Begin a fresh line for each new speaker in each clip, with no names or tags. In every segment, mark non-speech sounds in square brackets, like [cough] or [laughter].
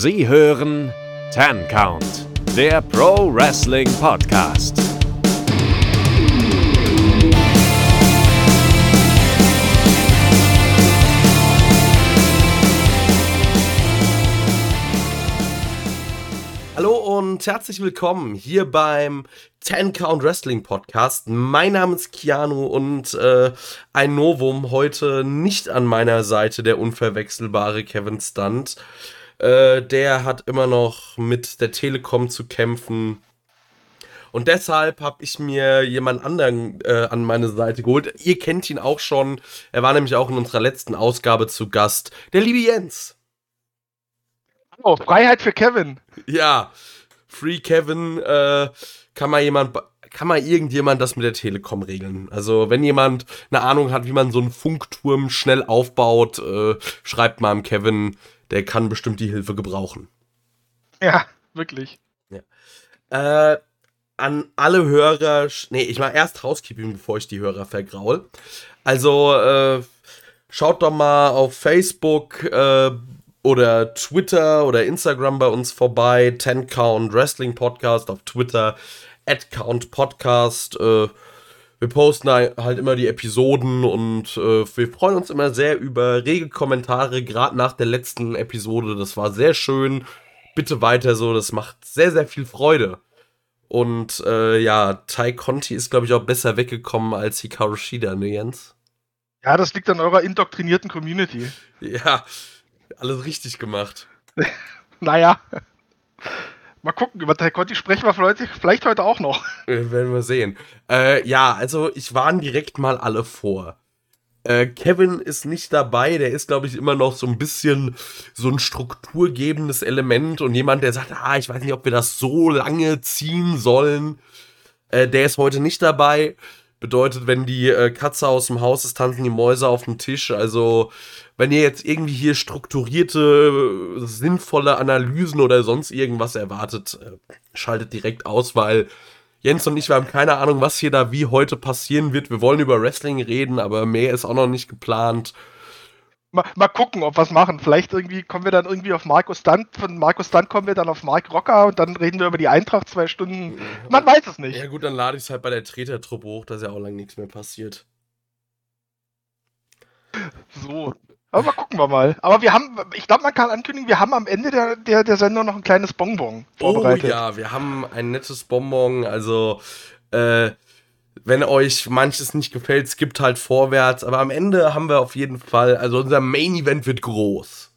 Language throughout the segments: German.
Sie hören Ten Count, der Pro Wrestling Podcast.
Hallo und herzlich willkommen hier beim Ten Count Wrestling Podcast. Mein Name ist Keanu und äh, ein Novum heute nicht an meiner Seite der unverwechselbare Kevin Stunt. Äh, der hat immer noch mit der Telekom zu kämpfen. Und deshalb habe ich mir jemand anderen äh, an meine Seite geholt. Ihr kennt ihn auch schon. Er war nämlich auch in unserer letzten Ausgabe zu Gast. Der liebe Jens.
Oh, Freiheit für Kevin.
Ja, Free Kevin, äh, kann mal jemand, kann mal irgendjemand das mit der Telekom regeln. Also, wenn jemand eine Ahnung hat, wie man so einen Funkturm schnell aufbaut, äh, schreibt mal am Kevin, der kann bestimmt die Hilfe gebrauchen.
Ja, wirklich.
Ja. Äh, an alle Hörer, nee, ich mach erst Housekeeping, bevor ich die Hörer vergraul. Also, äh, schaut doch mal auf Facebook, äh, oder Twitter oder Instagram bei uns vorbei. 10 Count Wrestling Podcast auf Twitter, at Count Podcast. Äh, wir posten halt immer die Episoden und äh, wir freuen uns immer sehr über rege Kommentare, gerade nach der letzten Episode. Das war sehr schön. Bitte weiter so, das macht sehr, sehr viel Freude. Und äh, ja, Tai Conti ist, glaube ich, auch besser weggekommen als Hikaru Shida, ne Jens?
Ja, das liegt an eurer indoktrinierten Community.
Ja, alles richtig gemacht. [laughs]
naja. Mal gucken, über Taekwondo sprechen wir vielleicht, vielleicht heute auch noch.
Äh, werden wir sehen. Äh, ja, also ich warne direkt mal alle vor. Äh, Kevin ist nicht dabei, der ist, glaube ich, immer noch so ein bisschen so ein strukturgebendes Element und jemand, der sagt, ah, ich weiß nicht, ob wir das so lange ziehen sollen. Äh, der ist heute nicht dabei. Bedeutet, wenn die äh, Katze aus dem Haus ist, tanzen die Mäuse auf dem Tisch. Also wenn ihr jetzt irgendwie hier strukturierte, sinnvolle Analysen oder sonst irgendwas erwartet, äh, schaltet direkt aus, weil Jens und ich, wir haben keine Ahnung, was hier da wie heute passieren wird. Wir wollen über Wrestling reden, aber mehr ist auch noch nicht geplant.
Mal, mal gucken, ob wir es machen. Vielleicht irgendwie kommen wir dann irgendwie auf Markus Stunt. Von Markus Stunt kommen wir dann auf Mark Rocker und dann reden wir über die Eintracht zwei Stunden. Man weiß es nicht.
Ja gut, dann lade ich es halt bei der Tretertruppe hoch, dass ja auch lange nichts mehr passiert.
So, aber gucken wir mal. Aber wir haben, ich glaube, man kann ankündigen, wir haben am Ende der, der, der Sendung noch ein kleines Bonbon
vorbereitet. Oh ja, wir haben ein nettes Bonbon. Also, äh, wenn euch manches nicht gefällt, skippt halt vorwärts. Aber am Ende haben wir auf jeden Fall, also unser Main Event wird groß.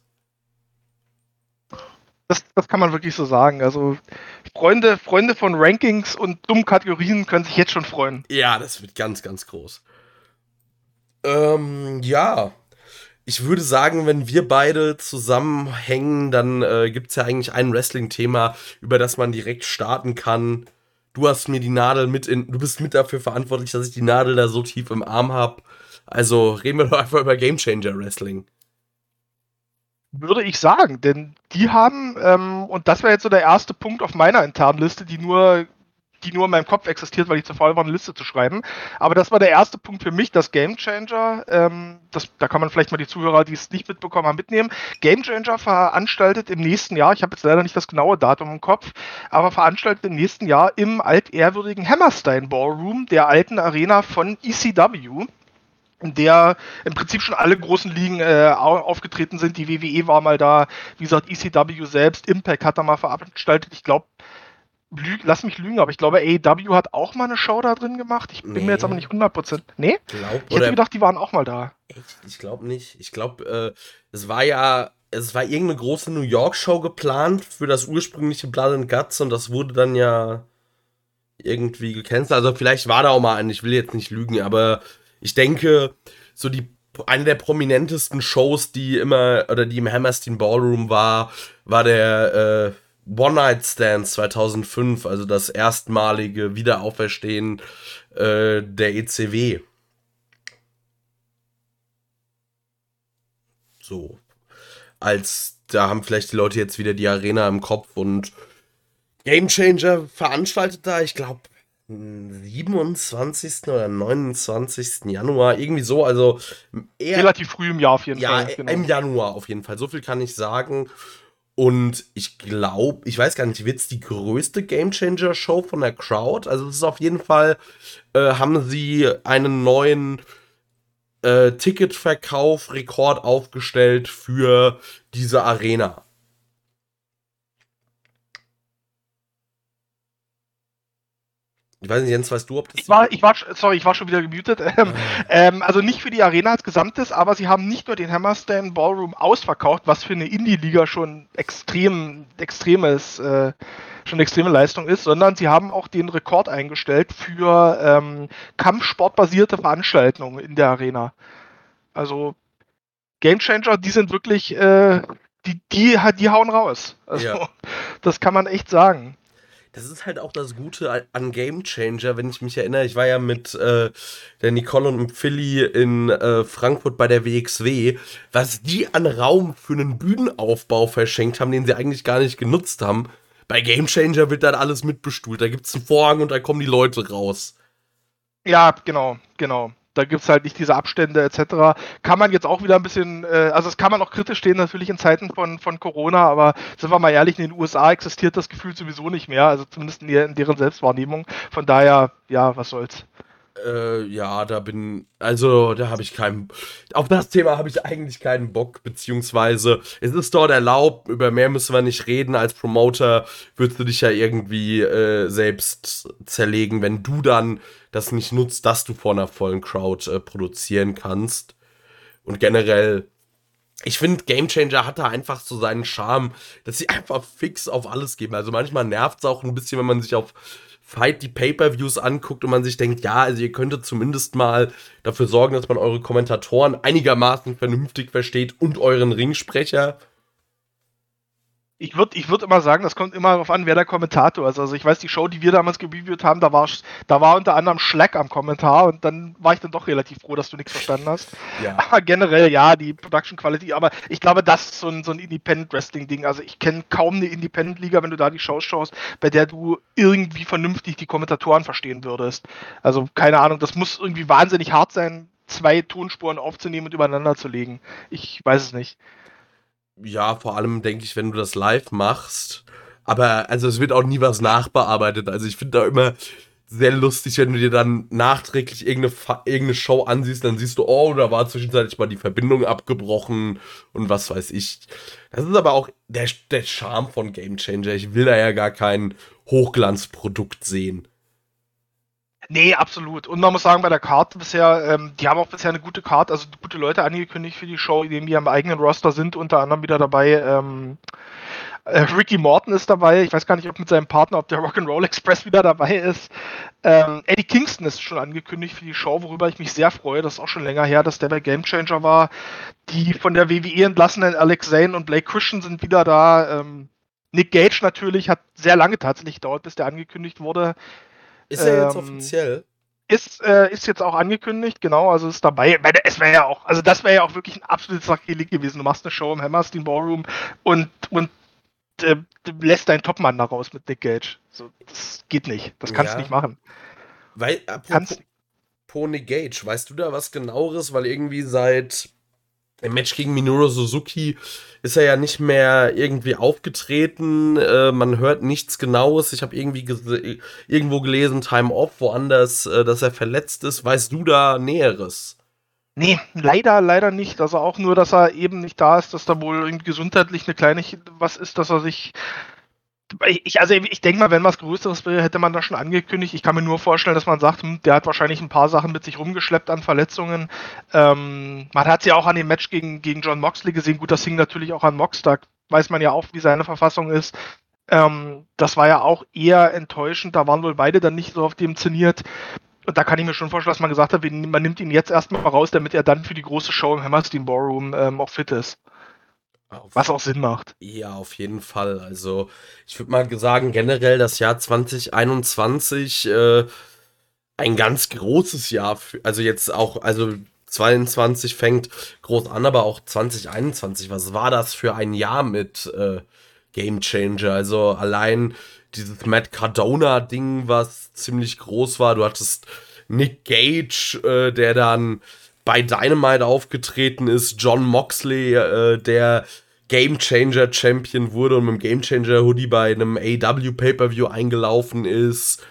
Das, das kann man wirklich so sagen. Also Freunde, Freunde von Rankings und dummen Kategorien können sich jetzt schon freuen.
Ja, das wird ganz, ganz groß. Ähm, ja ich würde sagen, wenn wir beide zusammenhängen, dann äh, gibt es ja eigentlich ein Wrestling-Thema, über das man direkt starten kann. Du hast mir die Nadel mit in, du bist mit dafür verantwortlich, dass ich die Nadel da so tief im Arm habe. Also reden wir doch einfach über Game Changer Wrestling.
Würde ich sagen, denn die haben, ähm, und das wäre jetzt so der erste Punkt auf meiner internen Liste, die nur die nur in meinem Kopf existiert, weil ich zu faul war, eine Liste zu schreiben. Aber das war der erste Punkt für mich, das Game Changer. Ähm, das, da kann man vielleicht mal die Zuhörer, die es nicht mitbekommen haben, mitnehmen. Game Changer veranstaltet im nächsten Jahr, ich habe jetzt leider nicht das genaue Datum im Kopf, aber veranstaltet im nächsten Jahr im altehrwürdigen Hammerstein Ballroom, der alten Arena von ECW in der im Prinzip schon alle großen Ligen äh, aufgetreten sind. Die WWE war mal da, wie gesagt, ECW selbst, Impact hat da mal veranstaltet. Ich glaube, lass mich lügen, aber ich glaube, AEW hat auch mal eine Show da drin gemacht. Ich bin nee. mir jetzt aber nicht 100%. Nee?
Glaub,
ich hätte gedacht, die waren auch mal da.
Echt? Ich glaube nicht. Ich glaube, äh, es war ja, es war irgendeine große New York Show geplant für das ursprüngliche Blood and Guts und das wurde dann ja irgendwie gecancelt. Also vielleicht war da auch mal ein, ich will jetzt nicht lügen, aber ich denke, so die eine der prominentesten Shows, die immer oder die im Hammerstein Ballroom war, war der äh, One Night Stands 2005, also das erstmalige Wiederauferstehen äh, der ECW. So. Als, da haben vielleicht die Leute jetzt wieder die Arena im Kopf und Game Changer veranstaltet da, ich glaube, 27. oder 29. Januar, irgendwie so, also
eher, relativ früh im Jahr auf jeden
ja,
Fall.
Ja, genau. im Januar auf jeden Fall. So viel kann ich sagen. Und ich glaube, ich weiß gar nicht, wird es die größte Game Changer Show von der Crowd? Also es ist auf jeden Fall, äh, haben sie einen neuen äh, Ticketverkauf Rekord aufgestellt für diese Arena. Ich weiß nicht, Jens, weißt du, ob das.
Ich war, ich war, sorry, ich war schon wieder gemutet. [laughs] Ähm, ähm, also nicht für die Arena als Gesamtes, aber sie haben nicht nur den Hammerstein Ballroom ausverkauft, was für eine Indie-Liga schon extrem, extremes, äh, schon extreme Leistung ist, sondern sie haben auch den Rekord eingestellt für ähm, kampfsportbasierte Veranstaltungen in der Arena. Also Gamechanger, die sind wirklich, äh, die, die, die hauen raus. Also, ja. [laughs] das kann man echt sagen
das ist halt auch das Gute an Game Changer, wenn ich mich erinnere. Ich war ja mit äh, der Nicole und Philly in äh, Frankfurt bei der WXW, was die an Raum für einen Bühnenaufbau verschenkt haben, den sie eigentlich gar nicht genutzt haben. Bei Game Changer wird dann alles mitbestuhlt. Da gibt es einen Vorhang und da kommen die Leute raus.
Ja, genau, genau da gibt es halt nicht diese Abstände etc. Kann man jetzt auch wieder ein bisschen, äh, also das kann man auch kritisch stehen, natürlich in Zeiten von, von Corona, aber sind wir mal ehrlich, in den USA existiert das Gefühl sowieso nicht mehr, also zumindest in, in deren Selbstwahrnehmung. Von daher, ja, was soll's.
Äh, ja, da bin, also da habe ich keinen, auf das Thema habe ich eigentlich keinen Bock, beziehungsweise es ist dort erlaubt, über mehr müssen wir nicht reden, als Promoter würdest du dich ja irgendwie äh, selbst zerlegen, wenn du dann das nicht nutzt, dass du vor einer vollen Crowd äh, produzieren kannst. Und generell, ich finde, Game Changer hat da einfach so seinen Charme, dass sie [laughs] einfach fix auf alles geben. Also manchmal nervt es auch ein bisschen, wenn man sich auf Fight die Pay-per-Views anguckt und man sich denkt, ja, also ihr könntet zumindest mal dafür sorgen, dass man eure Kommentatoren einigermaßen vernünftig versteht und euren Ringsprecher
ich würde ich würd immer sagen, das kommt immer darauf an, wer der Kommentator ist. Also ich weiß, die Show, die wir damals gereviewt haben, da war, da war unter anderem Schleck am Kommentar und dann war ich dann doch relativ froh, dass du nichts verstanden hast. Ja. [laughs] Aber generell, ja, die Production Quality, aber ich glaube, das ist so ein, so ein Independent Wrestling-Ding. Also ich kenne kaum eine Independent-Liga, wenn du da die Shows schaust, bei der du irgendwie vernünftig die Kommentatoren verstehen würdest. Also keine Ahnung, das muss irgendwie wahnsinnig hart sein, zwei Tonspuren aufzunehmen und übereinander zu legen. Ich weiß es nicht
ja, vor allem denke ich, wenn du das live machst. Aber also es wird auch nie was nachbearbeitet. Also ich finde da immer sehr lustig, wenn du dir dann nachträglich irgendeine, irgendeine Show ansiehst, dann siehst du, oh, da war zwischenzeitlich mal die Verbindung abgebrochen und was weiß ich. Das ist aber auch der, der Charme von Game Changer. Ich will da ja gar kein Hochglanzprodukt sehen.
Nee, absolut. Und man muss sagen, bei der Karte bisher, ähm, die haben auch bisher eine gute Karte, also gute Leute angekündigt für die Show, die am eigenen Roster sind, unter anderem wieder dabei. Ähm, äh, Ricky Morton ist dabei. Ich weiß gar nicht, ob mit seinem Partner, ob der Rock'n'Roll Express wieder dabei ist. Ähm, Eddie Kingston ist schon angekündigt für die Show, worüber ich mich sehr freue. Das ist auch schon länger her, dass der bei Game Changer war. Die von der WWE entlassenen Alex Zane und Blake Christian sind wieder da. Ähm, Nick Gage natürlich hat sehr lange tatsächlich gedauert, bis der angekündigt wurde.
Ist er jetzt ähm, offiziell?
Ist, äh, ist jetzt auch angekündigt, genau, also ist dabei. Es wäre ja auch, also das wäre ja auch wirklich ein absolutes Sakrileg gewesen. Du machst eine Show im Hammerstein Ballroom und, und äh, lässt deinen Topmann da raus mit Nick Gage. So, das geht nicht. Das kannst du nicht machen.
Weil, apropos Nick Gage, weißt du da was genaueres? Weil irgendwie seit im Match gegen Minoru Suzuki ist er ja nicht mehr irgendwie aufgetreten. Äh, man hört nichts Genaues. Ich habe irgendwie gese irgendwo gelesen, Time Off, woanders, äh, dass er verletzt ist. Weißt du da Näheres?
Nee, leider, leider nicht. Also auch nur, dass er eben nicht da ist, dass da wohl irgendwie gesundheitlich eine kleine was ist, dass er sich ich, also ich denke mal, wenn was Größeres wäre, hätte man das schon angekündigt. Ich kann mir nur vorstellen, dass man sagt, hm, der hat wahrscheinlich ein paar Sachen mit sich rumgeschleppt an Verletzungen. Ähm, man hat es ja auch an dem Match gegen, gegen John Moxley gesehen. Gut, das hing natürlich auch an Mox. Da weiß man ja auch, wie seine Verfassung ist. Ähm, das war ja auch eher enttäuschend. Da waren wohl beide dann nicht so auf dem zeniert. Und da kann ich mir schon vorstellen, dass man gesagt hat, man nimmt ihn jetzt erstmal raus, damit er dann für die große Show im Hammerstein Ballroom ähm, auch fit ist. Auf Was auch Sinn macht.
Ja, auf jeden Fall. Also, ich würde mal sagen, generell das Jahr 2021 äh, ein ganz großes Jahr. Für, also jetzt auch, also 22 fängt groß an, aber auch 2021. Was war das für ein Jahr mit äh, Game Changer? Also allein dieses Matt Cardona-Ding, was ziemlich groß war. Du hattest Nick Gage, äh, der dann bei Dynamite aufgetreten ist, John Moxley, äh, der Game Changer Champion wurde und mit dem Game Changer Hoodie bei einem AW Pay-Per-View eingelaufen ist.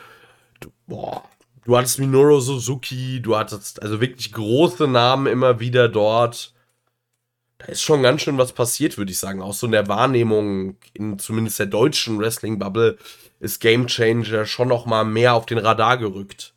Du, boah, du hattest Minoru Suzuki, du hattest also wirklich große Namen immer wieder dort. Da ist schon ganz schön was passiert, würde ich sagen. Auch so in der Wahrnehmung, in zumindest der deutschen Wrestling-Bubble, ist Game Changer schon noch mal mehr auf den Radar gerückt.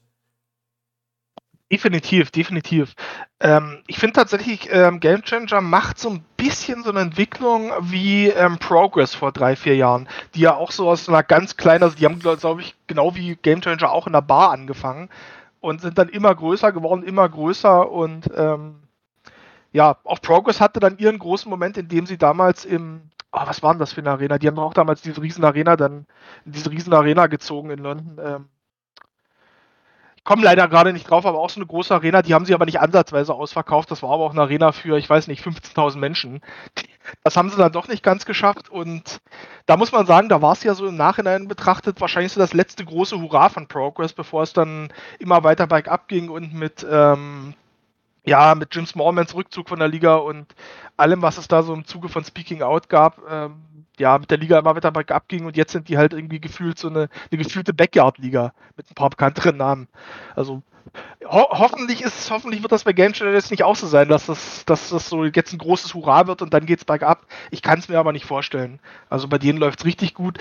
Definitiv, definitiv. Ähm, ich finde tatsächlich, ähm, Game Changer macht so ein bisschen so eine Entwicklung wie ähm, Progress vor drei, vier Jahren, die ja auch so aus einer ganz kleinen, also die haben, glaube ich, genau wie Game Changer auch in der Bar angefangen und sind dann immer größer geworden, immer größer und ähm, ja, auch Progress hatte dann ihren großen Moment, in dem sie damals im, oh, was war denn das für eine Arena? Die haben auch damals diese riesen Arena dann, diese riesen gezogen in London. Ähm, komme leider gerade nicht drauf, aber auch so eine große Arena, die haben sie aber nicht ansatzweise ausverkauft. Das war aber auch eine Arena für, ich weiß nicht, 15.000 Menschen. Das haben sie dann doch nicht ganz geschafft und da muss man sagen, da war es ja so im Nachhinein betrachtet wahrscheinlich so das letzte große Hurra von Progress, bevor es dann immer weiter bergab ging und mit, ähm, ja, mit Jim Smallmans Rückzug von der Liga und allem, was es da so im Zuge von Speaking Out gab, ähm, ja, mit der Liga immer weiter bergab ging und jetzt sind die halt irgendwie gefühlt so eine, eine gefühlte Backyard-Liga mit ein paar bekannteren Namen. Also ho hoffentlich ist hoffentlich wird das bei Game Channel jetzt nicht auch so sein, dass das, dass das so jetzt ein großes Hurra wird und dann geht's bergab. Ich kann es mir aber nicht vorstellen. Also bei denen läuft's richtig gut.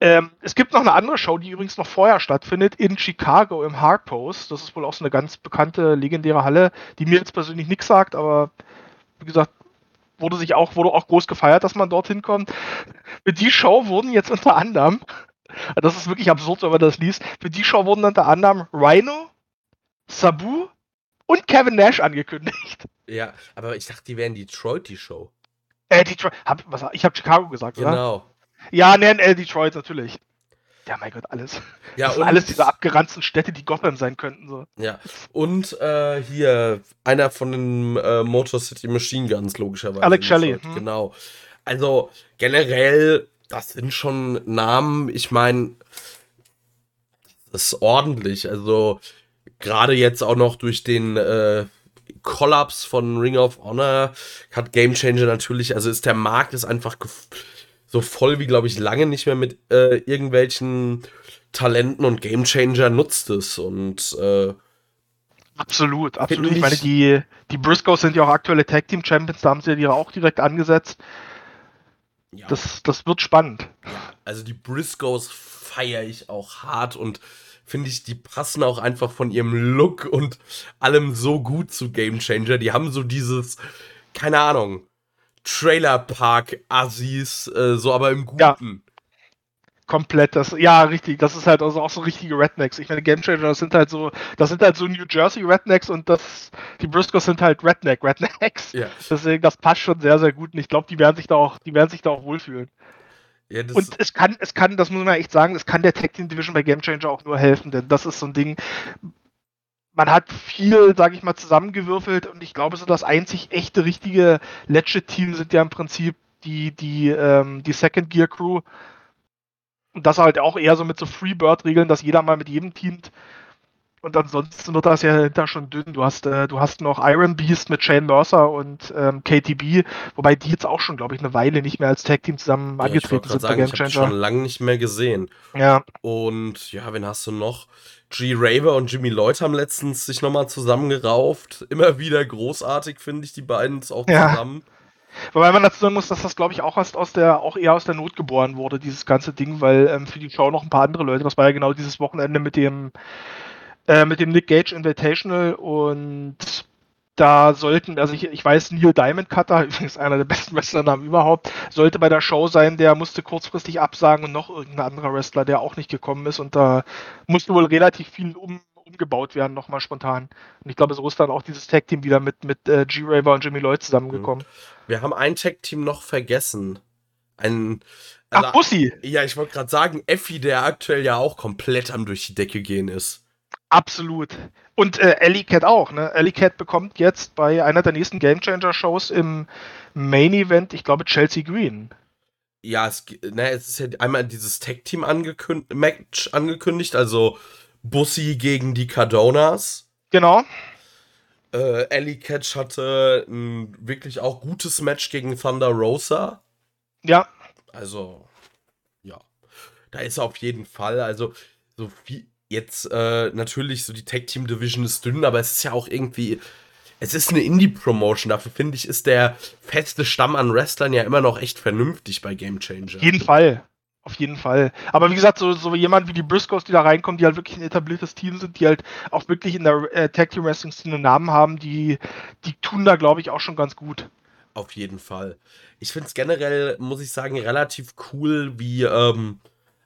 Ähm, es gibt noch eine andere Show, die übrigens noch vorher stattfindet, in Chicago im Hard Post. Das ist wohl auch so eine ganz bekannte, legendäre Halle, die mir jetzt persönlich nichts sagt, aber wie gesagt, wurde sich auch, wurde auch groß gefeiert, dass man dorthin kommt. Für die Show wurden jetzt unter anderem, das ist wirklich absurd, wenn man das liest, für die Show wurden unter anderem Rhino, Sabu und Kevin Nash angekündigt.
Ja, aber ich dachte, die wären Detroit, die Show.
Äh, Detroit, hab, was, ich habe Chicago gesagt,
genau.
oder?
Genau.
Ja, nein, äh, Detroit natürlich. Ja, mein Gott, alles.
Ja,
sind alles diese abgeranzten Städte, die Gotham sein könnten. So.
Ja, und äh, hier einer von den äh, Motor City Machine Guns, logischerweise.
Alex Shelley. Hm.
Genau. Also generell, das sind schon Namen, ich meine, das ist ordentlich. Also gerade jetzt auch noch durch den äh, Kollaps von Ring of Honor hat Game Changer natürlich, also ist der Markt ist einfach so voll wie, glaube ich, lange nicht mehr mit äh, irgendwelchen Talenten und Gamechanger nutzt es. Und äh,
absolut, absolut. Ich meine, die, die Briscoes sind ja auch aktuelle Tag Team Champions, da haben sie ja auch direkt angesetzt. Ja. Das, das wird spannend.
Ja, also die Briscoes feiere ich auch hart und finde ich, die passen auch einfach von ihrem Look und allem so gut zu Game Changer. Die haben so dieses, keine Ahnung, Trailerpark-Assis, äh, so aber im Guten.
Ja. Komplett, das, ja, richtig, das ist halt also auch so richtige Rednecks. Ich meine, Game Changer, das sind halt so, das sind halt so New Jersey Rednecks und das, die Briscoes sind halt Redneck, Rednecks. Ja. Deswegen, das passt schon sehr, sehr gut und ich glaube, die werden sich da auch, die werden sich da auch wohlfühlen. Ja, und es kann, es kann, das muss man echt sagen, es kann der Tag Team Division bei Game Changer auch nur helfen, denn das ist so ein Ding, man hat viel, sage ich mal, zusammengewürfelt und ich glaube, so das einzig echte, richtige Legit-Team sind ja im Prinzip die, die, ähm, die Second Gear Crew. Und das halt auch eher so mit so Freebird-Regeln, dass jeder mal mit jedem teamt. Und ansonsten wird das ja hinter schon dünn. Du hast, äh, du hast noch Iron Beast mit Shane Mercer und ähm, KTB, wobei die jetzt auch schon, glaube ich, eine Weile nicht mehr als Tag-Team zusammen
ja,
angetreten sind
sagen, bei Game Changer. Ich habe schon lange nicht mehr gesehen.
Ja.
Und ja, wen hast du noch? G. Raver und Jimmy Lloyd haben letztens sich nochmal zusammengerauft. Immer wieder großartig, finde ich, die beiden auch zusammen. Ja.
Wobei man dazu sagen muss, dass das, glaube ich, auch erst aus der, auch eher aus der Not geboren wurde, dieses ganze Ding, weil ähm, für die Show noch ein paar andere Leute, das war ja genau dieses Wochenende mit dem, äh, mit dem Nick Gage Invitational und da sollten, also ich, ich weiß, Neil Diamond Cutter, [laughs] übrigens einer der besten Wrestlernamen überhaupt, sollte bei der Show sein, der musste kurzfristig absagen und noch irgendein anderer Wrestler, der auch nicht gekommen ist und da musste wohl relativ viel um, umgebaut werden, nochmal spontan. Und ich glaube, so ist dann auch dieses Tag-Team wieder mit, mit äh, G-Raver und Jimmy Lloyd zusammengekommen.
Wir haben ein Tag-Team noch vergessen. Ein.
Ach, Bussi!
Ja, ich wollte gerade sagen, Effi, der aktuell ja auch komplett am durch die Decke gehen ist.
Absolut. Und äh, Ellie Cat auch, ne? Ellie Cat bekommt jetzt bei einer der nächsten Game Changer Shows im Main Event, ich glaube, Chelsea Green.
Ja, es, ne, es ist ja einmal dieses Tag-Team angekündigt, Match angekündigt, also Bussi gegen die Cardonas.
Genau.
Äh, Ellie Catch hatte ein wirklich auch gutes Match gegen Thunder Rosa.
Ja.
Also, ja. Da ist er auf jeden Fall. Also, so viel. Jetzt äh, natürlich so die Tag Team Division ist dünn, aber es ist ja auch irgendwie. Es ist eine Indie-Promotion. Dafür finde ich, ist der feste Stamm an Wrestlern ja immer noch echt vernünftig bei Game Changer.
Auf jeden Fall. Auf jeden Fall. Aber wie gesagt, so, so jemand wie die Briscoes, die da reinkommen, die halt wirklich ein etabliertes Team sind, die halt auch wirklich in der äh, Tag Team Wrestling Szene Namen haben, die, die tun da, glaube ich, auch schon ganz gut.
Auf jeden Fall. Ich finde es generell, muss ich sagen, relativ cool, wie, ähm,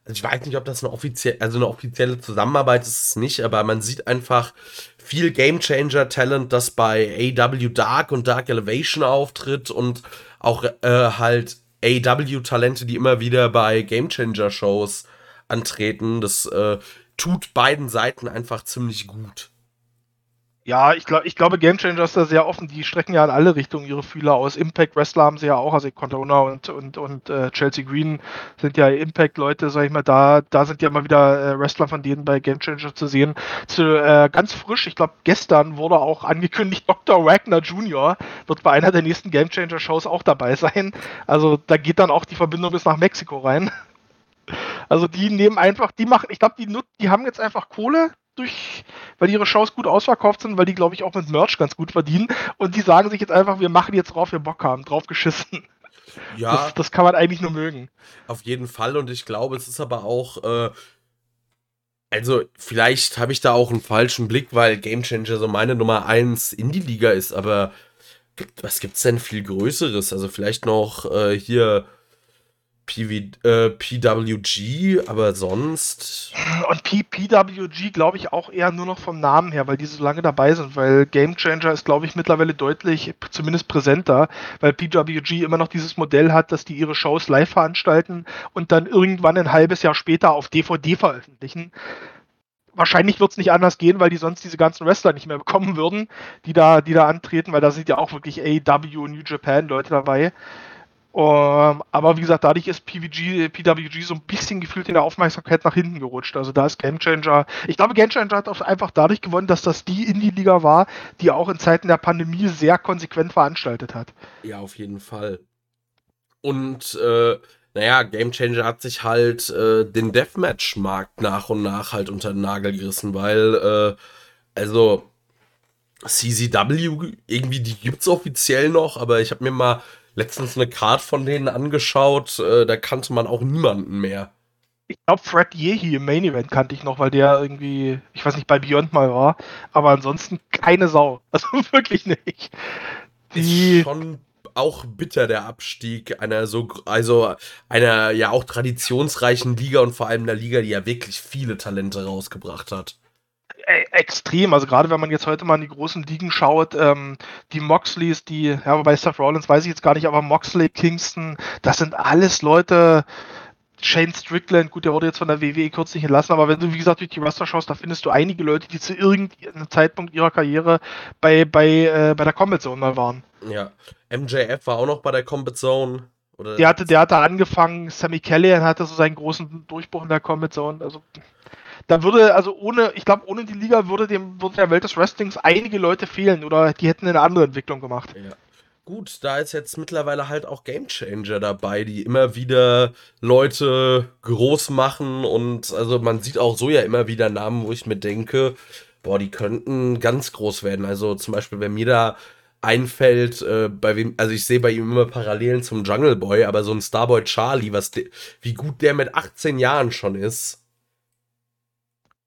ich weiß nicht, ob das eine offizielle, also eine offizielle Zusammenarbeit ist es nicht, aber man sieht einfach viel Game Changer Talent, das bei AW Dark und Dark Elevation auftritt und auch äh, halt AW Talente, die immer wieder bei Game Changer Shows antreten. Das äh, tut beiden Seiten einfach ziemlich gut.
Ja, ich, glaub, ich glaube, Game Changer ist da sehr offen. Die strecken ja in alle Richtungen ihre Fühler aus. Impact Wrestler haben sie ja auch. Also Contona und, und, und äh, Chelsea Green sind ja Impact-Leute, sag ich mal. Da, da sind ja immer wieder äh, Wrestler von denen bei Game Changer zu sehen. Zu, äh, ganz frisch, ich glaube, gestern wurde auch angekündigt, [laughs] Dr. Wagner Jr. wird bei einer der nächsten Game Changer-Shows auch dabei sein. Also da geht dann auch die Verbindung bis nach Mexiko rein. [laughs] Also die nehmen einfach, die machen, ich glaube, die, die haben jetzt einfach Kohle, durch, weil ihre Shows gut ausverkauft sind, weil die, glaube ich, auch mit Merch ganz gut verdienen. Und die sagen sich jetzt einfach, wir machen jetzt drauf, wir Bock haben, drauf geschissen. Ja. Das, das kann man eigentlich nur mögen.
Auf jeden Fall. Und ich glaube, es ist aber auch, äh, also vielleicht habe ich da auch einen falschen Blick, weil Game Changer so meine Nummer 1 Indie-Liga ist, aber was gibt es denn viel Größeres? Also vielleicht noch äh, hier PV, äh, PWG, aber sonst.
Und P PWG glaube ich auch eher nur noch vom Namen her, weil die so lange dabei sind, weil Game Changer ist, glaube ich, mittlerweile deutlich, zumindest präsenter, weil PWG immer noch dieses Modell hat, dass die ihre Shows live veranstalten und dann irgendwann ein halbes Jahr später auf DVD veröffentlichen. Wahrscheinlich wird es nicht anders gehen, weil die sonst diese ganzen Wrestler nicht mehr bekommen würden, die da, die da antreten, weil da sind ja auch wirklich AW, New Japan Leute dabei. Um, ähm, aber wie gesagt, dadurch ist PVG, PWG so ein bisschen gefühlt in der Aufmerksamkeit nach hinten gerutscht. Also da ist Game Changer. Ich glaube, Game Changer hat auch einfach dadurch gewonnen, dass das die Indie-Liga war, die auch in Zeiten der Pandemie sehr konsequent veranstaltet hat.
Ja, auf jeden Fall. Und äh, naja, Game Changer hat sich halt äh, den Deathmatch-Markt nach und nach halt unter den Nagel gerissen, weil, äh, also CZW, irgendwie, die gibt's offiziell noch, aber ich habe mir mal letztens eine Card von denen angeschaut, äh, da kannte man auch niemanden mehr.
Ich glaube, Fred Yehi im Main Event kannte ich noch, weil der irgendwie, ich weiß nicht, bei Beyond mal war. Aber ansonsten keine Sau. [laughs] Also wirklich nicht.
Die ist schon auch bitter der Abstieg einer so, also einer ja auch traditionsreichen Liga und vor allem einer Liga, die ja wirklich viele Talente rausgebracht hat.
Äh, extrem. Also gerade wenn man jetzt heute mal in die großen Ligen schaut, ähm, die Moxleys, die, ja, bei Seth Rollins weiß ich jetzt gar nicht, aber Moxley, Kingston, das sind alles Leute, Shane Strickland, gut, der wurde jetzt von der WWE kürzlich entlassen, aber wenn du, wie gesagt, durch die Roster schaust, da findest du einige Leute, die zu irgendeinem Zeitpunkt ihrer Karriere bei, bei, äh, bei der Combat Zone mal waren.
Ja, MJF war auch noch bei der Combat Zone.
Oder der hatte, der hatte angefangen, Sammy Callahan hatte so seinen großen Durchbruch in der Combat Zone, also da würde, also ohne, ich glaube, ohne die Liga würde dem würde der Welt des Wrestlings einige Leute fehlen oder die hätten eine andere Entwicklung gemacht.
Ja. Gut, da ist jetzt mittlerweile halt auch Gamechanger dabei, die immer wieder Leute groß machen und also man sieht auch so ja immer wieder Namen, wo ich mir denke, boah, die könnten ganz groß werden. Also zum Beispiel, wenn mir da einfällt, äh, bei wem, also ich sehe bei ihm immer Parallelen zum Jungle Boy, aber so ein Starboy Charlie, was wie gut der mit 18 Jahren schon ist.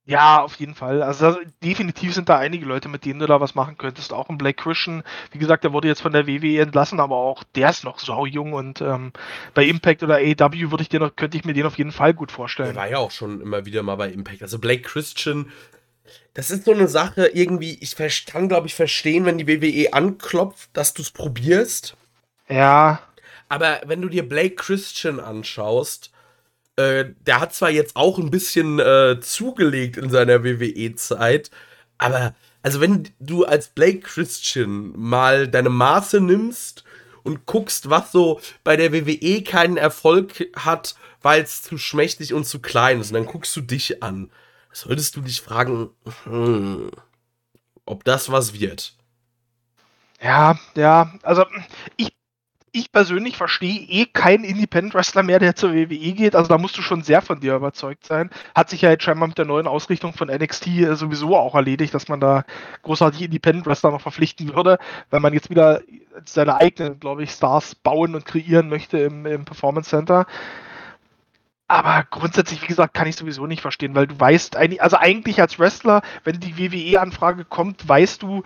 Ja, auf jeden Fall. Also definitiv sind da einige Leute, mit denen du da was machen könntest. Auch ein Blake Christian, wie gesagt, der wurde jetzt von der WWE entlassen, aber auch der ist noch sau jung und ähm, bei Impact oder AEW würde ich dir noch, könnte ich mir den auf jeden Fall gut vorstellen.
Der war ja auch schon immer wieder mal bei Impact. Also Blake Christian, das ist so eine Sache, irgendwie, ich kann, glaube ich, verstehen, wenn die WWE anklopft, dass du es probierst.
Ja.
Aber wenn du dir Blake Christian anschaust, äh, der hat zwar jetzt auch ein bisschen äh, zugelegt in seiner WWE-Zeit, aber also wenn du als Blake Christian mal deine Maße nimmst und guckst, was so bei der WWE keinen Erfolg hat, weil es zu schmächtig und zu klein ist, und dann guckst du dich an, solltest du dich fragen, hm, ob das was wird.
Ja, ja, also ich ich persönlich verstehe eh keinen Independent-Wrestler mehr, der zur WWE geht. Also da musst du schon sehr von dir überzeugt sein. Hat sich ja jetzt scheinbar mit der neuen Ausrichtung von NXT äh, sowieso auch erledigt, dass man da großartig Independent-Wrestler noch verpflichten würde, weil man jetzt wieder seine eigenen, glaube ich, Stars bauen und kreieren möchte im, im Performance Center. Aber grundsätzlich, wie gesagt, kann ich sowieso nicht verstehen, weil du weißt, also eigentlich als Wrestler, wenn die WWE-Anfrage kommt, weißt du,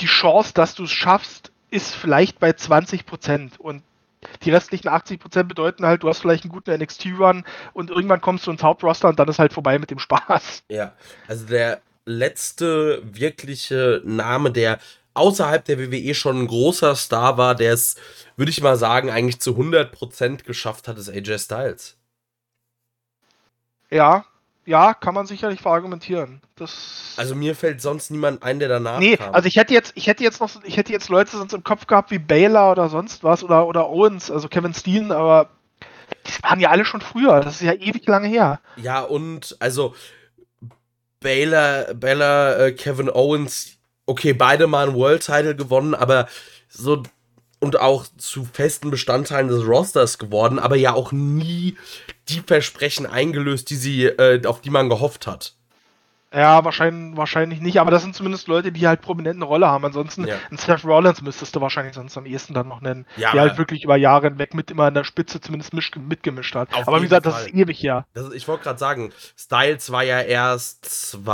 die Chance, dass du es schaffst, ist vielleicht bei 20 Prozent und die restlichen 80 Prozent bedeuten halt, du hast vielleicht einen guten NXT-Run und irgendwann kommst du ins Hauptroster und dann ist halt vorbei mit dem Spaß.
Ja, also der letzte wirkliche Name, der außerhalb der WWE schon ein großer Star war, der es, würde ich mal sagen, eigentlich zu 100% geschafft hat, ist AJ Styles.
Ja, ja, kann man sicherlich verargumentieren. Das
also mir fällt sonst niemand ein, der danach
nee, kam. also ich hätte jetzt, ich hätte jetzt noch, ich hätte jetzt Leute sonst im Kopf gehabt wie Baylor oder sonst was oder, oder Owens, also Kevin Steen, aber die waren ja alle schon früher. Das ist ja ewig lange her.
Ja und also Baylor, Baylor, äh, Kevin Owens, okay, beide mal einen World Title gewonnen, aber so und auch zu festen Bestandteilen des Rosters geworden, aber ja auch nie die Versprechen eingelöst, die sie, äh, auf die man gehofft hat.
Ja, wahrscheinlich, wahrscheinlich nicht, aber das sind zumindest Leute, die halt prominent eine Rolle haben. Ansonsten, ja. Seth Rollins müsstest du wahrscheinlich sonst am ehesten dann noch nennen, ja, der halt wirklich über Jahre hinweg mit immer an der Spitze zumindest mitgemischt hat. Aber wie gesagt, Fall. das ist ewig ja.
ich wollte gerade sagen, Styles war ja erst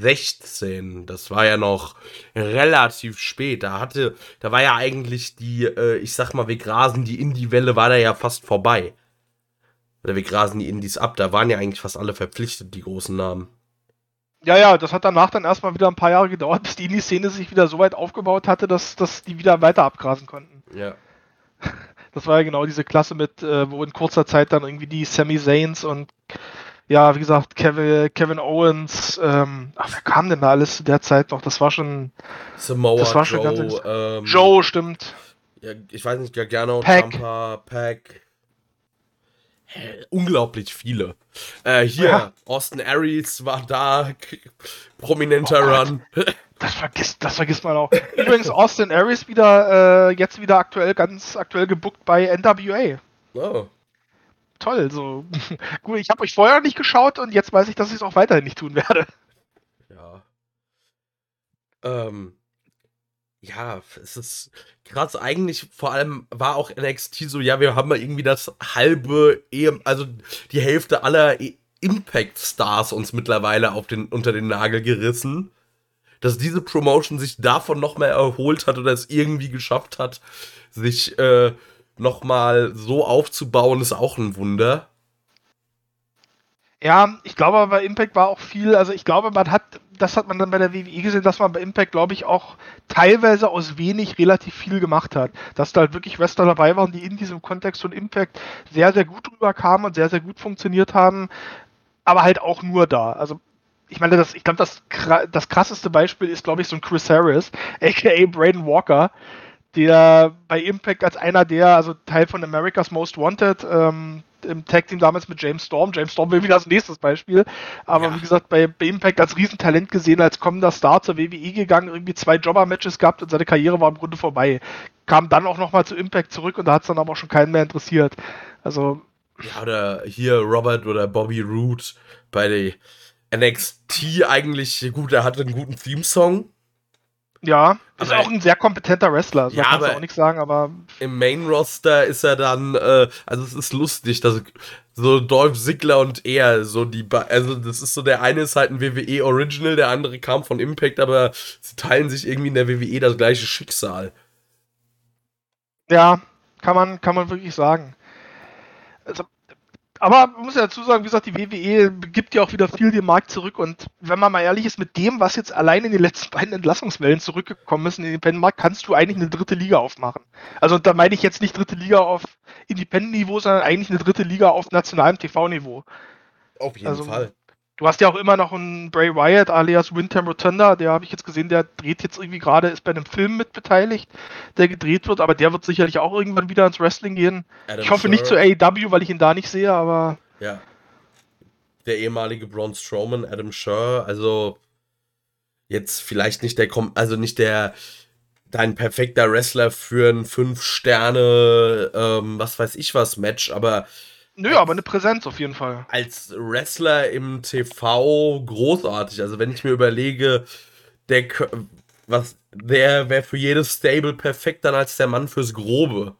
2016. Das war ja noch relativ spät. Da hatte, da war ja eigentlich die, äh, ich sag mal, wir grasen die Indie-Welle, war da ja fast vorbei. Oder wir grasen die Indies ab. Da waren ja eigentlich fast alle verpflichtet, die großen Namen.
Ja, ja, das hat danach dann erstmal wieder ein paar Jahre gedauert, bis die Indie-Szene sich wieder so weit aufgebaut hatte, dass, dass die wieder weiter abgrasen konnten.
Ja. [laughs]
Das war ja genau diese Klasse mit, äh, wo in kurzer Zeit dann irgendwie die Sami Zayn's und ja, wie gesagt, Kevin, Kevin Owens, ähm, ach, wer kam denn da alles zu der Zeit noch? Das war schon.
Samoa,
das war
schon
Joe, ganz ähm, Joe, stimmt.
Ja, ich weiß nicht, Gargano,
Pack.
Pack unglaublich viele. Äh, hier, ja. Austin Aries war da, prominenter oh Run.
Das vergisst, das vergisst man auch. Übrigens, Austin Aries wieder, äh, jetzt wieder aktuell, ganz aktuell gebuckt bei NWA.
Oh.
Toll, so. [laughs] Gut, ich habe euch vorher nicht geschaut und jetzt weiß ich, dass ich es auch weiterhin nicht tun werde.
Ja. Ähm, ja, es ist krass. Eigentlich vor allem war auch NXT so, ja, wir haben mal irgendwie das halbe, also die Hälfte aller e- Impact-Stars uns mittlerweile auf den, unter den Nagel gerissen. Dass diese Promotion sich davon nochmal erholt hat oder es irgendwie geschafft hat, sich äh, nochmal so aufzubauen, ist auch ein Wunder.
Ja, ich glaube bei Impact war auch viel, also ich glaube, man hat, das hat man dann bei der WWE gesehen, dass man bei Impact, glaube ich, auch teilweise aus wenig relativ viel gemacht hat. Dass da halt wirklich Wrestler dabei waren, die in diesem Kontext von Impact sehr, sehr gut rüberkamen und sehr, sehr gut funktioniert haben, aber halt auch nur da. Also ich meine, das, ich glaube, das, das krasseste Beispiel ist, glaube ich, so ein Chris Harris, aka Braden Walker, der bei Impact als einer der, also Teil von America's Most Wanted, ähm, im Tag Team damals mit James Storm. James Storm will wieder als nächstes Beispiel. Aber ja. wie gesagt, bei, bei Impact als Riesentalent gesehen, als kommender Star zur WWE gegangen, irgendwie zwei Jobber-Matches gehabt und seine Karriere war im Grunde vorbei. Kam dann auch nochmal zu Impact zurück und da hat es dann aber auch schon keinen mehr interessiert. Also.
Ja, oder hier Robert oder Bobby Root bei der NXT eigentlich, gut, er hatte einen guten Theme-Song.
Ja, ist aber auch ein sehr kompetenter Wrestler. Also
ja, kannst
du auch nichts sagen, aber.
Im Main-Roster ist er dann, äh, also es ist lustig, dass so Dolph Ziggler und er, so die, also das ist so, der eine ist halt ein WWE Original, der andere kam von Impact, aber sie teilen sich irgendwie in der WWE das gleiche Schicksal.
Ja, kann man, kann man wirklich sagen. Also, aber man muss ja dazu sagen, wie gesagt, die WWE gibt ja auch wieder viel den Markt zurück und wenn man mal ehrlich ist, mit dem, was jetzt allein in den letzten beiden Entlassungswellen zurückgekommen ist in den Independent-Markt, kannst du eigentlich eine dritte Liga aufmachen. Also da meine ich jetzt nicht dritte Liga auf Independent-Niveau, sondern eigentlich eine dritte Liga auf nationalem TV-Niveau.
Auf jeden also, Fall.
Du hast ja auch immer noch einen Bray Wyatt alias Windham Rotunda, der habe ich jetzt gesehen, der dreht jetzt irgendwie gerade, ist bei einem Film mit beteiligt, der gedreht wird, aber der wird sicherlich auch irgendwann wieder ins Wrestling gehen. Adam ich hoffe Sure. nicht zu AEW, weil ich ihn da nicht sehe, aber.
Ja. Der ehemalige Braun Strowman, Adam Sher, also jetzt vielleicht nicht der, also nicht der dein perfekter Wrestler für ein 5-Sterne, ähm, was weiß ich was, Match, aber.
Nö, aber eine Präsenz auf jeden Fall.
Als Wrestler im TV großartig. Also, wenn ich mir überlege, der, was, der wäre für jedes Stable perfekt dann als der Mann fürs Grobe.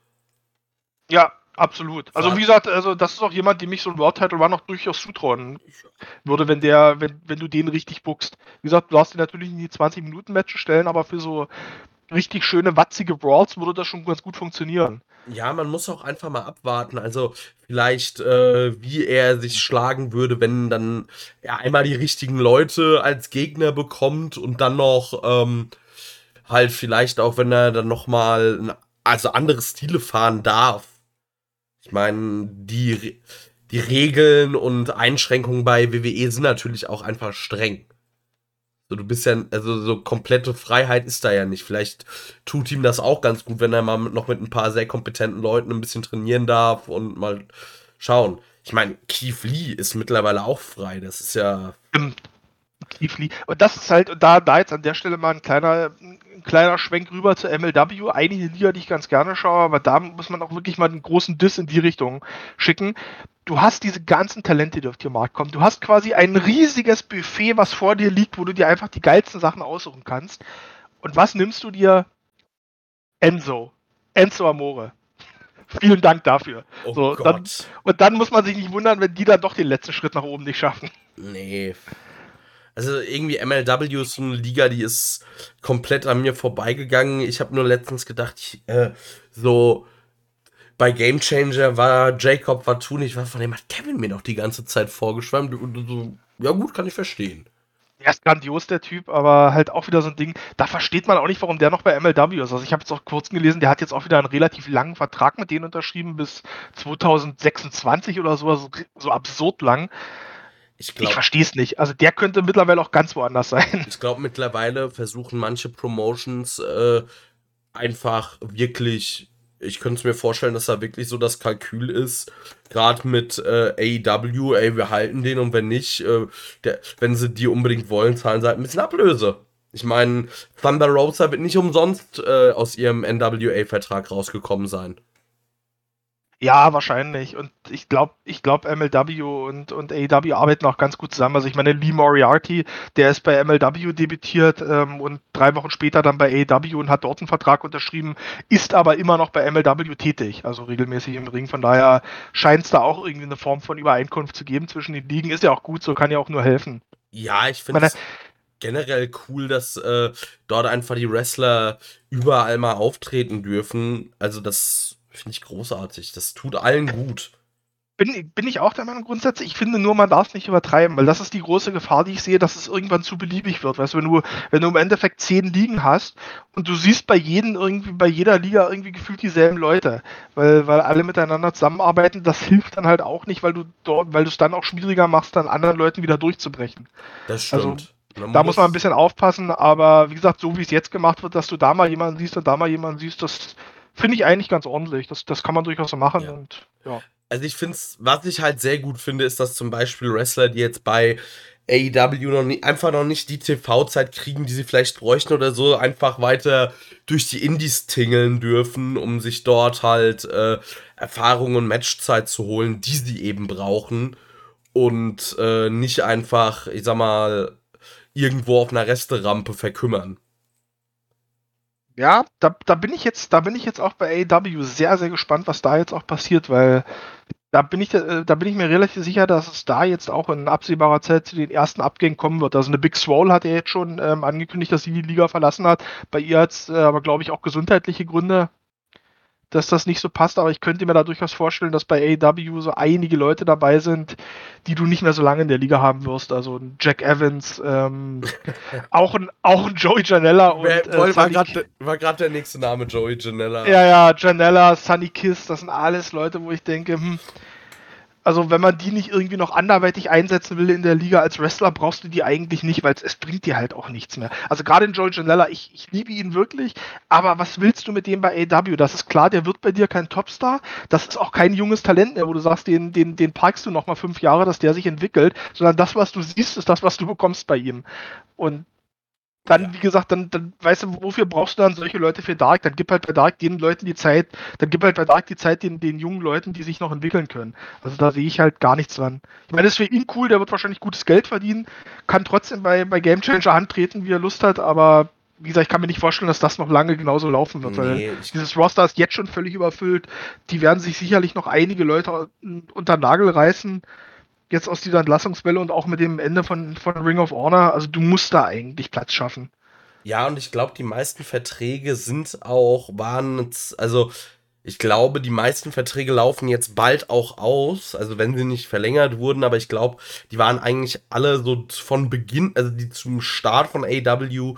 Ja, absolut. Also wie gesagt, also das ist auch jemand, dem ich so ein World Title Run auch durchaus zutrauen würde, wenn der, wenn, wenn du den richtig buchst. Wie gesagt, du darfst ihn natürlich in die 20 Minuten Matches stellen, aber für so richtig schöne watzige Brawls würde das schon ganz gut funktionieren.
Ja, man muss auch einfach mal abwarten. Also vielleicht, äh, wie er sich schlagen würde, wenn dann er einmal die richtigen Leute als Gegner bekommt und dann noch ähm, halt vielleicht auch, wenn er dann noch mal also andere Stile fahren darf. Ich meine, die die Regeln und Einschränkungen bei WWE sind natürlich auch einfach streng. So, du bist ja, also so komplette Freiheit ist da ja nicht. Vielleicht tut ihm das auch ganz gut, wenn er mal noch mit ein paar sehr kompetenten Leuten ein bisschen trainieren darf und mal schauen. Ich meine, Keith Lee ist mittlerweile auch frei. Das ist ja.
Keith Lee. Und das ist halt, da, da jetzt an der Stelle mal ein kleiner, ein kleiner Schwenk rüber zur MLW. Einige Liga, die ich ganz gerne schaue, aber da muss man auch wirklich mal einen großen Diss in die Richtung schicken du hast diese ganzen Talente, die auf den Markt kommen. Du hast quasi ein riesiges Buffet, was vor dir liegt, wo du dir einfach die geilsten Sachen aussuchen kannst. Und was nimmst du dir? Enzo. Enzo Amore. [laughs] Vielen Dank dafür. Oh so, dann, und dann muss man sich nicht wundern, wenn die dann doch den letzten Schritt nach oben nicht schaffen.
Nee. Also irgendwie MLW ist so eine Liga, die ist komplett an mir vorbeigegangen. Ich habe nur letztens gedacht, ich, äh, so bei Game Changer war Jacob Watuni, was von dem hat Kevin mir noch die ganze Zeit vorgeschwärmt. Und so, ja gut, kann ich verstehen.
Er ist grandios, der Typ, aber halt auch wieder so ein Ding, da versteht man auch nicht, warum der noch bei MLW ist. Also ich habe jetzt auch kurz gelesen, der hat jetzt auch wieder einen relativ langen Vertrag mit denen unterschrieben, bis 2026 oder so, also so absurd lang. Ich, ich verstehe es nicht. Also der könnte mittlerweile auch ganz woanders sein.
Ich glaube, mittlerweile versuchen manche Promotions äh, einfach wirklich ich könnte mir vorstellen, dass da wirklich so das Kalkül ist, gerade mit äh, AEW, ey, wir halten den und wenn nicht, äh, der, wenn sie die unbedingt wollen, zahlen sie halt ein bisschen Ablöse. Ich meine, Thunder Rosa wird nicht umsonst äh, aus ihrem NWA-Vertrag rausgekommen sein.
Ja, wahrscheinlich. Und ich glaube, ich glaube, MLW und, und AEW arbeiten auch ganz gut zusammen. Also ich meine, Lee Moriarty, der ist bei MLW debütiert ähm, und drei Wochen später dann bei AEW und hat dort einen Vertrag unterschrieben, ist aber immer noch bei MLW tätig, also regelmäßig im Ring. Von daher scheint es da auch irgendwie eine Form von Übereinkunft zu geben zwischen den Ligen. Ist ja auch gut, so kann ja auch nur helfen.
Ja, ich finde es generell cool, dass äh, dort einfach die Wrestler überall mal auftreten dürfen. Also das Finde ich großartig. Das tut allen gut.
Bin, bin ich auch der Meinung grundsätzlich. Ich finde nur, man darf es nicht übertreiben, weil das ist die große Gefahr, die ich sehe, dass es irgendwann zu beliebig wird. Weißt du, wenn du, wenn du im Endeffekt zehn Ligen hast und du siehst bei jedem irgendwie, bei jeder Liga irgendwie gefühlt dieselben Leute, weil, weil alle miteinander zusammenarbeiten, das hilft dann halt auch nicht, weil du dort, weil du es dann auch schwieriger machst, dann anderen Leuten wieder durchzubrechen.
Das also, stimmt.
Also, da muss man ein bisschen aufpassen, aber wie gesagt, so wie es jetzt gemacht wird, dass du da mal jemanden siehst und da mal jemanden siehst, das, finde ich eigentlich ganz ordentlich. Das, das kann man durchaus so machen. Ja. Und, ja.
Also ich finde es, was ich halt sehr gut finde, ist, dass zum Beispiel Wrestler, die jetzt bei AEW noch nie, einfach noch nicht die TV-Zeit kriegen, die sie vielleicht bräuchten oder so, einfach weiter durch die Indies tingeln dürfen, um sich dort halt äh, Erfahrung und Matchzeit zu holen, die sie eben brauchen. Und äh, nicht einfach, ich sag mal, irgendwo auf einer Resterampe verkümmern.
Ja, da, da bin ich jetzt, da bin ich jetzt auch bei AEW sehr, sehr gespannt, was da jetzt auch passiert, weil da bin ich, äh, da bin ich mir relativ sicher, dass es da jetzt auch in absehbarer Zeit zu den ersten Abgängen kommen wird. Also eine Big Swole hat ja jetzt schon ähm, angekündigt, dass sie die Liga verlassen hat. Bei ihr hat es äh, aber, glaube ich, auch gesundheitliche Gründe dass das nicht so passt, aber ich könnte mir da durchaus vorstellen, dass bei AEW so einige Leute dabei sind, die du nicht mehr so lange in der Liga haben wirst. Also ein Jack Evans, ähm, [laughs] auch, ein, auch ein Joey Janella und.
Äh, war gerade der nächste Name, Joey Janella.
Ja, ja, Janella, Sunny Kiss, das sind alles Leute, wo ich denke, hm, also wenn man die nicht irgendwie noch anderweitig einsetzen will in der Liga als Wrestler, brauchst du die eigentlich nicht, weil es bringt dir halt auch nichts mehr. Also gerade in Joey Janella, ich, ich liebe ihn wirklich, aber was willst du mit dem bei AW? Das ist klar, der wird bei dir kein Topstar, das ist auch kein junges Talent mehr, wo du sagst, den, den, den parkst du noch mal fünf Jahre, dass der sich entwickelt, sondern das, was du siehst, ist das, was du bekommst bei ihm. Und dann, ja. wie gesagt, dann, dann, weißt du, wofür brauchst du dann solche Leute für Dark? Dann gib halt bei Dark den Leuten die Zeit, dann gib halt bei Dark die Zeit den, den jungen Leuten, die sich noch entwickeln können. Also da sehe ich halt gar nichts dran. Ich meine, das ist für ihn cool, der wird wahrscheinlich gutes Geld verdienen, kann trotzdem bei, bei Game Changer antreten, wie er Lust hat, aber wie gesagt, ich kann mir nicht vorstellen, dass das noch lange genauso laufen wird, nee, weil dieses Roster ist jetzt schon völlig überfüllt. Die werden sich sicherlich noch einige Leute unter Nagel reißen jetzt aus dieser Entlassungswelle und auch mit dem Ende von, von Ring of Honor. Also du musst da eigentlich Platz schaffen.
Ja, und ich glaube, die meisten Verträge sind auch, waren, also ich glaube, die meisten Verträge laufen jetzt bald auch aus, also wenn sie nicht verlängert wurden, aber ich glaube, die waren eigentlich alle so von Beginn, also die zum Start von AW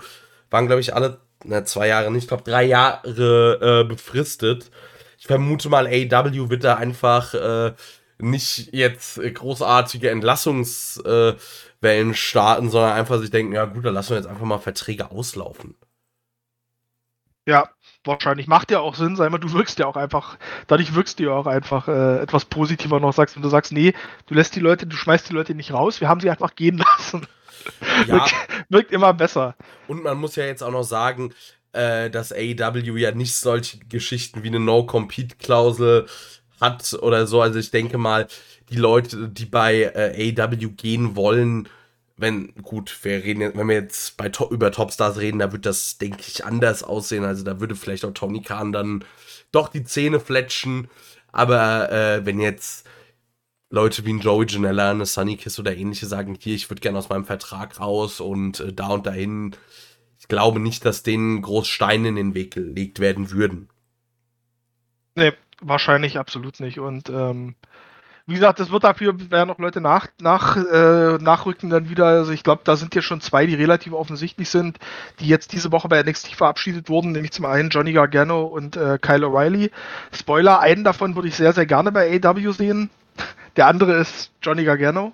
waren, glaube ich, alle, na, zwei Jahre nicht, ich glaube, drei Jahre äh, befristet. Ich vermute mal, AW wird da einfach äh, nicht jetzt großartige Entlassungswellen äh, starten, sondern einfach sich denken, ja gut, dann lassen wir jetzt einfach mal Verträge auslaufen.
Ja, wahrscheinlich macht ja auch Sinn, sei mal, du wirkst ja auch einfach, dadurch wirkst du ja auch einfach äh, etwas positiver noch, sagst, wenn du sagst, nee, du lässt die Leute, du schmeißt die Leute nicht raus, wir haben sie einfach gehen [laughs] lassen. Ja. wirkt, wirkt immer besser.
Und man muss ja jetzt auch noch sagen, äh, dass AEW ja nicht solche Geschichten wie eine No-Compete-Klausel hat oder so. Also ich denke mal, die Leute, die bei äh, AW gehen wollen, wenn, gut, wir reden wenn wir jetzt bei Top, über Topstars reden, da wird das, denke ich, anders aussehen. Also da würde vielleicht auch Tony Khan dann doch die Zähne fletschen. Aber äh, wenn jetzt Leute wie ein Joey Janella, eine Sunny Kiss oder ähnliche sagen, hier, ich würde gerne aus meinem Vertrag raus und äh, da und dahin, ich glaube nicht, dass denen groß Steine in den Weg gelegt werden würden.
Nee, Wahrscheinlich absolut nicht. Und ähm, wie gesagt, es wird dafür, werden noch Leute nach, nach, äh, nachrücken dann wieder. Also ich glaube, da sind ja schon zwei, die relativ offensichtlich sind, die jetzt diese Woche bei NXT verabschiedet wurden, nämlich zum einen Johnny Gargano und äh, Kyle O'Reilly. Spoiler, einen davon würde ich sehr, sehr gerne bei AW sehen. Der andere ist Johnny Gargano.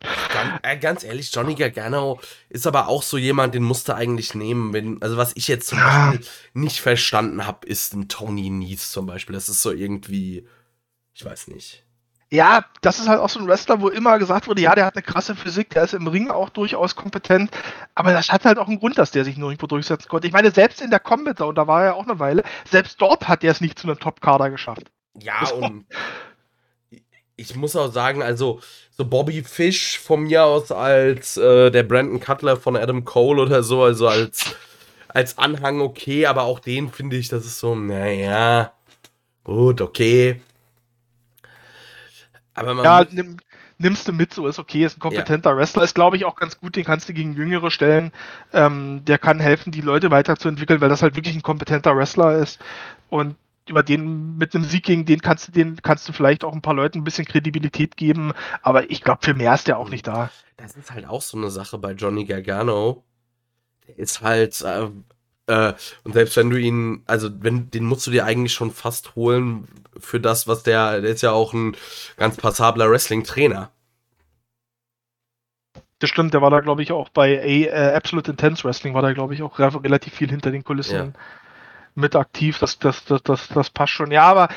Ganz, äh, ganz, ehrlich, Johnny Gargano ist aber auch so jemand, den musste eigentlich nehmen. Wenn, also was ich jetzt zum. Beispiel nicht verstanden habe, ist ein Tony Nies zum Beispiel. Das ist so irgendwie, ich weiß nicht.
Ja, das ist halt auch so ein Wrestler, wo immer gesagt wurde, ja, der hat eine krasse Physik, der ist im Ring auch durchaus kompetent, aber das hat halt auch einen Grund, dass der sich nur irgendwo durchsetzen konnte. Ich meine, selbst in der Combat und da war er ja auch eine Weile, selbst dort hat er es nicht zu einem Top-Kader geschafft.
Ja, [laughs] so. und ich muss auch sagen, also so Bobby Fish von mir aus als äh, der Brandon Cutler von Adam Cole oder so, also als, als Anhang okay, aber auch den finde ich, das ist so, naja, gut, okay.
Aber man. Ja, nimm, nimmst du mit, so ist okay, ist ein kompetenter ja. Wrestler, ist glaube ich auch ganz gut, den kannst du gegen Jüngere stellen. Ähm, der kann helfen, die Leute weiterzuentwickeln, weil das halt wirklich ein kompetenter Wrestler ist. Und über den, mit einem Sieg gegen den kannst du den, kannst du vielleicht auch ein paar Leuten ein bisschen Kredibilität geben, aber ich glaube, für mehr ist der auch nicht da.
Das ist halt auch so eine Sache bei Johnny Gargano. Der ist halt, äh, äh, und selbst wenn du ihn, also wenn, den musst du dir eigentlich schon fast holen für das, was der, der ist ja auch ein ganz passabler Wrestling-Trainer.
Das stimmt, der war da, glaube ich, auch bei A, äh, Absolute Intense Wrestling, war da, glaube ich, auch relativ viel hinter den Kulissen. Ja mit aktiv, das, das, das, das, das passt schon. Ja, aber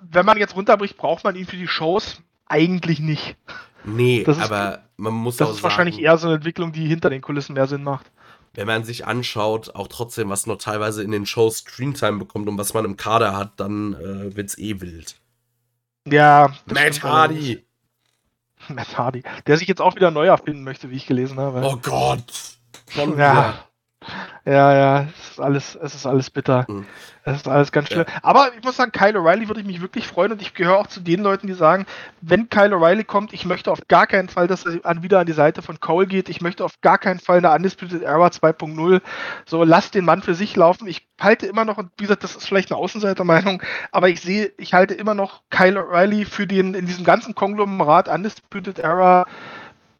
wenn man jetzt runterbricht, braucht man ihn für die Shows eigentlich nicht.
Nee, das aber ist, man muss
das auch Das ist wahrscheinlich eher so eine Entwicklung, die hinter den Kulissen mehr Sinn macht.
Wenn man sich anschaut, auch trotzdem, was noch teilweise in den Shows Screentime bekommt und was man im Kader hat, dann äh, wird's eh wild.
Ja.
Matt Hardy.
Matt Hardy. Der sich jetzt auch wieder neu erfinden möchte, wie ich gelesen habe.
Oh Gott.
Schon ja. Ja, ja, es ist alles, es ist alles bitter. Mhm. Es ist alles ganz schlimm. Ja. Aber ich muss sagen, Kyle O'Reilly würde ich mich wirklich freuen und ich gehöre auch zu den Leuten, die sagen, wenn Kyle O'Reilly kommt, ich möchte auf gar keinen Fall, dass er wieder an die Seite von Cole geht. Ich möchte auf gar keinen Fall eine Undisputed Era 2.0. So, lass den Mann für sich laufen. Ich halte immer noch, und wie gesagt, das ist vielleicht eine Außenseitermeinung, aber ich sehe, ich halte immer noch Kyle O'Reilly für den, in diesem ganzen Konglomerat Undisputed Era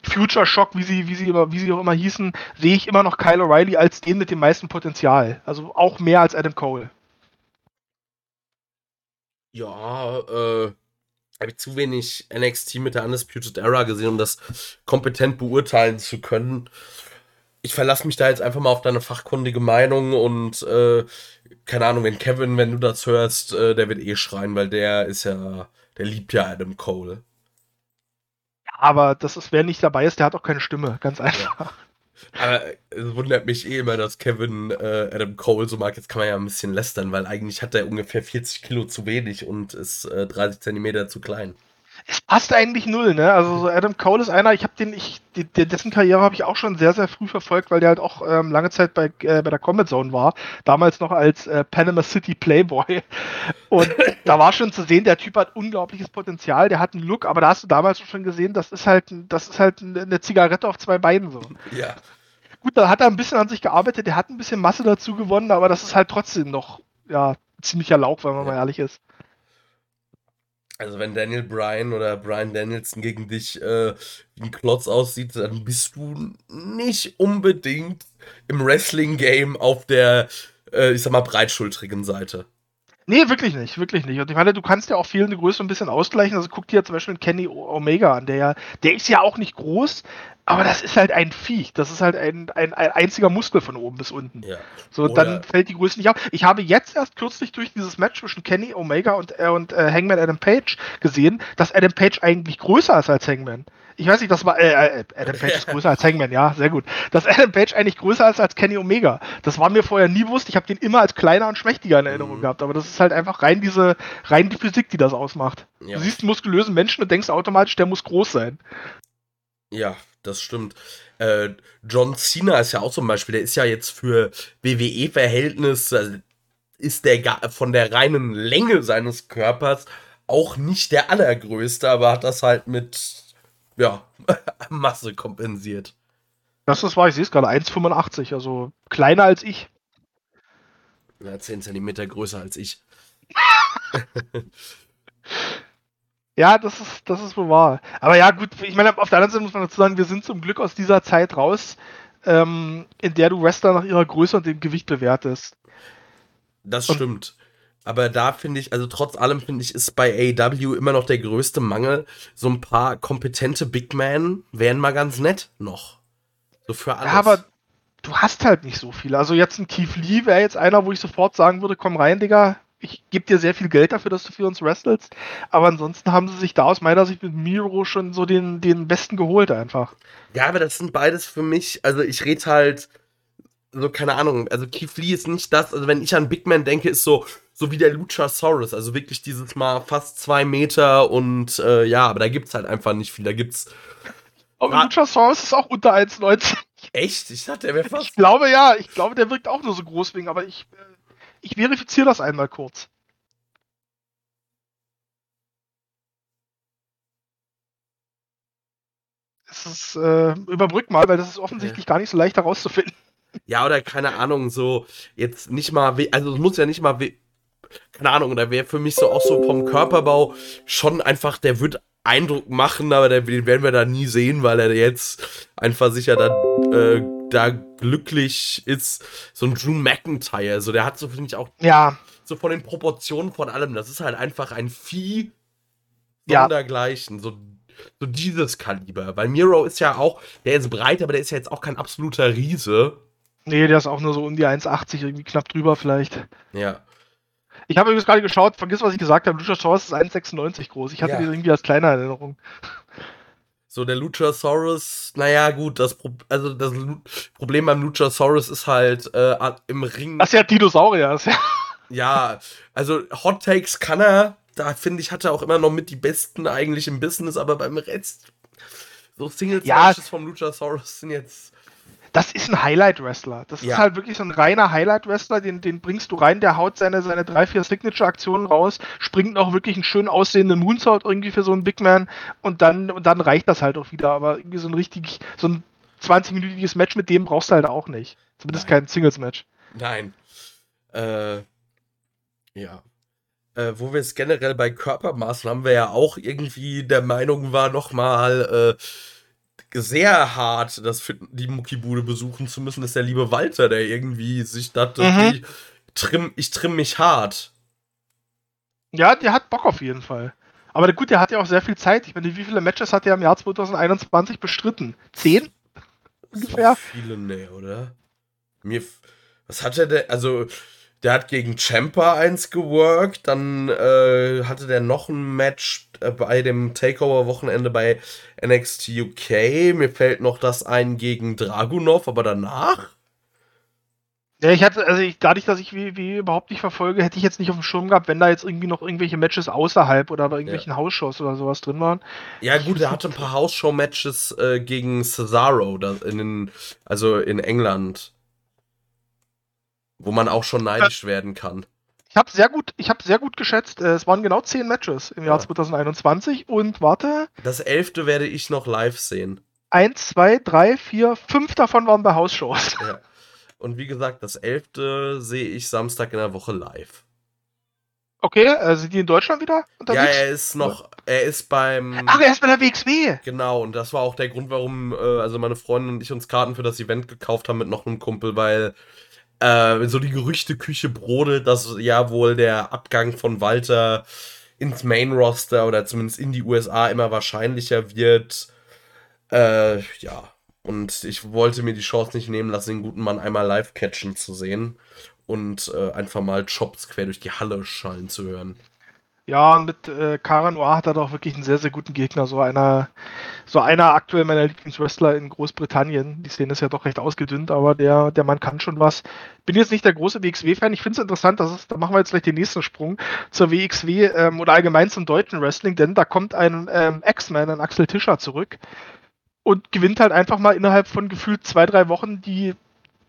Future Shock, wie sie, wie sie, wie sie auch immer hießen, sehe ich immer noch Kyle O'Reilly als den mit dem meisten Potenzial. Also auch mehr als Adam Cole.
Ja, äh, habe ich zu wenig NXT mit der Undisputed Era gesehen, um das kompetent beurteilen zu können. Ich verlasse mich da jetzt einfach mal auf deine fachkundige Meinung und äh, keine Ahnung, wenn Kevin, wenn du das hörst, äh, der wird eh schreien, weil der ist ja, der liebt ja Adam Cole.
Aber das ist, wer nicht dabei ist, der hat auch keine Stimme, ganz einfach.
Aber es wundert mich eh immer, dass Kevin äh, Adam Cole so mag. Jetzt kann man ja ein bisschen lästern, weil eigentlich hat er ungefähr 40 Kilo zu wenig und ist äh, 30 Zentimeter zu klein.
Es passt eigentlich null, ne? Also so Adam Cole ist einer, ich habe den, ich, dessen Karriere habe ich auch schon sehr, sehr früh verfolgt, weil der halt auch ähm, lange Zeit bei, äh, bei der Combat Zone war. Damals noch als äh, Panama City Playboy. [laughs] Und da war schon zu sehen, der Typ hat unglaubliches Potenzial, der hat einen Look, aber da hast du damals schon gesehen, das ist halt, das ist halt eine Zigarette auf zwei Beinen so.
Ja.
Gut, da hat er ein bisschen an sich gearbeitet, der hat ein bisschen Masse dazu gewonnen, aber das ist halt trotzdem noch, ja, ziemlicher Lauch, wenn man ja. mal ehrlich ist.
Also wenn Daniel Bryan oder Bryan Danielson gegen dich äh, wie ein Klotz aussieht, dann bist du nicht unbedingt im Wrestling-Game auf der, äh, ich sag mal, breitschultrigen Seite.
Nee, wirklich nicht, wirklich nicht. Und ich meine, du kannst ja auch fehlende Größe ein bisschen ausgleichen. Also guck dir zum Beispiel Kenny Omega an, der ja, der ist ja auch nicht groß, aber das ist halt ein Viech. Das ist halt ein, ein, ein einziger Muskel von oben bis unten. Ja. So, Oder dann fällt die Größe nicht auf. Ich habe jetzt erst kürzlich durch dieses Match zwischen Kenny Omega und, äh, und äh, Hangman Adam Page gesehen, dass Adam Page eigentlich größer ist als Hangman ich weiß nicht, das war, äh, äh, Adam Page ist [laughs] größer als Hangman, ja, sehr gut. Dass Adam Page eigentlich größer ist als Kenny Omega. Das war mir vorher nie bewusst. Ich habe den immer als kleiner und schmächtiger in Erinnerung mhm. gehabt. Aber das ist halt einfach rein diese, rein die Physik, die das ausmacht. Ja. Du siehst einen muskulösen Menschen und denkst automatisch, der muss groß sein.
Ja, das stimmt. Äh, John Cena ist ja auch zum Beispiel, der ist ja jetzt für WWE-Verhältnisse, also ist der von der reinen Länge seines Körpers auch nicht der allergrößte, aber hat das halt mit ja, [laughs] Masse kompensiert.
Das ist wahr, ich sehe es gerade, 1,85, also kleiner als ich.
Ja, 10 cm größer als ich. [laughs]
ja, das ist, das ist wohl wahr. Aber ja, gut, ich meine, auf der anderen Seite muss man dazu sagen, wir sind zum Glück aus dieser Zeit raus, ähm, in der du Wrestler nach ihrer Größe und dem Gewicht bewertest.
Das und stimmt. Aber da finde ich, also trotz allem finde ich, ist bei AEW immer noch der größte Mangel. So ein paar kompetente Big Men wären mal ganz nett noch. So für alles.
Ja, aber du hast halt nicht so viele. Also jetzt ein Keith Lee wäre jetzt einer, wo ich sofort sagen würde, komm rein, Digga. Ich gebe dir sehr viel Geld dafür, dass du für uns wrestelst. Aber ansonsten haben sie sich da aus meiner Sicht mit Miro schon so den, den Besten geholt einfach.
Ja, aber das sind beides für mich, also ich rede halt, so keine Ahnung, also Keith Lee ist nicht das, also wenn ich an Big Man denke, ist so, so wie der Luchasaurus, also wirklich dieses Mal fast zwei Meter und äh, ja, aber da gibt's halt einfach nicht viel. Da gibt's.
Aber Luchasaurus ist auch unter 1,90.
Echt? Ich dachte, der wäre fast.
Ich glaube ja, ich glaube, der wirkt auch nur so groß wegen, aber ich, äh, ich verifiziere das einmal kurz. Es ist, äh, überbrück mal, weil das ist offensichtlich gar nicht so leicht herauszufinden.
Ja, oder keine Ahnung, so jetzt nicht mal, also es muss ja nicht mal keine Ahnung, da wäre für mich so auch so vom Körperbau schon einfach, der wird Eindruck machen, aber den werden wir da nie sehen, weil er jetzt einfach sicher da, äh, da glücklich ist. So ein Drew McIntyre, so der hat so, finde ich, auch
ja.
so von den Proportionen von allem, das ist halt einfach ein Vieh sondergleichen, ja. so, so dieses Kaliber. Weil Miro ist ja auch, der ist breit, aber der ist ja jetzt auch kein absoluter Riese.
Nee, der ist auch nur so um die 1,80, irgendwie knapp drüber vielleicht.
Ja.
Ich habe übrigens gerade geschaut, vergiss, was ich gesagt habe. Luchasaurus ist 1,96 groß. Ich hatte ja. den irgendwie als kleiner Erinnerung.
So, der Luchasaurus, naja, gut, das, Pro also das Lu Problem beim Luchasaurus ist halt äh, im Ring.
Das ist ja Dinosaurier. Ja.
ja, also Hot Takes kann er. Da finde ich, hat er auch immer noch mit die besten eigentlich im Business, aber beim Rest, so Singles
ja.
vom Luchasaurus sind jetzt
das ist ein Highlight-Wrestler. Das ja. ist halt wirklich so ein reiner Highlight-Wrestler, den, den bringst du rein, der haut seine, seine drei, vier Signature-Aktionen raus, springt noch wirklich einen schön aussehenden Moonsault irgendwie für so einen Big Man und dann, und dann reicht das halt auch wieder. Aber irgendwie so ein richtig, so ein 20-minütiges Match mit dem brauchst du halt auch nicht. Zumindest Nein. kein Singles-Match.
Nein. Äh, ja. Äh, wo wir es generell bei Körpermaßen haben wir ja auch irgendwie der Meinung war, nochmal, äh, sehr hart, das die Muckibude besuchen zu müssen, ist der liebe Walter, der irgendwie sich dachte, mhm. ich, trimm, ich trimm mich hart.
Ja, der hat Bock auf jeden Fall. Aber gut, der hat ja auch sehr viel Zeit. Ich meine, wie viele Matches hat er im Jahr 2021 bestritten? Zehn?
Ungefähr? So viele, ne, oder? Mir, was hat er denn, also, Der hat gegen Champa eins geworkt, dann äh, hatte der noch ein Match äh, bei dem Takeover-Wochenende bei NXT UK. Mir fällt noch das ein gegen Dragunov, aber danach?
Ja, ich hatte, also ich, dadurch, dass ich wie, wie überhaupt nicht verfolge, hätte ich jetzt nicht auf dem Schirm gehabt, wenn da jetzt irgendwie noch irgendwelche Matches außerhalb oder bei irgendwelchen ja. Hausshows oder sowas drin waren.
Ja, gut, er hatte ein paar Hausshow-Matches äh, gegen Cesaro, in den, also in England. Wo man auch schon neidisch werden kann.
Ich habe sehr gut, ich habe sehr gut geschätzt. Äh, es waren genau zehn Matches im Jahr ja. 2021 und warte.
Das elfte werde ich noch live sehen.
Eins, zwei, drei, vier, fünf davon waren bei Hausshows. Ja.
Und wie gesagt, das 11. sehe ich Samstag in der Woche live.
Okay, äh, sind die in Deutschland wieder
unterwegs? Ja, er ist noch, er ist beim.
Ach, er ist bei der WXW.
Genau, und das war auch der Grund, warum, äh, also meine Freundin und ich uns Karten für das Event gekauft haben mit noch einem Kumpel, weil äh, so die Gerüchteküche brodelt, dass ja wohl der Abgang von Walter ins Main Roster oder zumindest in die USA immer wahrscheinlicher wird. Äh, ja, und ich wollte mir die Chance nicht nehmen lassen, den guten Mann einmal live catchen zu sehen und äh, einfach mal Chops quer durch die Halle schallen zu hören.
Ja, und mit äh, Karen Noir hat er doch wirklich einen sehr, sehr guten Gegner. So einer, so einer aktuell meiner Lieblingswrestler in Großbritannien. Die Szene ist ja doch recht ausgedünnt, aber der, der Mann kann schon was. Bin jetzt nicht der große WXW-Fan. Ich finde es interessant, dass es, da machen wir jetzt gleich den nächsten Sprung zur WXW ähm, oder allgemein zum deutschen Wrestling, denn da kommt ein ähm, X-Man, ein Axel Tischer zurück und gewinnt halt einfach mal innerhalb von gefühlt zwei, drei Wochen die,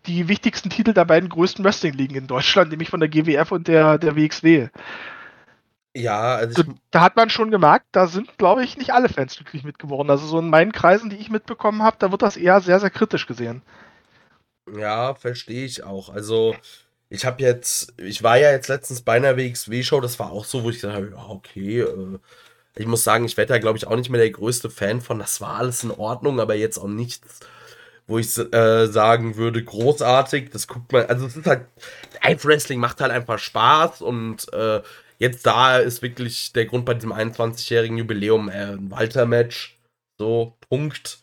die wichtigsten Titel der beiden größten Wrestling-Ligen in Deutschland, nämlich von der GWF und der, der WXW.
Ja, also ich,
da hat man schon gemerkt, da sind, glaube ich, nicht alle Fans glücklich mit geworden. Also so in meinen Kreisen, die ich mitbekommen habe, da wird das eher sehr, sehr kritisch gesehen.
Ja, verstehe ich auch. Also ich habe jetzt, ich war ja jetzt letztens bei einer WXW-Show, das war auch so, wo ich gesagt habe, ja, okay, äh, ich muss sagen, ich werde da, glaube ich, auch nicht mehr der größte Fan von. Das war alles in Ordnung, aber jetzt auch nichts, wo ich äh, sagen würde, großartig. Das guckt man, also es ist halt, Live Wrestling macht halt einfach Spaß und äh, jetzt da ist wirklich der Grund bei diesem 21-jährigen Jubiläum äh, ein Walter-Match. So, Punkt.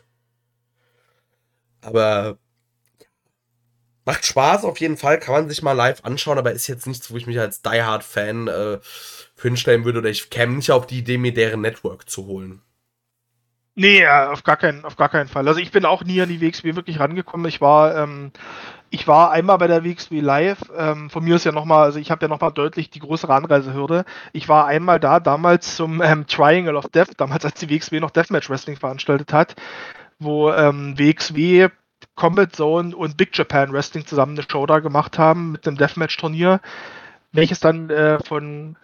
Aber macht Spaß auf jeden Fall, kann man sich mal live anschauen, aber ist jetzt nichts, wo ich mich als Die Hard Fan äh, hinstellen würde oder ich käme nicht auf die Idee, mir deren Network zu holen.
Nee, auf gar keinen, auf gar keinen Fall. Also ich bin auch nie an die WXW wirklich rangekommen. Ich war, ähm, ich war einmal bei der WXW Live. Ähm, von mir ist ja nochmal, also ich habe ja nochmal deutlich die größere Anreisehürde. Ich war einmal da, damals zum ähm, Triangle of Death, damals als die WXW noch Deathmatch Wrestling veranstaltet hat, wo ähm, WXW Combat Zone und Big Japan Wrestling zusammen eine Show da gemacht haben mit einem Deathmatch-Turnier, welches dann äh, von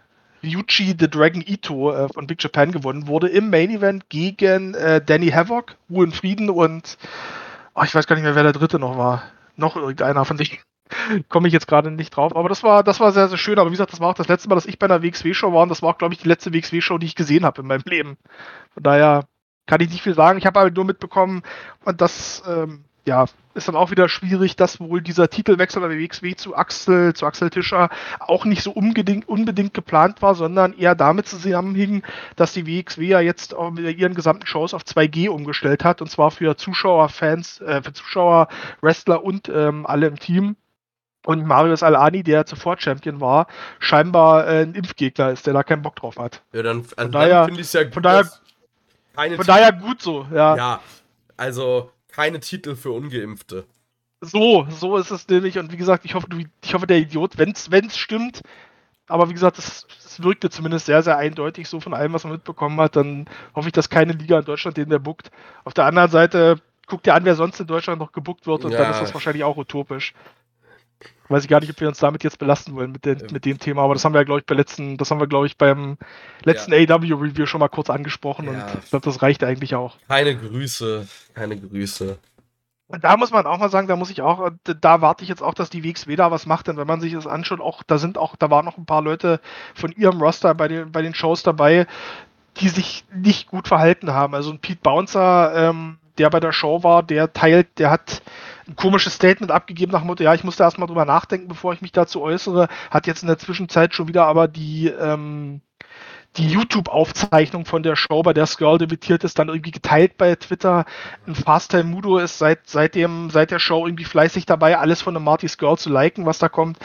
Ryuji the Dragon Ito äh, von Big Japan gewonnen wurde im Main Event gegen äh, Danny Havoc, Ruhe in Frieden und oh, ich weiß gar nicht mehr, wer der dritte noch war. Noch irgendeiner von denen. [laughs] Komme ich jetzt gerade nicht drauf. Aber das war, das war sehr, sehr schön. Aber wie gesagt, das war auch das letzte Mal, dass ich bei einer WXW-Show war und das war auch, glaube ich, die letzte WXW-Show, die ich gesehen habe in meinem Leben. Von daher kann ich nicht viel sagen. Ich habe aber nur mitbekommen, und das ähm, ja, ist dann auch wieder schwierig, dass wohl dieser Titelwechsel der WXW zu Axel, zu Axel Tischer auch nicht so unbedingt, unbedingt geplant war, sondern eher damit zusammenhing, dass die WXW ja jetzt auch mit ihren gesamten Shows auf 2G umgestellt hat und zwar für Zuschauer, Fans, äh, für Zuschauer, Wrestler und ähm, alle im Team. Und Marius Alani, der zuvor Champion war, scheinbar äh, ein Impfgegner ist, der da keinen Bock drauf hat.
Ja, dann, also dann finde ich es ja
gut. Von daher, von daher gut so, ja.
Ja, also keine Titel für Ungeimpfte.
So, so ist es nämlich. Und wie gesagt, ich hoffe, ich hoffe der Idiot, wenn es stimmt, aber wie gesagt, das wirkte zumindest sehr, sehr eindeutig so von allem, was man mitbekommen hat. Dann hoffe ich, dass keine Liga in Deutschland den der buckt. Auf der anderen Seite guckt ihr an, wer sonst in Deutschland noch gebuckt wird und ja. dann ist das wahrscheinlich auch utopisch. Weiß ich gar nicht, ob wir uns damit jetzt belasten wollen mit, den, mit dem Thema, aber das haben wir ja, glaube ich, bei letzten, das haben wir, glaube ich, beim letzten ja. AW-Review schon mal kurz angesprochen ja. und ich glaube, das reicht eigentlich auch.
Keine Grüße, keine Grüße.
Und da muss man auch mal sagen, da muss ich auch, da warte ich jetzt auch, dass die WXW da was macht, denn wenn man sich das anschaut, auch, da sind auch, da waren noch ein paar Leute von ihrem Roster bei den, bei den Shows dabei, die sich nicht gut verhalten haben. Also ein Pete Bouncer, ähm, der bei der Show war, der teilt, der hat ein komisches Statement abgegeben nach dem Motto, ja, ich musste erstmal drüber nachdenken, bevor ich mich dazu äußere, hat jetzt in der Zwischenzeit schon wieder aber die, ähm, die YouTube-Aufzeichnung von der Show, bei der Skrull debütiert ist, dann irgendwie geteilt bei Twitter. Ein Fast-Time Mudo ist seit, seitdem, seit der Show irgendwie fleißig dabei, alles von der Marty Skrull zu liken, was da kommt.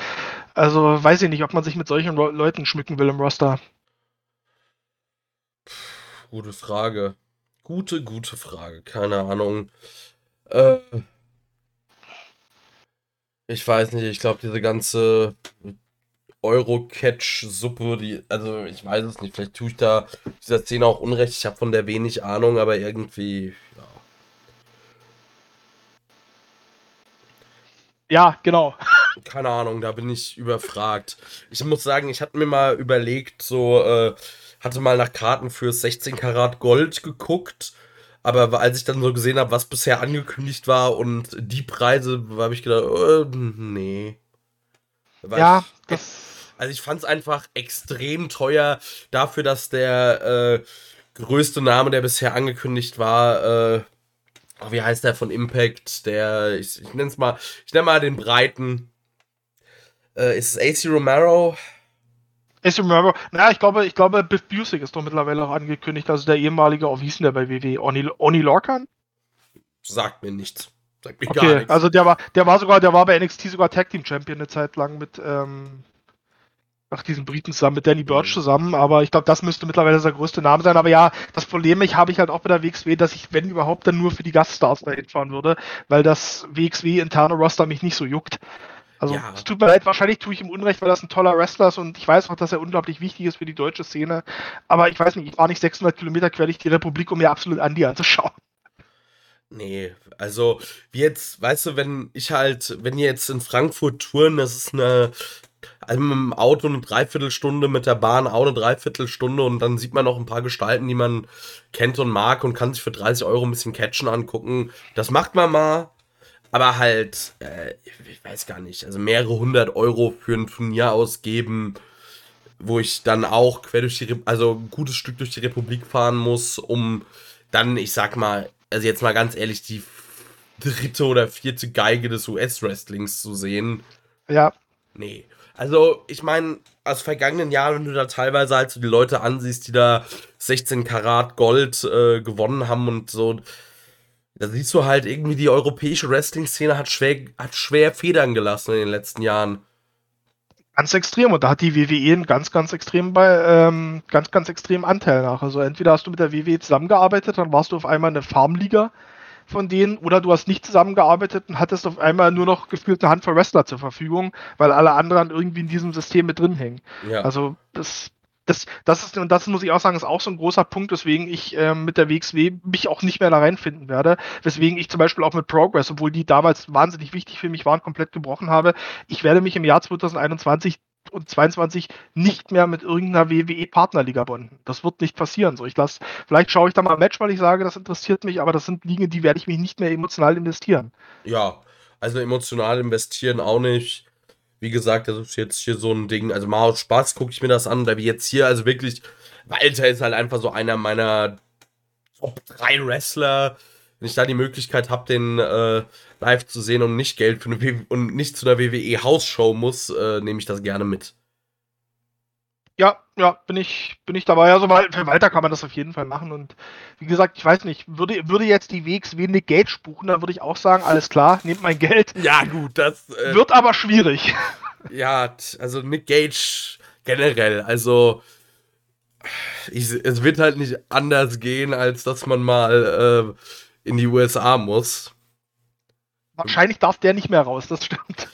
Also weiß ich nicht, ob man sich mit solchen Leuten schmücken will im Roster.
Gute Frage. Gute, gute Frage. Keine Ahnung. Äh, ich weiß nicht, ich glaube, diese ganze Euro-Catch-Suppe, die, also ich weiß es nicht, vielleicht tue ich da dieser Szene auch Unrecht, ich habe von der wenig Ahnung, aber irgendwie, ja.
Ja, genau.
Keine Ahnung, da bin ich überfragt. Ich muss sagen, ich hatte mir mal überlegt, so, äh, hatte mal nach Karten für 16 Karat Gold geguckt. Aber als ich dann so gesehen habe, was bisher angekündigt war und die Preise, habe ich gedacht, äh, nee. Weil
ja,
ich,
das.
Also ich fand es einfach extrem teuer dafür, dass der äh, größte Name, der bisher angekündigt war, äh, oh, wie heißt der von Impact? Der, ich, ich nenne es mal, ich nenne mal den Breiten. Äh, ist es AC Romero?
AC Romero, naja, ich glaube, ich glaube, Biff Busick ist doch mittlerweile auch angekündigt, also der ehemalige, oh, wie hieß denn der bei WWE? Oni, Oni Lorcan?
Sagt mir nichts. Sagt mir
Okay,
gar nichts.
also der war, der war sogar, der war bei NXT sogar Tag Team Champion eine Zeit lang mit, ähm, ach, diesen Briten zusammen, mit Danny Burch
Mhm.
zusammen, aber ich glaube, das müsste mittlerweile der größte Name sein. Aber ja, das Problem ich habe ich halt auch bei der WXW, dass ich, wenn überhaupt, dann nur für die Gaststars da hinfahren würde, weil das WXW interne Roster mich nicht so juckt. Also
Ja.
es tut mir leid, wahrscheinlich tue ich ihm Unrecht, weil das ein toller Wrestler ist und ich weiß auch, dass er unglaublich wichtig ist für die deutsche Szene. Aber ich weiß nicht, ich fahre nicht 600 Kilometer quer durch die Republik, um mir absolut Andy anzuschauen.
Nee, also wie jetzt, weißt du, wenn ich halt, wenn ihr jetzt in Frankfurt touren, das ist eine, also mit dem Auto eine Dreiviertelstunde, mit der Bahn auch eine Dreiviertelstunde und dann sieht man noch ein paar Gestalten, die man kennt und mag und kann sich für 30 Euro ein bisschen Catchen angucken. Das macht man mal, aber halt, äh, ich weiß gar nicht, also mehrere hundert Euro für ein Turnier ausgeben, wo ich dann auch quer durch die, Re also ein gutes Stück durch die Republik fahren muss, um dann, ich sag mal, also jetzt mal ganz ehrlich, die dritte oder vierte Geige des US-Wrestlings zu sehen.
Ja,
Nee. Also, ich meine, aus vergangenen Jahren, wenn du da teilweise halt so die Leute ansiehst, die da 16 Karat Gold äh, gewonnen haben und so, da siehst du halt irgendwie, die europäische Wrestling-Szene hat schwer, hat schwer Federn gelassen in den letzten Jahren.
Ganz extrem. Und da hat die WWE einen ganz, ganz extrem bei, ähm, ganz, ganz extremen Anteil nach. Also entweder hast du mit der WWE zusammengearbeitet, dann warst du auf einmal eine Farmliga von denen, oder du hast nicht zusammengearbeitet und hattest auf einmal nur noch gefühlt eine Handvoll Wrestler zur Verfügung, weil alle anderen irgendwie in diesem System mit drin hängen.
Ja.
Also das, das, das ist, und das muss ich auch sagen, ist auch so ein großer Punkt, weswegen ich ähm, mit der WXW mich auch nicht mehr da reinfinden werde. Weswegen ich zum Beispiel auch mit Progress, obwohl die damals wahnsinnig wichtig für mich waren, komplett gebrochen habe. Ich werde mich im Jahr 2021 und 22 nicht mehr mit irgendeiner WWE Partnerliga bonden. Das wird nicht passieren. So, ich lasse, vielleicht schaue ich da mal ein Match, weil ich sage, das interessiert mich, aber das sind Ligen, die werde ich mich nicht mehr emotional investieren.
Ja, also emotional investieren auch nicht. Wie gesagt, das ist jetzt hier so ein Ding. Also mal aus Spaß gucke ich mir das an, da wie jetzt hier, also wirklich, Walter ist halt einfach so einer meiner Top 3 Wrestler. Wenn ich da die Möglichkeit habe, den äh, live zu sehen und nicht Geld für eine w und nicht zu einer WWE Hausshow muss, äh, nehme ich das gerne mit.
Ja, ja, bin ich, bin ich dabei. Also für Walter kann man das auf jeden Fall machen. Und wie gesagt, ich weiß nicht, würde, würde jetzt die WXW Nick Gage buchen, dann würde ich auch sagen, alles klar, nehmt mein Geld. [laughs]
Ja, gut, das. Äh,
Wird aber schwierig. [laughs]
Ja, also Nick Gage generell, also ich, es wird halt nicht anders gehen, als dass man mal äh, in die USA muss.
Wahrscheinlich darf der nicht mehr raus, das stimmt.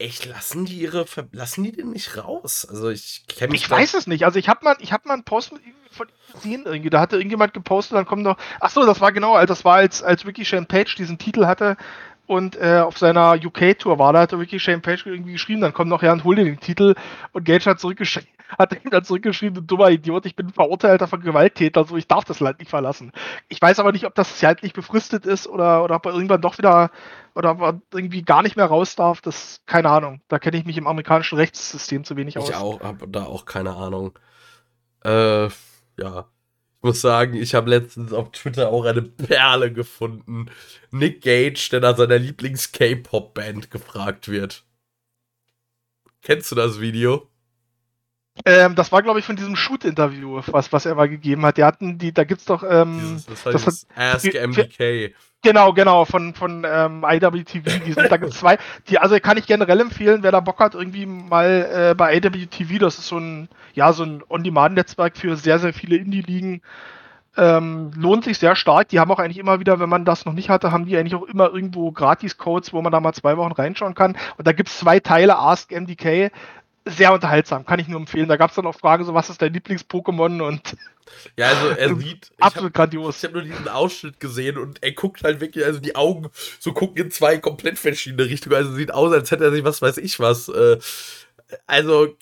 Echt, lassen die ihre, lassen die den nicht raus? Also ich kenne mich
Ich weiß es nicht. Also ich habe mal, ich habe mal einen Post von gesehen irgendwie. Da hatte irgendjemand gepostet, dann kommt noch. Ach so, das war genau, also das war als als Ricky Shane Page diesen Titel hatte und äh, auf seiner UK Tour war, da hat Ricky Shane Page irgendwie geschrieben, dann kommt noch ja und hol dir den Titel und Gage hat zurückgeschrieben, hat ihm dann zurückgeschrieben, du dummer Idiot, ich bin ein verurteilter Gewalttäter, so ich darf das Land nicht verlassen. Ich weiß aber nicht, ob das zeitlich befristet ist oder oder ob er irgendwann doch wieder oder ob er irgendwie gar nicht mehr raus darf, das keine Ahnung. Da kenne ich mich im amerikanischen Rechtssystem zu wenig aus.
Ich auch, habe da auch keine Ahnung. Äh, ja. Ich muss sagen, ich habe letztens auf Twitter auch eine Perle gefunden. Nick Gage, der nach seiner Lieblings-K-Pop-Band gefragt wird. Kennst du das Video?
Ähm, das war, glaube ich, von diesem Shoot-Interview, was, was er mal gegeben hat. Die hatten die, da gibt's doch. Ähm,
Dieses, das war
das
dieses Ask MDK.
Genau, genau, von, von ähm, IWTV. Die sind, da gibt's zwei. Die, also kann ich generell empfehlen, wer da Bock hat, irgendwie mal äh, bei IWTV, das ist so ein, ja, so ein On-Demand-Netzwerk für sehr, sehr viele Indie-Ligen. Ähm, lohnt sich sehr stark. Die haben auch eigentlich immer wieder, wenn man das noch nicht hatte, haben die eigentlich auch immer irgendwo Gratis-Codes, wo man da mal zwei Wochen reinschauen kann. Und da gibt's zwei Teile, Ask MDK. Sehr unterhaltsam, kann ich nur empfehlen. Da gab's dann auch Fragen, so was ist dein Lieblings-Pokémon und
Ja, also er [laughs] sieht. Ich hab,
absolut grandios.
ich habe nur diesen Ausschnitt gesehen und er guckt halt wirklich, also die Augen so gucken in zwei komplett verschiedene Richtungen. Also sieht aus, als hätte er sich was weiß ich was. Äh, also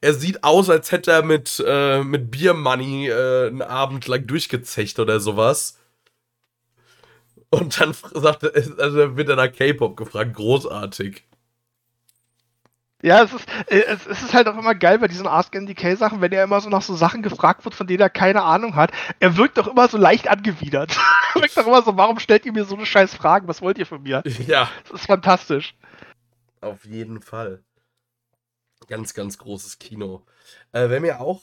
er sieht aus, als hätte er mit, äh, mit Beer Money äh, einen Abend lang durchgezecht oder sowas. Und dann [laughs] sagt er, also dann wird er nach K-Pop gefragt, großartig.
Ja, es ist, äh, es, es ist halt auch immer geil bei diesen Ask MDK Sachen, wenn er immer so nach so Sachen gefragt wird, von denen er keine Ahnung hat. Er wirkt doch immer so leicht angewidert. [laughs] er wirkt doch immer so, warum stellt ihr mir so eine scheiß Fragen? Was wollt ihr von mir?
Ja,
Das ist fantastisch.
auf jeden Fall. Ganz, ganz großes Kino. Äh, wer mir auch.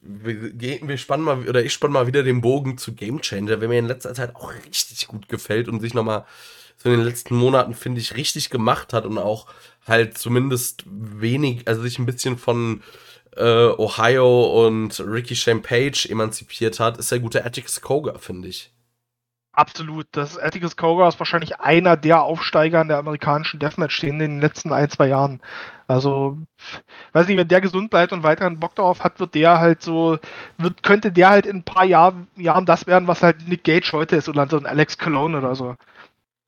Wir, gehen- wir spannen mal, oder ich spanne mal wieder den Bogen zu Game Changer, wer mir in letzter Zeit auch richtig gut gefällt und sich nochmal so in den letzten Monaten, finde ich, richtig gemacht hat und auch halt zumindest wenig, also sich ein bisschen von äh, Ohio und Ricky Champage emanzipiert hat, ist der gute Atticus Koga, finde ich.
Absolut. Das Atticus Koga ist wahrscheinlich einer der Aufsteiger in der amerikanischen Deathmatch-Szene in den letzten ein, zwei Jahren. Also, weiß nicht, wenn der gesund bleibt und weiterhin Bock darauf hat, wird der halt so, wird, könnte der halt in ein paar Jahr, Jahren das werden, was halt Nick Gage heute ist oder so ein Alex Cologne oder so.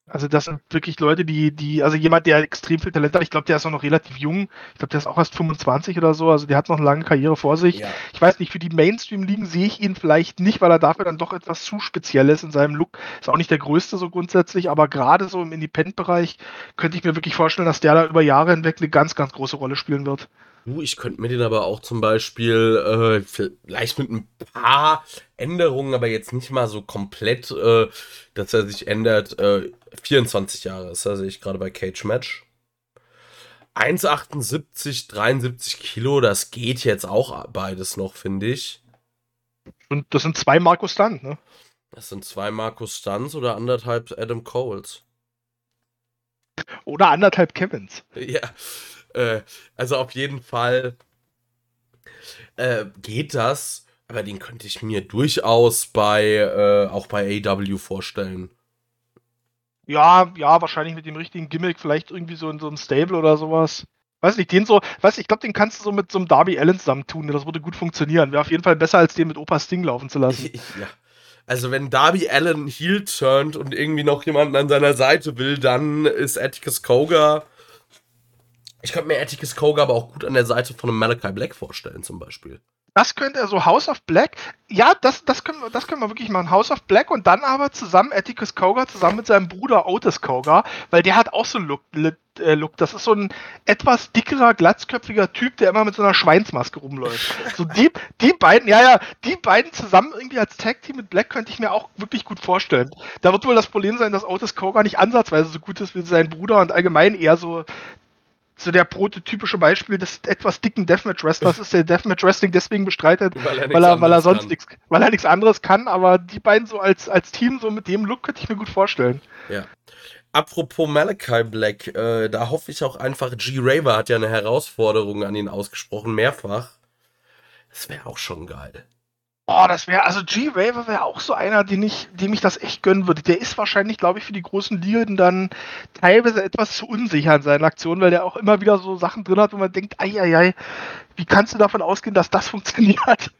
Also das sind wirklich Leute, die, die, also jemand, der extrem viel Talent hat, ich glaube, der ist auch noch relativ jung. Ich glaube, der ist auch erst 25 oder so, also der hat noch eine lange Karriere vor sich.
Ja.
Ich weiß nicht, für die Mainstream-Ligen sehe ich ihn vielleicht nicht, weil er dafür dann doch etwas zu speziell ist in seinem Look. Ist auch nicht der größte so grundsätzlich, aber gerade so im Independent-Bereich könnte ich mir wirklich vorstellen, dass der da über Jahre hinweg eine ganz, ganz große Rolle spielen wird.
Du, ich könnte mir den aber auch zum Beispiel äh, vielleicht mit ein paar Änderungen, aber jetzt nicht mal so komplett, äh, dass er sich ändert. Äh, 24 Jahre ist er, sehe ich gerade bei Cage Match. 1,78, 73 Kilo, das geht jetzt auch beides noch, finde ich.
Und das sind zwei Markus Stunt, ne?
Das sind zwei Markus Stunts oder anderthalb Adam Coles.
Oder anderthalb Kevins.
Ja, äh, also auf jeden Fall äh, geht das, aber den könnte ich mir durchaus bei äh, auch bei AW vorstellen.
Ja, ja, wahrscheinlich mit dem richtigen Gimmick, vielleicht irgendwie so in so einem Stable oder sowas. Weiß nicht, den so, weiß ich glaube, den kannst du so mit so einem Darby Allen zusammentun, das würde gut funktionieren. Wäre auf jeden Fall besser, als den mit Opa Sting laufen zu lassen. [laughs]
ja. Also wenn Darby Allen heel turnt und irgendwie noch jemanden an seiner Seite will, dann ist Atticus Koga. Ich könnte mir Atticus Koga aber auch gut an der Seite von einem Malachi Black vorstellen, zum Beispiel.
Das könnte er so House of Black. Ja, das, das, können wir, das können wir wirklich machen. House of Black und dann aber zusammen Atticus Koga zusammen mit seinem Bruder Otis Koga, weil der hat auch so einen Look. Äh, Look. Das ist so ein etwas dickerer, glatzköpfiger Typ, der immer mit so einer Schweinsmaske rumläuft. So die, die beiden, ja, ja, die beiden zusammen irgendwie als Tag Team mit Black könnte ich mir auch wirklich gut vorstellen. Da wird wohl das Problem sein, dass Otis Koga nicht ansatzweise so gut ist wie sein Bruder und allgemein eher so so der prototypische Beispiel des etwas dicken Deathmatch-Wrestlers ist, der Deathmatch-Wrestling deswegen bestreitet,
Weil er,
weil er, weil er sonst nichts, weil er nichts anderes kann, aber die beiden so als, als Team, so mit dem Look, könnte ich mir gut vorstellen.
Ja. Apropos Malachi Black, äh, da hoffe ich auch einfach, G. Raver hat ja eine Herausforderung an ihn ausgesprochen, mehrfach. Das wäre auch schon geil.
Oh, das wäre, also G-Raver wäre auch so einer, den ich, dem ich das echt gönnen würde. Der ist wahrscheinlich, glaube ich, für die großen Ligen dann teilweise etwas zu unsicher in seinen Aktionen, weil der auch immer wieder so Sachen drin hat, wo man denkt, ei, ei, ei, wie kannst du davon ausgehen, dass das [laughs] funktioniert?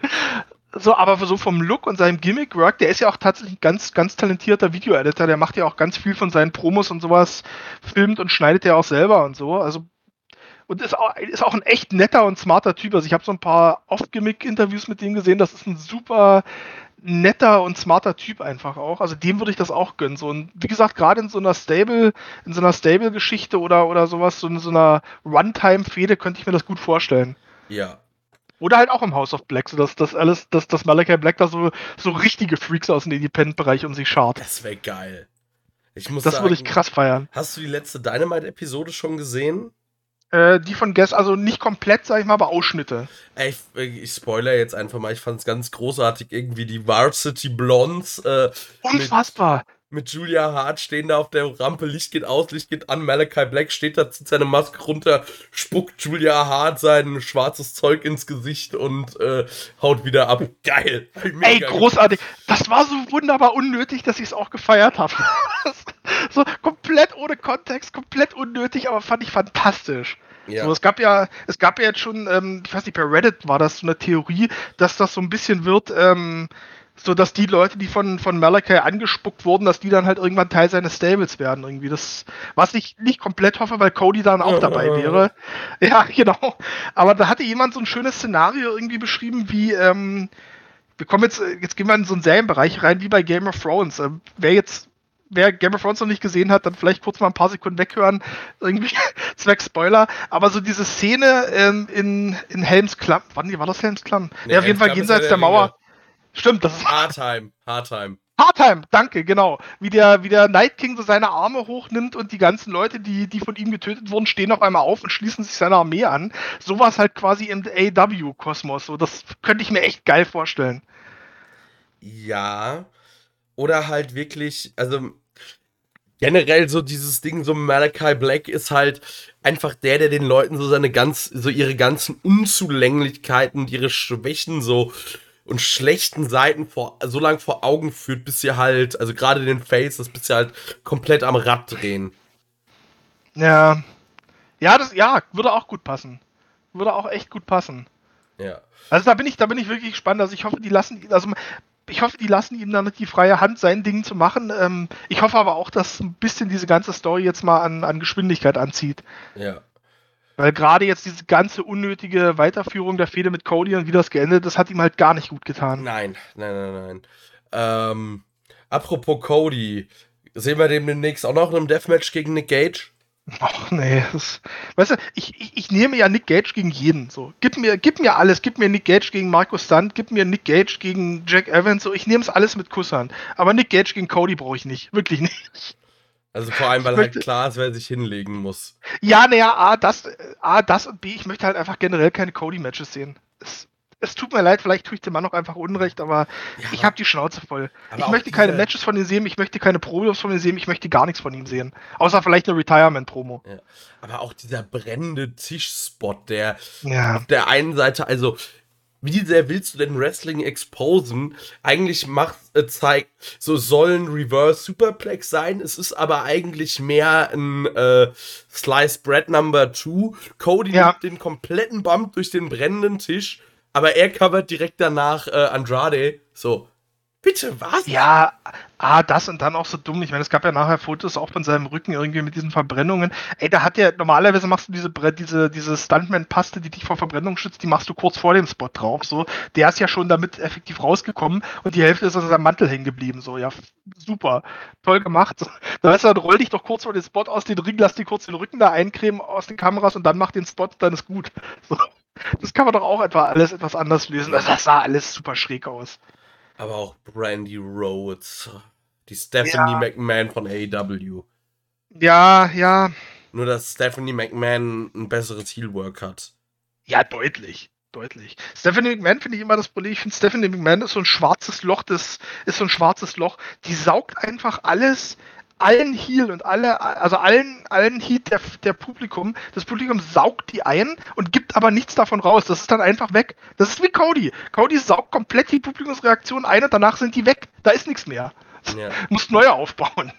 So, aber so vom Look und seinem Gimmick-Work, der ist ja auch tatsächlich ein ganz, ganz talentierter Video-Editor, der macht ja auch ganz viel von seinen Promos und sowas, filmt und schneidet ja auch selber und so, also und ist auch, ist auch ein echt netter und smarter Typ. Also ich habe so ein paar Off-Gimmick-Interviews mit dem gesehen. Das ist ein super netter und smarter Typ einfach auch. Also dem würde ich das auch gönnen. So, und wie gesagt, gerade in so einer Stable, in so einer Stable-Geschichte oder, oder sowas, so in so einer Runtime-Fehde könnte ich mir das gut vorstellen.
Ja.
Oder halt auch im House of Black, so dass das alles, dass das Malachi Black da so, so richtige Freaks aus dem Independent-Bereich um sich schart.
Das wäre geil. Ich muss
Das
sagen,
würde ich krass feiern.
Hast du die letzte Dynamite-Episode schon gesehen?
Äh, die von Guess, also nicht komplett, sag ich mal, aber Ausschnitte.
Ey, ich, ich spoiler jetzt einfach mal, ich fand es ganz großartig, irgendwie die Varsity Blondes. Äh,
Unfassbar.
Mit, Julia Hart stehen da auf der Rampe, Licht geht aus, Licht geht an, Malachi Black steht da, zieht seine Maske runter, spuckt Julia Hart sein schwarzes Zeug ins Gesicht und äh, haut wieder ab. Geil.
Ey, großartig. Das war so wunderbar unnötig, dass ich es auch gefeiert habe. [laughs] so komplett ohne Kontext, komplett unnötig, aber fand ich fantastisch. Ja. So, es gab ja, es gab ja jetzt schon, ähm, ich weiß nicht, bei Reddit war das so eine Theorie, dass das so ein bisschen wird, ähm, so dass die Leute, die von, von Malachi angespuckt wurden, dass die dann halt irgendwann Teil seines Stables werden, irgendwie. Das, was ich nicht komplett hoffe, weil Cody dann auch dabei wäre. [laughs] Ja, genau. Aber da hatte jemand so ein schönes Szenario irgendwie beschrieben, wie, ähm, wir kommen jetzt, jetzt gehen wir in so einen Serienbereich rein, wie bei Game of Thrones. Ähm, wer jetzt, wer Game of Thrones noch nicht gesehen hat, dann vielleicht kurz mal ein paar Sekunden weghören, irgendwie [laughs] Zweck Spoiler. Aber so diese Szene ähm, in, in Helms Klamm, wann war das Helms Klamm? Nee, ja, auf jeden Fall jenseits der, der Mauer. Stimmt, das ist.
Hardtime, Hardtime.
Hardtime, danke, genau. Wie der, wie der Night King so seine Arme hochnimmt und die ganzen Leute, die, die von ihm getötet wurden, stehen auf einmal auf und schließen sich seiner Armee an. Sowas halt quasi im AW-Kosmos. So, das könnte ich mir echt geil vorstellen.
Ja. Oder halt wirklich, also generell so dieses Ding, so Malachi Black ist halt einfach der, der den Leuten so seine ganz, so ihre ganzen Unzulänglichkeiten, ihre Schwächen so und schlechten Seiten vor, so lang vor Augen führt, bis sie halt, also gerade den Face, das bis sie halt komplett am Rad drehen.
Ja. Ja, das, ja, würde auch gut passen. Würde auch echt gut passen.
Ja.
Also da bin ich, da bin ich wirklich gespannt. Also ich hoffe, die lassen, also ich hoffe, die lassen ihm dann die freie Hand, sein Ding zu machen. Ähm, ich hoffe aber auch, dass ein bisschen diese ganze Story jetzt mal an, an Geschwindigkeit anzieht.
Ja.
Weil gerade jetzt diese ganze unnötige Weiterführung der Fehde mit Cody und wie das geendet, das hat ihm halt gar nicht gut getan.
Nein, nein, nein, nein. Ähm, apropos Cody, sehen wir den demnächst auch noch in einem Deathmatch gegen Nick Gage?
Ach nee, das, weißt du, ich, ich, ich, nehme ja Nick Gage gegen jeden. So, gib mir, gib mir alles, gib mir Nick Gage gegen Markus Stunt, gib mir Nick Gage gegen Jack Evans. So, ich nehme es alles mit Kusshand. Aber Nick Gage gegen Cody brauche ich nicht, wirklich nicht.
Also vor allem, weil halt klar ist, wer sich hinlegen muss.
Ja, naja, A, das, A, das und B, ich möchte halt einfach generell keine Cody-Matches sehen. Es, es, tut mir leid, vielleicht tue ich dem Mann auch einfach Unrecht, aber ja, ich habe die Schnauze voll. Ich möchte keine Matches von ihm sehen, ich möchte keine Promos von ihm sehen, ich möchte gar nichts von ihm sehen. Außer vielleicht eine Retirement-Promo.
Ja. Aber auch dieser brennende Tischspot, der ja. auf der einen Seite, also wie sehr willst du denn Wrestling exposen? Eigentlich macht, äh, zeigt, so sollen Reverse Superplex sein. Es ist aber eigentlich mehr ein äh, Slice Bread Number 2. Cody ja. nimmt den kompletten Bump durch den brennenden Tisch, aber er covert direkt danach äh, Andrade. So, Bitte, was?
Ja, ah, das und dann auch so dumm. Ich meine, es gab ja nachher Fotos auch von seinem Rücken irgendwie mit diesen Verbrennungen. Ey, da hat ja, normalerweise machst du diese, diese, diese Stuntman-Paste, die dich vor Verbrennung schützt, die machst du kurz vor dem Spot drauf. So, der ist ja schon damit effektiv rausgekommen und die Hälfte ist aus seinem Mantel hängen geblieben. So, ja, super. Toll gemacht. Da weißt du, dann roll dich doch kurz vor den Spot aus den Ring, lass dir kurz den Rücken da eincremen aus den Kameras und dann mach den Spot, dann ist gut. So. Das kann man doch auch etwa alles etwas anders lösen. Das sah alles super schräg aus.
Aber auch Brandy Rhodes. Die Stephanie ja. McMahon von AEW.
Ja, ja.
Nur, dass Stephanie McMahon ein besseres Heelwork hat.
Ja, deutlich. Deutlich. Stephanie McMahon finde ich immer das Problem. Ich finde, Stephanie McMahon ist so ein schwarzes Loch, das ist so ein schwarzes Loch. Die saugt einfach alles allen Heal und alle, also allen, allen Heat der, der Publikum, das Publikum saugt die ein und gibt aber nichts davon raus. Das ist dann einfach weg. Das ist wie Cody. Cody saugt komplett die Publikumsreaktion ein und danach sind die weg. Da ist nichts mehr. Ja. [laughs] Muss neue aufbauen.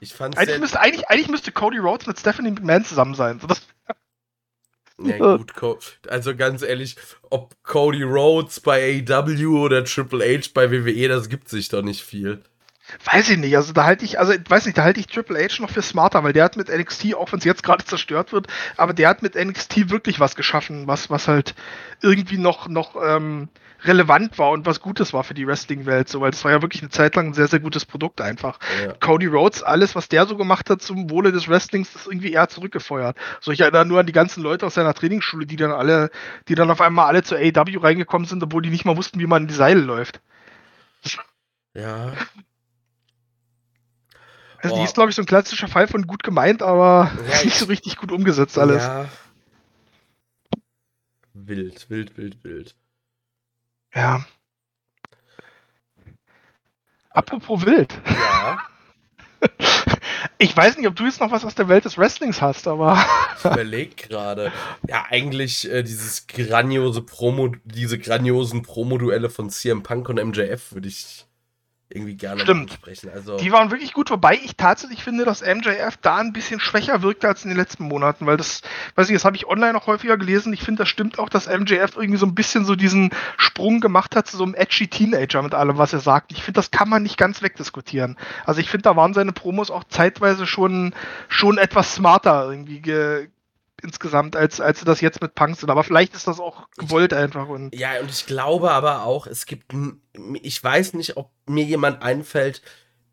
Ich fand's
eigentlich, müsste, eigentlich, eigentlich müsste Cody Rhodes mit Stephanie McMahon zusammen sein. So, das,
ja, gut, also ganz ehrlich, ob Cody Rhodes bei AEW oder Triple H bei WWE, das gibt sich doch nicht viel.
Weiß ich nicht, also da halte ich, also weiß nicht, da halte ich Triple H noch für smarter, weil der hat mit NXT, auch wenn es jetzt gerade zerstört wird, aber der hat mit NXT wirklich was geschaffen, was, was halt irgendwie noch, noch ähm, relevant war und was Gutes war für die Wrestling-Welt, so, weil das war ja wirklich eine Zeit lang ein sehr, sehr gutes Produkt einfach. Ja. Cody Rhodes, alles, was der so gemacht hat zum Wohle des Wrestlings, ist irgendwie eher zurückgefeuert. So, ich erinnere nur an die ganzen Leute aus seiner Trainingsschule, die dann alle, die dann auf einmal alle zur AEW reingekommen sind, obwohl die nicht mal wussten, wie man in die Seile läuft.
Ja,
also die ist, glaube ich, so ein klassischer Fall von gut gemeint, aber ja, [laughs] nicht so richtig gut umgesetzt alles. Ja.
wild, wild, wild, wild.
Ja. Apropos wild.
Ja. [laughs]
Ich weiß nicht, ob du jetzt noch was aus der Welt des Wrestlings hast, aber.
Ich überleg gerade. Ja, eigentlich äh, dieses grandiose Promo, diese grandiosen Promo-Duelle von CM Punk und MJF würde ich irgendwie gerne
Stimmt.
sprechen. Also,
Die waren wirklich gut, wobei ich tatsächlich finde, dass MJF da ein bisschen schwächer wirkte als in den letzten Monaten, weil das, weiß ich, das habe ich online noch häufiger gelesen. Ich finde, das stimmt auch, dass MJF irgendwie so ein bisschen so diesen Sprung gemacht hat zu so einem edgy Teenager mit allem, was er sagt. Ich finde, das kann man nicht ganz wegdiskutieren. Also ich finde, da waren seine Promos auch zeitweise schon, schon etwas smarter irgendwie ge insgesamt, als, als sie das jetzt mit Punk sind. Aber vielleicht ist das auch gewollt einfach. Und
ja, und ich glaube aber auch, es gibt, ich weiß nicht, ob mir jemand einfällt,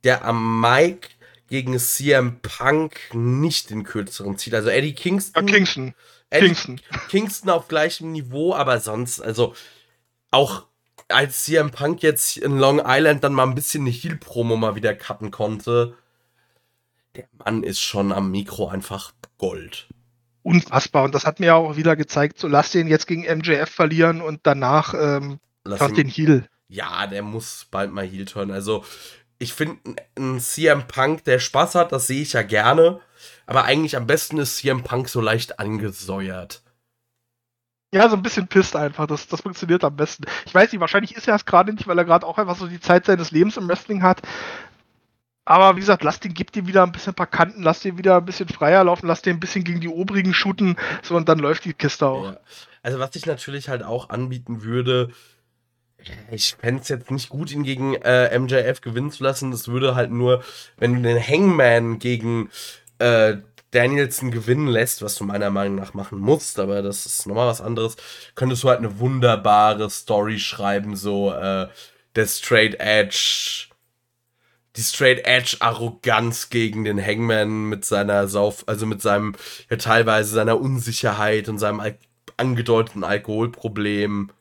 der am Mike gegen CM Punk nicht den kürzeren zieht. Also Eddie
ja,
Kingston.
Kingston.
Eddie
Kingston.
Kingston auf gleichem Niveau, aber sonst, also auch als CM Punk jetzt in Long Island dann mal ein bisschen eine Heel-Promo mal wieder cutten konnte, der Mann ist schon am Mikro einfach Gold.
Unfassbar. Und das hat mir ja auch wieder gezeigt, so lass den jetzt gegen MJF verlieren und danach ähm, den Heal.
Ja, der muss bald mal Heel turn. Also, ich finde, ein CM Punk, der Spaß hat, das sehe ich ja gerne. Aber eigentlich am besten ist CM Punk so leicht angesäuert.
Ja, so ein bisschen pisst einfach. Das, das funktioniert am besten. Ich weiß nicht, wahrscheinlich ist er es gerade nicht, weil er gerade auch einfach so die Zeit seines Lebens im Wrestling hat. Aber wie gesagt, lass den, gib dir wieder ein bisschen ein paar Kanten, lass den wieder ein bisschen freier laufen, lass den ein bisschen gegen die obrigen shooten, so und dann läuft die Kiste auch.
Ja. Also, was ich natürlich halt auch anbieten würde, ich fände es jetzt nicht gut, ihn gegen äh, MJF gewinnen zu lassen. Das würde halt nur, wenn du den Hangman gegen äh, Danielson gewinnen lässt, was du meiner Meinung nach machen musst, aber das ist nochmal was anderes, könntest du halt eine wunderbare Story schreiben, so äh, der Straight Edge, die Straight Edge Arroganz gegen den Hangman mit seiner Sauf, also mit seinem, ja teilweise seiner Unsicherheit und seinem Al angedeuteten Alkoholproblem.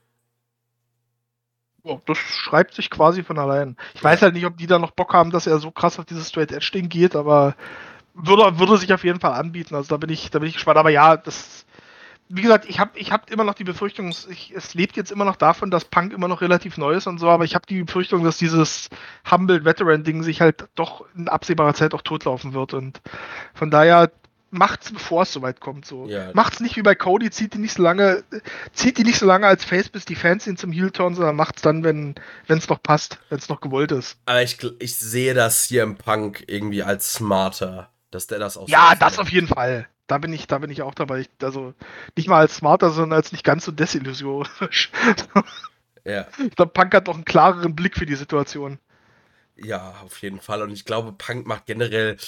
Oh, das schreibt sich quasi von allein. Ich weiß halt nicht, ob die da noch Bock haben, dass er so krass auf dieses Straight Edge Ding geht, aber würde, würde sich auf jeden Fall anbieten. Also da bin ich, da bin ich gespannt. Aber ja, das, wie gesagt, ich habe ich hab immer noch die Befürchtung, es- ich, es lebt jetzt immer noch davon, dass Punk immer noch relativ neu ist und so, aber ich habe die Befürchtung, dass dieses Humble Veteran Ding sich halt doch in absehbarer Zeit auch totlaufen wird und von daher macht's, bevor es soweit kommt. So.
Ja.
Macht's nicht wie bei Cody, zieht die nicht so lange, zieht die nicht so lange als Face, bis die Fans ihn zum Heel turn, sondern macht's dann, wenn es noch passt, wenn es noch gewollt ist.
Aber ich, ich sehe das hier im Punk irgendwie als smarter, dass der das auch so
Ja,
macht.
das auf jeden Fall. Da bin ich, da bin ich auch dabei. Ich, also nicht mal als smarter, sondern als nicht ganz so desillusionisch. [laughs]
Ja,
ich glaube, Punk hat noch einen klareren Blick für die Situation.
ja, auf jeden Fall. Und ich glaube, Punk macht generell,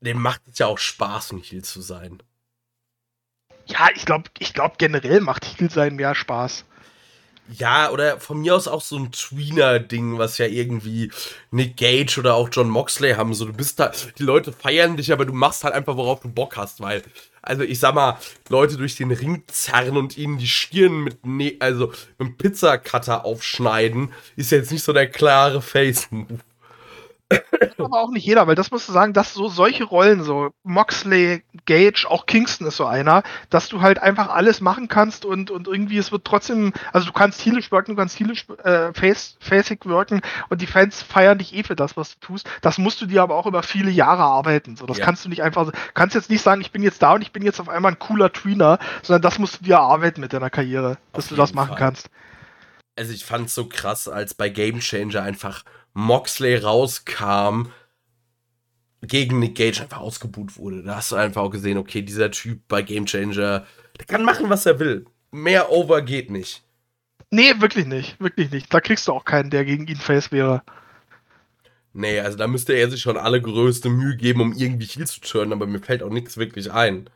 dem macht es ja auch Spaß, ein Heel zu sein.
Ja, ich glaube, ich glaube generell macht Heel sein mehr Spaß.
Ja, oder von mir aus auch so ein Tweener-Ding, was ja irgendwie Nick Gage oder auch John Moxley haben. So, du bist da, die Leute feiern dich, aber du machst halt einfach, worauf du Bock hast, weil, also ich sag mal, Leute durch den Ring zerren und ihnen die Stirn mit, ne also mit einem Pizzacutter aufschneiden, ist jetzt nicht so der klare Face-Move.
Aber auch nicht jeder, weil das musst du sagen, dass so solche Rollen, so Moxley, Gage, auch Kingston ist so einer, dass du halt einfach alles machen kannst und, und irgendwie es wird trotzdem, also du kannst heelisch wirken, du kannst heelisch äh, face, facig wirken und die Fans feiern dich eh für das, was du tust. Das musst du dir aber auch über viele Jahre arbeiten. So, das
Ja.
kannst du nicht einfach, kannst jetzt nicht sagen, ich bin jetzt da und ich bin jetzt auf einmal ein cooler Tweener, sondern das musst du dir erarbeiten mit deiner Karriere, dass
Auf
du das machen
Fall.
kannst.
Also ich fand's so krass, als bei Game Changer einfach Moxley rauskam, gegen Nick Gage einfach ausgebuht wurde. Da hast du einfach auch gesehen, okay, dieser Typ bei Game Changer, der kann machen, was er will. Mehr over geht nicht.
Nee, wirklich nicht, wirklich nicht. Da kriegst du auch keinen, der gegen ihn face wäre.
Nee, also da müsste er sich schon alle größte Mühe geben, um irgendwie Heal zu turnen, aber mir fällt auch nichts wirklich ein.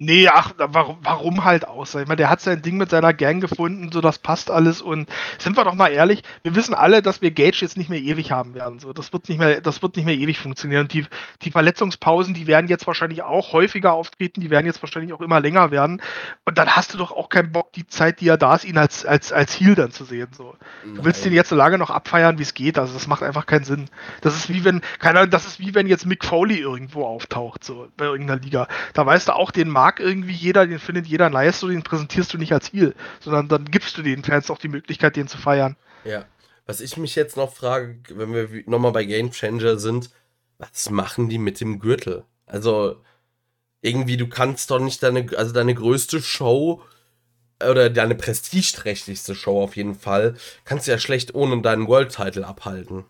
Nee, ach, warum, warum halt aus? Ich meine, der hat sein Ding mit seiner Gang gefunden, so das passt alles und sind wir doch mal ehrlich, wir wissen alle, dass wir Gage jetzt nicht mehr ewig haben werden. So, das wird nicht mehr, das wird nicht mehr ewig funktionieren. Die, die Verletzungspausen, die werden jetzt wahrscheinlich auch häufiger auftreten, die werden jetzt wahrscheinlich auch immer länger werden. Und dann hast du doch auch keinen Bock, die Zeit, die er da ist, ihn als, als, als Heal dann zu sehen. So. Du willst den jetzt so lange noch abfeiern, wie es geht. Also das macht einfach keinen Sinn. Das ist wie wenn, keine Ahnung, das ist wie wenn jetzt Mick Foley irgendwo auftaucht, so bei irgendeiner Liga. Da weißt du auch, den mag mag irgendwie jeder, den findet jeder nice, so den präsentierst du nicht als Heal, sondern dann gibst du den Fans auch die Möglichkeit, den zu feiern.
Ja. Was ich mich jetzt noch frage, wenn wir nochmal bei Game Changer sind, was machen die mit dem Gürtel? Also, irgendwie, du kannst doch nicht deine, also deine größte Show oder deine prestigeträchtigste Show auf jeden Fall, kannst du ja schlecht ohne deinen World Title abhalten.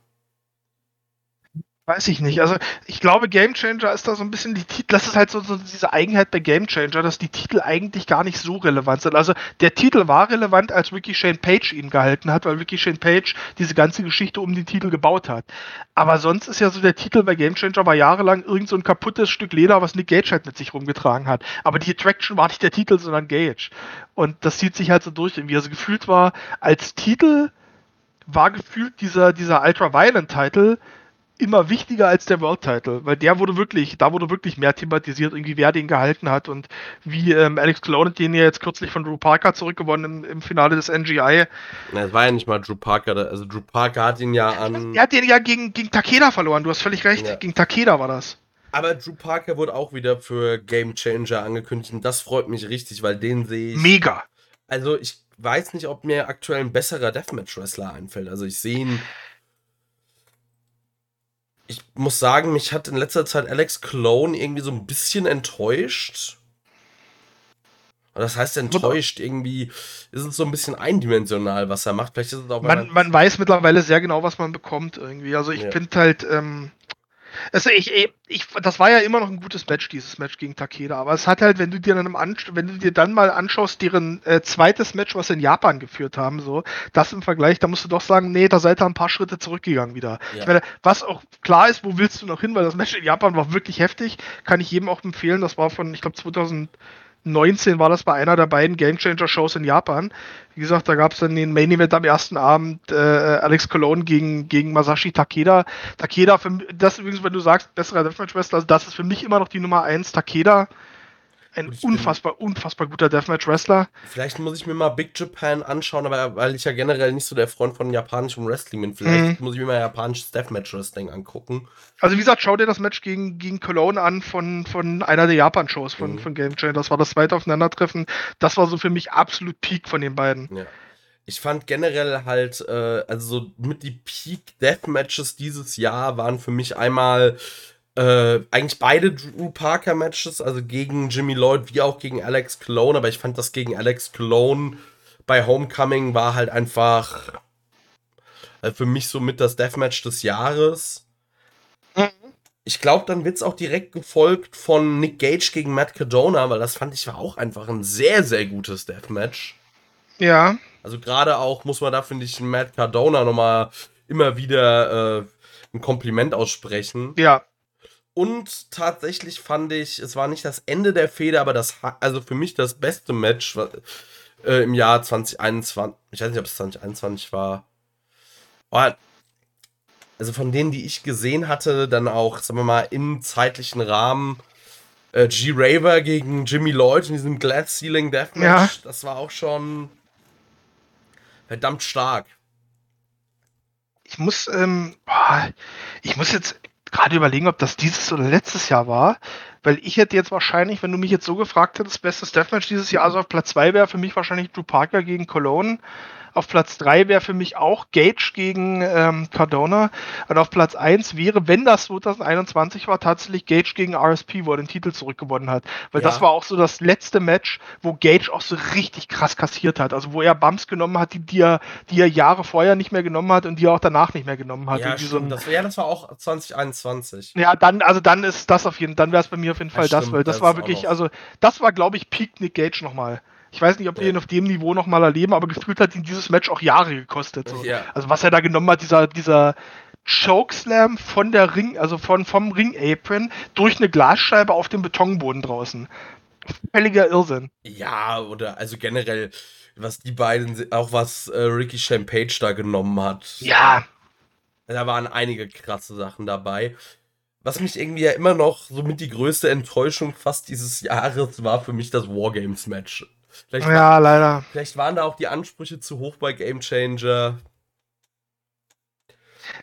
Weiß ich nicht. Also ich glaube, Game Changer ist da so ein bisschen die Titel, das ist halt so, so, diese Eigenheit bei Game Changer, dass die Titel eigentlich gar nicht so relevant sind. Also der Titel war relevant, als Ricky Shane Page ihn gehalten hat, weil Ricky Shane Page diese ganze Geschichte um den Titel gebaut hat. Aber sonst ist ja so der Titel bei Game Changer war jahrelang irgend so ein kaputtes Stück Leder, was Nick Gage halt mit sich rumgetragen hat. Aber die Attraction war nicht der Titel, sondern Gage. Und das zieht sich halt so durch, irgendwie. Also gefühlt war als Titel war gefühlt dieser, dieser Ultra Violent Titel immer wichtiger als der World Title, weil der wurde wirklich, da wurde wirklich mehr thematisiert, irgendwie wer den gehalten hat und wie ähm, Alex Clone den ja jetzt kürzlich von Drew Parker zurückgewonnen im, im Finale des NGI.
Na, es war ja nicht mal Drew Parker, also Drew Parker hat ihn ja an.
Er hat den ja gegen, gegen Takeda verloren, du hast völlig recht, ja. gegen Takeda war das.
Aber Drew Parker wurde auch wieder für Game Changer angekündigt und das freut mich richtig, weil den sehe ich.
Mega.
Also ich weiß nicht, ob mir aktuell ein besserer Deathmatch-Wrestler einfällt. Also ich sehe ihn ich muss sagen, mich hat in letzter Zeit Alex Clone irgendwie so ein bisschen enttäuscht. Das heißt enttäuscht, irgendwie ist es so ein bisschen eindimensional, was er macht. Vielleicht ist es auch
man, man weiß mittlerweile sehr genau, was man bekommt irgendwie. Also ich ja. finde halt, ähm, also ich, ich, das war ja immer noch ein gutes Match, dieses Match gegen Takeda. Aber es hat halt, wenn du dir dann, wenn du dir dann mal anschaust, deren äh, zweites Match, was sie in Japan geführt haben, so, das im Vergleich, da musst du doch sagen, nee, da seid ihr ein paar Schritte zurückgegangen wieder. Ja. Ich meine, was auch klar ist, wo willst du noch hin, weil das Match in Japan war wirklich heftig, kann ich jedem auch empfehlen. Das war von, ich glaube, 2000 19 war das bei einer der beiden Game Changer Shows in Japan. Wie gesagt, da gab es dann den Main Event am ersten Abend äh, Alex Cologne gegen, gegen Masashi Takeda. Takeda, für, das übrigens, wenn du sagst, besserer Deathmatch-Wrestler, also das ist für mich immer noch die Nummer 1. Takeda ein unfassbar, unfassbar guter Deathmatch-Wrestler.
Vielleicht muss ich mir mal Big Japan anschauen, aber weil ich ja generell nicht so der Freund von japanischem Wrestling bin, vielleicht mhm. muss ich mir mal japanisches Deathmatch-Wrestling angucken.
Also wie gesagt, schau dir das Match gegen, gegen Cologne an von, von einer der Japan-Shows von, mhm. von Game Changer. Das war das zweite Aufeinandertreffen. Das war so für mich absolut Peak von den beiden.
Ja. Ich fand generell halt, äh, also so mit die Peak Deathmatches dieses Jahr waren für mich einmal äh, eigentlich beide Drew Parker Matches, also gegen Jimmy Lloyd wie auch gegen Alex Clone, aber ich fand das gegen Alex Clone bei Homecoming war halt einfach äh, für mich so mit das Deathmatch des Jahres. Mhm. Ich glaube, dann wird es auch direkt gefolgt von Nick Gage gegen Matt Cadona, weil das fand ich war auch einfach ein sehr, sehr gutes Deathmatch.
Ja.
Also gerade auch muss man da, finde ich, Matt Cardona nochmal immer wieder äh, ein Kompliment aussprechen.
Ja.
Und tatsächlich fand ich, es war nicht das Ende der Feder, aber das, also für mich das beste Match äh, im Jahr 2021. Ich weiß nicht, ob es 2021 war. Aber, also von denen, die ich gesehen hatte, dann auch, sagen wir mal, im zeitlichen Rahmen. Äh, G. Raver gegen Jimmy Lloyd in diesem Glass Ceiling Deathmatch. Ja. Das war auch schon verdammt stark.
Ich muss, ähm, ich muss jetzt gerade überlegen, ob das dieses oder letztes Jahr war, weil ich hätte jetzt wahrscheinlich, wenn du mich jetzt so gefragt hättest, bestes Deathmatch dieses Jahr, also auf Platz 2 wäre für mich wahrscheinlich Drew Parker gegen Cologne. Auf Platz 3 wäre für mich auch Gage gegen ähm, Cardona. Und auf Platz 1 wäre, wenn das 2021 war, tatsächlich Gage gegen RSP, wo er den Titel zurückgewonnen hat. Weil ja. das war auch so das letzte Match, wo Gage auch so richtig krass kassiert hat. Also wo er Bumps genommen hat, die, die, er, die er Jahre vorher nicht mehr genommen hat und die er auch danach nicht mehr genommen hat.
Ja, so das, ja das war auch 2021.
Ja, dann, also dann ist das auf jeden Fall, dann wäre es bei mir auf jeden Fall das, das weil das, das war wirklich, also das war, glaube ich, Peak Nick Gage nochmal. Ich weiß nicht, ob wir ihn auf dem Niveau nochmal erleben, aber gefühlt hat ihn dieses Match auch Jahre gekostet. So. Ja. Also was er da genommen hat, dieser, dieser Chokeslam von der Ring, also von, vom Ring-Apron durch eine Glasscheibe auf dem Betonboden draußen. Völliger Irrsinn.
Ja, oder also generell, was die beiden, auch was äh, Ricky Champage da genommen hat.
Ja.
Da waren einige krasse Sachen dabei. Was mich irgendwie ja immer noch so mit die größte Enttäuschung fast dieses Jahres war für mich das Wargames-Match.
Vielleicht ja, war, leider.
Vielleicht waren da auch die Ansprüche zu hoch bei Game Changer.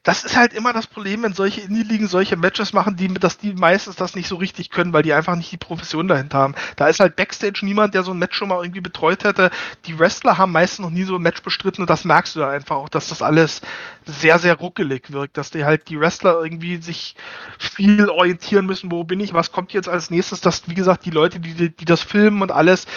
das ist halt immer das Problem, wenn solche Indie-Ligen solche Matches machen, die, dass die meistens das nicht so richtig können, weil die einfach nicht die Profession dahinter haben. Da ist halt Backstage niemand, der so ein Match schon mal irgendwie betreut hätte. Die Wrestler haben meistens noch nie so ein Match bestritten und das merkst du einfach auch, dass das alles sehr, sehr ruckelig wirkt, dass die halt die Wrestler irgendwie sich viel orientieren müssen, wo bin ich, was kommt jetzt als nächstes, dass, wie gesagt, die Leute, die, die das filmen und alles,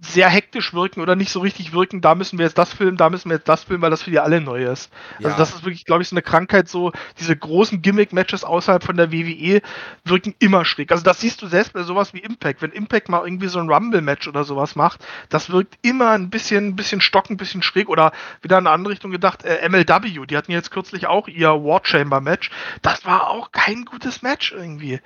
sehr hektisch wirken oder nicht so richtig wirken, da müssen wir jetzt das filmen, da müssen wir jetzt das filmen, weil das für die alle neu ist. Also ja. Also das ist wirklich, glaube ich, so eine Krankheit, so diese großen Gimmick-Matches außerhalb von der WWE wirken immer schräg. Also das siehst du selbst bei sowas wie Impact. Wenn Impact mal irgendwie so ein Rumble-Match oder sowas macht, das wirkt immer ein bisschen, ein bisschen stock, ein bisschen schräg oder wieder in eine andere Richtung gedacht, äh, MLW, die hatten jetzt kürzlich auch ihr War Chamber-Match. Das war auch kein gutes Match irgendwie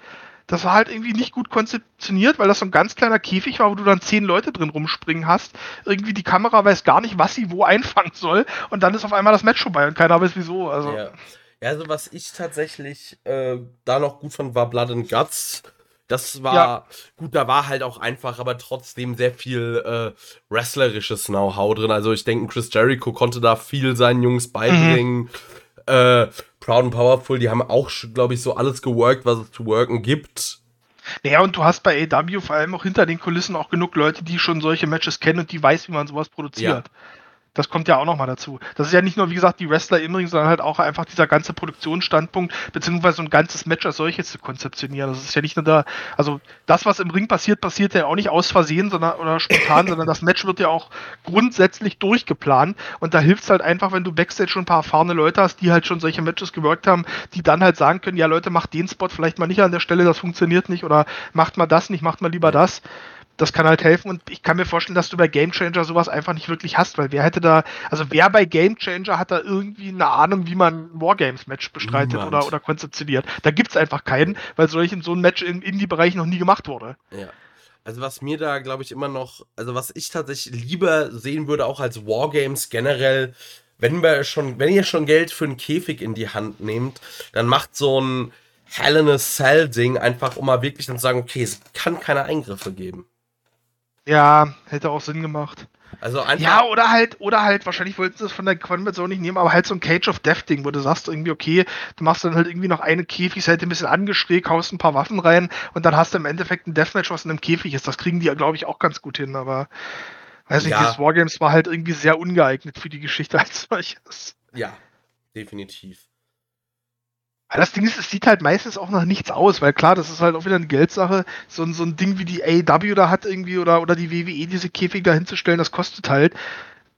das war halt irgendwie nicht gut konzeptioniert, weil das so ein ganz kleiner Käfig war, wo du dann zehn Leute drin rumspringen hast. Irgendwie die Kamera weiß gar nicht, was sie wo einfangen soll. Und dann ist auf einmal das Match vorbei und keiner weiß wieso. Also.
Ja. ja also was ich tatsächlich äh, da noch gut fand, war Blood and Guts. Das war ja. gut, da war halt auch einfach, aber trotzdem sehr viel äh, wrestlerisches Know-how drin. Also ich denke, Chris Jericho konnte da viel seinen Jungs beibringen. Mhm. Äh, Proud and Powerful, die haben auch, glaube ich, so alles geworkt, was es zu worken gibt.
Naja, und du hast bei AW vor allem auch hinter den Kulissen auch genug Leute, die schon solche Matches kennen und die weiß, wie man sowas produziert. Ja. Das kommt ja auch nochmal dazu. Das ist ja nicht nur, wie gesagt, die Wrestler im Ring, sondern halt auch einfach dieser ganze Produktionsstandpunkt, beziehungsweise so ein ganzes Match als solches zu konzeptionieren. Das ist ja nicht nur da, also das, was im Ring passiert, passiert ja auch nicht aus Versehen sondern, oder spontan, sondern das Match wird ja auch grundsätzlich durchgeplant. Und da hilft es halt einfach, wenn du Backstage schon ein paar erfahrene Leute hast, die halt schon solche Matches gewirkt haben, die dann halt sagen können, ja Leute, macht den Spot vielleicht mal nicht an der Stelle, das funktioniert nicht, oder macht mal das nicht, macht mal lieber das das kann halt helfen und ich kann mir vorstellen, dass du bei Game Changer sowas einfach nicht wirklich hast, weil wer hätte da, also wer bei Game Changer hat da irgendwie eine Ahnung, wie man Wargames-Match bestreitet oder, oder konzeptioniert. Da gibt es einfach keinen, weil solch so ein Match im Indie-Bereich noch nie gemacht wurde.
Ja. Also was mir da, glaube ich, immer noch, also was ich tatsächlich lieber sehen würde, auch als Wargames generell, wenn wir schon, wenn ihr schon Geld für einen Käfig in die Hand nehmt, dann macht so ein Hell in a Cell Ding einfach, um mal wirklich dann zu sagen, okay, es kann keine Eingriffe geben.
Ja, hätte auch Sinn gemacht.
Also einfach
ja, oder halt, oder halt, wahrscheinlich wollten sie es von der Konvention nicht nehmen, aber halt so ein Cage of Death Ding, wo du sagst irgendwie, okay, du machst dann halt irgendwie noch eine Käfigseite ein bisschen angeschrägt, haust ein paar Waffen rein und dann hast du im Endeffekt ein Deathmatch, was in einem Käfig ist. Das kriegen die, glaube ich, auch ganz gut hin, aber weiß nicht, ja. dieses Wargames war halt irgendwie sehr ungeeignet für die Geschichte als solches.
Ja, definitiv.
Das Ding ist, es sieht halt meistens auch nach nichts aus, weil klar, das ist halt auch wieder eine Geldsache. So, so ein Ding wie die AEW da hat irgendwie oder, oder die WWE, diese Käfig da hinzustellen, das kostet halt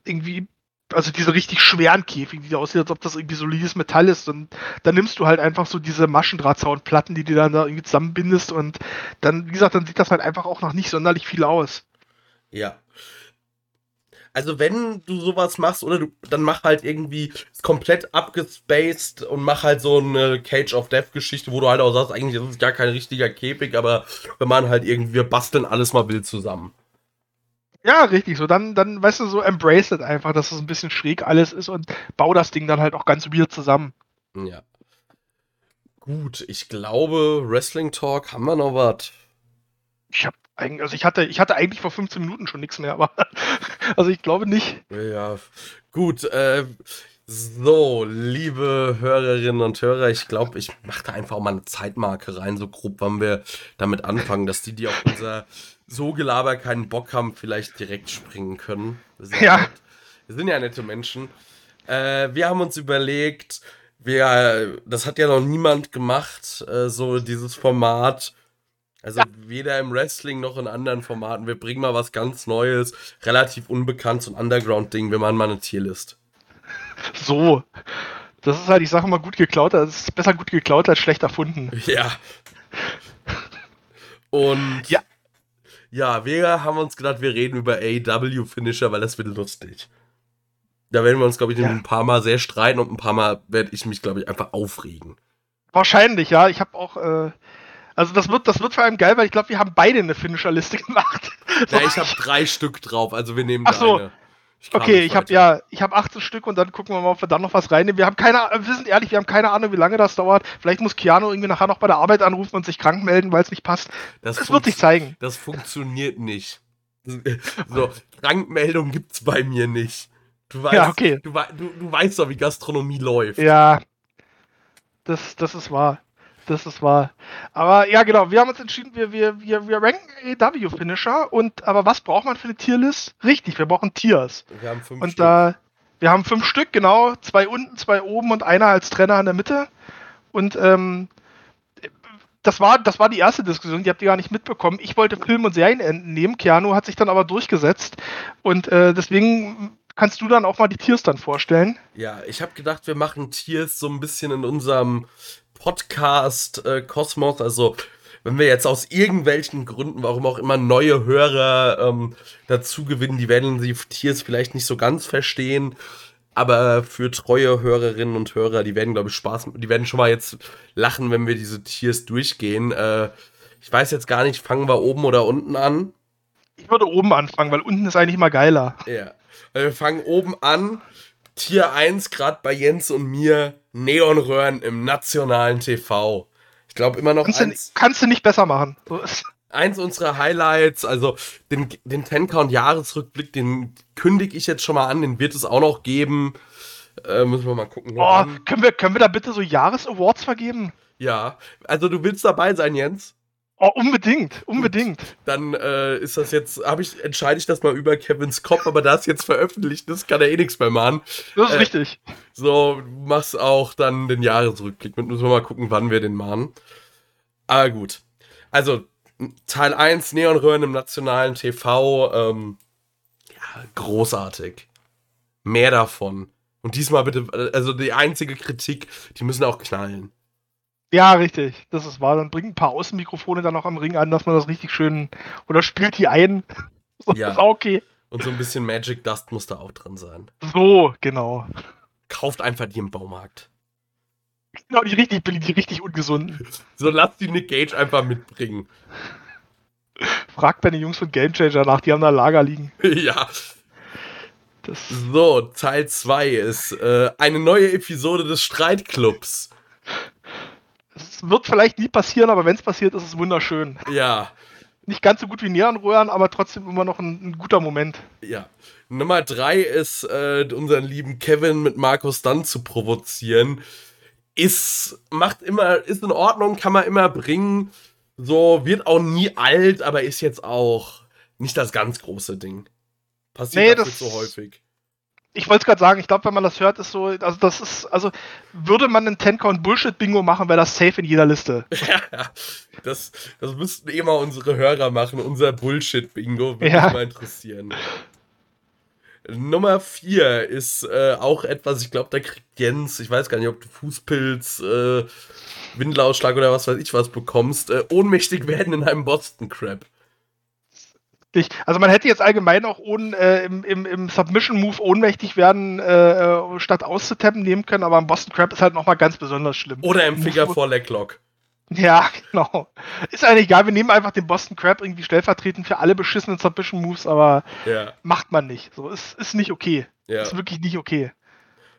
irgendwie, also diese richtig schweren Käfig, die da aussieht, als ob das irgendwie solides Metall ist. Und dann nimmst du halt einfach so diese Maschendrahtzaunplatten, die du dann da irgendwie zusammenbindest und dann, wie gesagt, dann sieht das halt einfach auch noch nicht sonderlich viel aus.
Ja, also wenn du sowas machst, oder du, dann mach halt irgendwie komplett abgespaced und mach halt so eine Cage of Death Geschichte, wo du halt auch sagst, eigentlich ist es gar kein richtiger Käfig, aber wenn man halt irgendwie, wir basteln alles mal wild zusammen.
Ja, richtig, so dann, dann, weißt du, so embrace it einfach, dass es ein bisschen schräg alles ist und bau das Ding dann halt auch ganz weird zusammen.
Ja. Gut, ich glaube, Wrestling Talk haben wir noch was.
Ich habe also ich hatte, ich hatte eigentlich vor 15 Minuten schon nichts mehr, aber [laughs] also ich glaube nicht.
Ja, gut. Äh, so, liebe Hörerinnen und Hörer, ich glaube, ich mache da einfach auch mal eine Zeitmarke rein, so grob, wann wir damit anfangen, dass die, die auf unser so Gelaber keinen Bock haben, vielleicht direkt springen können.
Wir ja.
Nett. Wir sind ja nette Menschen. Äh, wir haben uns überlegt, wir, das hat ja noch niemand gemacht, äh, so dieses Format also ja. weder im Wrestling noch in anderen Formaten. Wir bringen mal was ganz Neues, relativ unbekanntes und Underground-Ding. Wir machen mal eine Tierlist.
So. Das ist halt, ich sage mal, gut geklaut. Das ist besser gut geklaut als schlecht erfunden.
Ja. Und ja. Ja, wir haben uns gedacht, wir reden über AW-Finisher, weil das wird lustig. Da werden wir uns, glaube ich, ja. ein paar Mal sehr streiten und ein paar Mal werde ich mich, glaube ich, einfach aufregen.
Wahrscheinlich, ja. Ich habe auch, äh, also das wird, das wird vor allem geil, weil ich glaube, wir haben beide eine Finisher-Liste gemacht. [laughs]
Ja, ich [laughs] habe drei Stück drauf, also wir nehmen
Ach so. eine. Ich okay, ich habe ja, ich habe 18 Stück und dann gucken wir mal, ob wir dann noch was reinnehmen. Wir haben keine, wir sind ehrlich, wir haben keine Ahnung, wie lange das dauert. Vielleicht muss Keanu irgendwie nachher noch bei der Arbeit anrufen und sich krank melden, weil es nicht passt. Das, das wird sich zeigen.
Das funktioniert nicht. [laughs] So, Krankmeldung gibt's bei mir nicht. Du weißt,
ja, okay.
du, du, du weißt doch, wie Gastronomie läuft.
Ja, Das, das ist wahr. Das ist wahr. Aber ja, genau, wir haben uns entschieden, wir, wir, wir, wir ranken AW-Finisher und aber was braucht man für eine Tierlist? Richtig, wir brauchen Tiers.
Wir haben fünf
Und
Stück.
da, wir haben fünf Stück, genau, zwei unten, zwei oben und einer als Trainer in der Mitte. Und ähm, das war, das war die erste Diskussion, die habt ihr gar nicht mitbekommen. Ich wollte Film- und Serien entnehmen, Keanu hat sich dann aber durchgesetzt. Und äh, deswegen kannst du dann auch mal die Tiers dann vorstellen.
Ja, ich habe gedacht, wir machen Tiers so ein bisschen in unserem Podcast äh, Kosmos. Also, wenn wir jetzt aus irgendwelchen Gründen, warum auch immer, neue Hörer ähm, dazu gewinnen, die werden die Tiers vielleicht nicht so ganz verstehen. Aber für treue Hörerinnen und Hörer, die werden, glaube ich, Spaß, die werden schon mal jetzt lachen, wenn wir diese Tiers durchgehen. Äh, ich weiß jetzt gar nicht, fangen wir oben oder unten an?
Ich würde oben anfangen, weil unten ist eigentlich mal geiler.
Ja. Also wir fangen oben an. Tier 1, gerade bei Jens und mir, Neonröhren im nationalen TV. Ich glaube immer noch
Kannst du,
eins,
kannst du nicht besser machen.
Eins unserer Highlights. Also den, den Ten-Count-Jahresrückblick, den kündige ich jetzt schon mal an, den wird es auch noch geben. Äh, müssen wir mal gucken.
oh,
wann.
können, wir, können wir da bitte so Jahresawards vergeben?
Ja, also du willst dabei sein, Jens?
Oh, unbedingt, unbedingt.
Dann äh, ist das jetzt, habe ich, entscheide ich das mal über Kevins Kopf, aber da es jetzt veröffentlicht ist, kann er eh nichts mehr machen.
Das ist
Äh,
richtig.
So, du machst auch dann den Jahresrückblick. Mit müssen wir mal gucken, wann wir den machen. Aber gut. Also, Teil 1, Neonröhren im nationalen TV. Ähm, ja, großartig. Mehr davon. Und diesmal bitte, also die einzige Kritik, die müssen auch knallen.
Ja, richtig. Das ist wahr. Dann bring ein paar Außenmikrofone dann noch am Ring an, dass man das richtig schön. Oder spielt die ein. [laughs] Das
Ja.
ist auch okay.
Und so ein bisschen Magic Dust muss da auch drin sein.
So, genau.
Kauft einfach die im Baumarkt.
Genau, die richtig billig, die richtig ungesunden. [laughs]
So lasst die Nick Gage einfach mitbringen.
Fragt bei den Jungs von Game Changer nach, die haben da Lager liegen. [laughs]
ja.
Das,
So, Teil 2 ist äh, eine neue Episode des Streitclubs.
Das wird vielleicht nie passieren, aber wenn es passiert, ist es wunderschön.
Ja,
Nicht ganz so gut wie Neonröhren, aber trotzdem immer noch ein, ein guter Moment.
ja. Nummer 3 ist, äh, unseren lieben Kevin mit Markus Dunn zu provozieren. Ist, macht immer, ist in Ordnung, kann man immer bringen. So, wird auch nie alt, aber ist jetzt auch nicht das ganz große Ding. Passiert
Nee,
nee,
das-
so häufig.
Ich wollte es gerade sagen, ich glaube, wenn man das hört, ist so, also das ist, also würde man einen 10-Count Bullshit-Bingo machen, wäre das safe in jeder Liste. [laughs]
Ja, das, das müssten eh mal unsere Hörer machen, unser Bullshit-Bingo, würde
Ja.
mich mal interessieren. Nummer 4 ist äh, auch etwas, ich glaube, da kriegt Jens, ich weiß gar nicht, ob du Fußpilz, äh, Windelausschlag oder was weiß ich was bekommst, äh, ohnmächtig werden in einem Boston Crab.
Ich, also man hätte jetzt allgemein auch ohne, äh, im, im, im Submission-Move ohnmächtig werden, äh, statt auszutappen nehmen können, aber im Boston Crab ist halt nochmal ganz besonders schlimm.
Oder im Finger vor Leglock.
Ja, genau. Ist eigentlich egal, wir nehmen einfach den Boston Crab irgendwie stellvertretend für alle beschissenen Submission-Moves, aber
Ja,
macht man nicht. So, ist, ist nicht okay.
ja.
Ist wirklich nicht okay.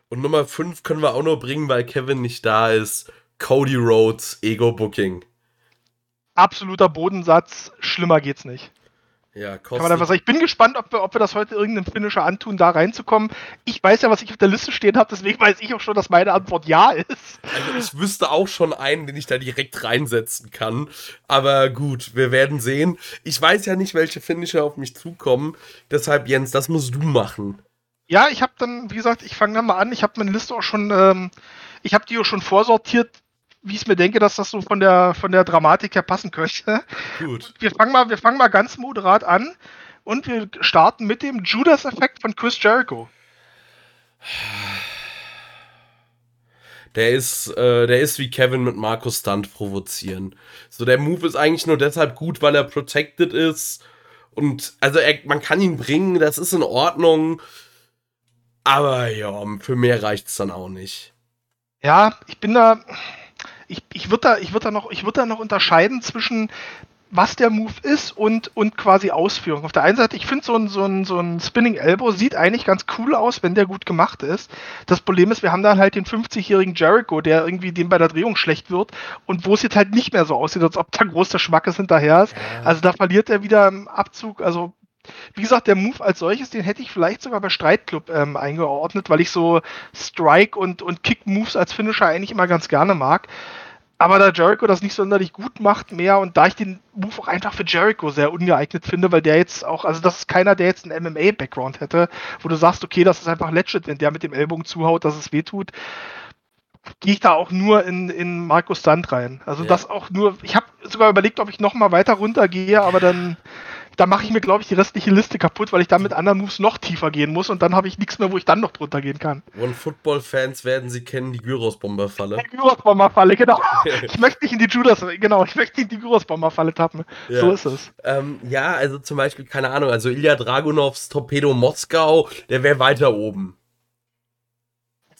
Und Nummer 5 können wir auch nur bringen, weil Kevin nicht da ist. Cody Rhodes Ego-Booking.
Absoluter Bodensatz, schlimmer geht's nicht.
Ja,
Kann man einfach sagen. Ich bin gespannt, ob wir, ob wir das heute irgendeinem Finisher antun, da reinzukommen. Ich weiß ja, was ich auf der Liste stehen habe, deswegen weiß ich auch schon, dass meine Antwort ja ist.
Also ich wüsste auch schon einen, den ich da direkt reinsetzen kann. Aber gut, wir werden sehen. Ich weiß ja nicht, welche Finisher auf mich zukommen. Deshalb, Jens, das musst du machen.
Ja, ich habe dann, wie gesagt, ich fange dann mal an. Ich habe meine Liste auch schon, ähm, ich habe die auch schon vorsortiert, wie ich es mir denke, dass das so von der von der Dramatik her passen könnte.
Gut.
Wir fangen mal, wir fangen mal ganz moderat an und wir starten mit dem Judas-Effekt von Chris Jericho.
Der ist, äh, der ist wie Kevin mit Markus Stunt provozieren. So, der Move ist eigentlich nur deshalb gut, weil er protected ist. Und also er, man kann ihn bringen, das ist in Ordnung. Aber ja, für mehr reicht's dann auch nicht.
Ja, ich bin da, ich, ich würde da, ich würde da noch, ich würde da noch unterscheiden zwischen was der Move ist und, und quasi Ausführung. Auf der einen Seite, ich finde so ein, so, ein, so ein Spinning Elbow sieht eigentlich ganz cool aus, wenn der gut gemacht ist. Das Problem ist, wir haben dann halt den 50-jährigen Jericho, der irgendwie dem bei der Drehung schlecht wird und wo es jetzt halt nicht mehr so aussieht, als ob da groß der Schmackes hinterher ist. Also da verliert er wieder im Abzug. Also wie gesagt, der Move als solches, den hätte ich vielleicht sogar bei Streitclub ähm, eingeordnet, weil ich so Strike und, und Kick-Moves als Finisher eigentlich immer ganz gerne mag. Aber da Jericho das nicht sonderlich gut macht mehr und da ich den Move auch einfach für Jericho sehr ungeeignet finde, weil der jetzt auch, also das ist keiner, der jetzt einen MMA-Background hätte, wo du sagst, okay, das ist einfach legit, wenn der mit dem Ellbogen zuhaut, dass es wehtut, gehe ich da auch nur in, in Markus Sand rein. Also ja. das auch nur, ich habe sogar überlegt, ob ich nochmal weiter runtergehe, aber dann da mache ich mir, glaube ich, die restliche Liste kaputt, weil ich dann mit anderen Moves noch tiefer gehen muss und dann habe ich nichts mehr, wo ich dann noch drunter gehen kann.
One Football-Fans werden sie kennen, die Gyros-Bomber-Falle.
Die Gyros-Bomber-Falle, genau. [laughs] ich möchte nicht in die Judas, genau, ich möchte nicht in die Gyros-Bomber-Falle tappen. Ja. So ist es.
Ähm, ja, also zum Beispiel, keine Ahnung, also Ilya Dragunovs Torpedo Moskau, der wäre weiter oben.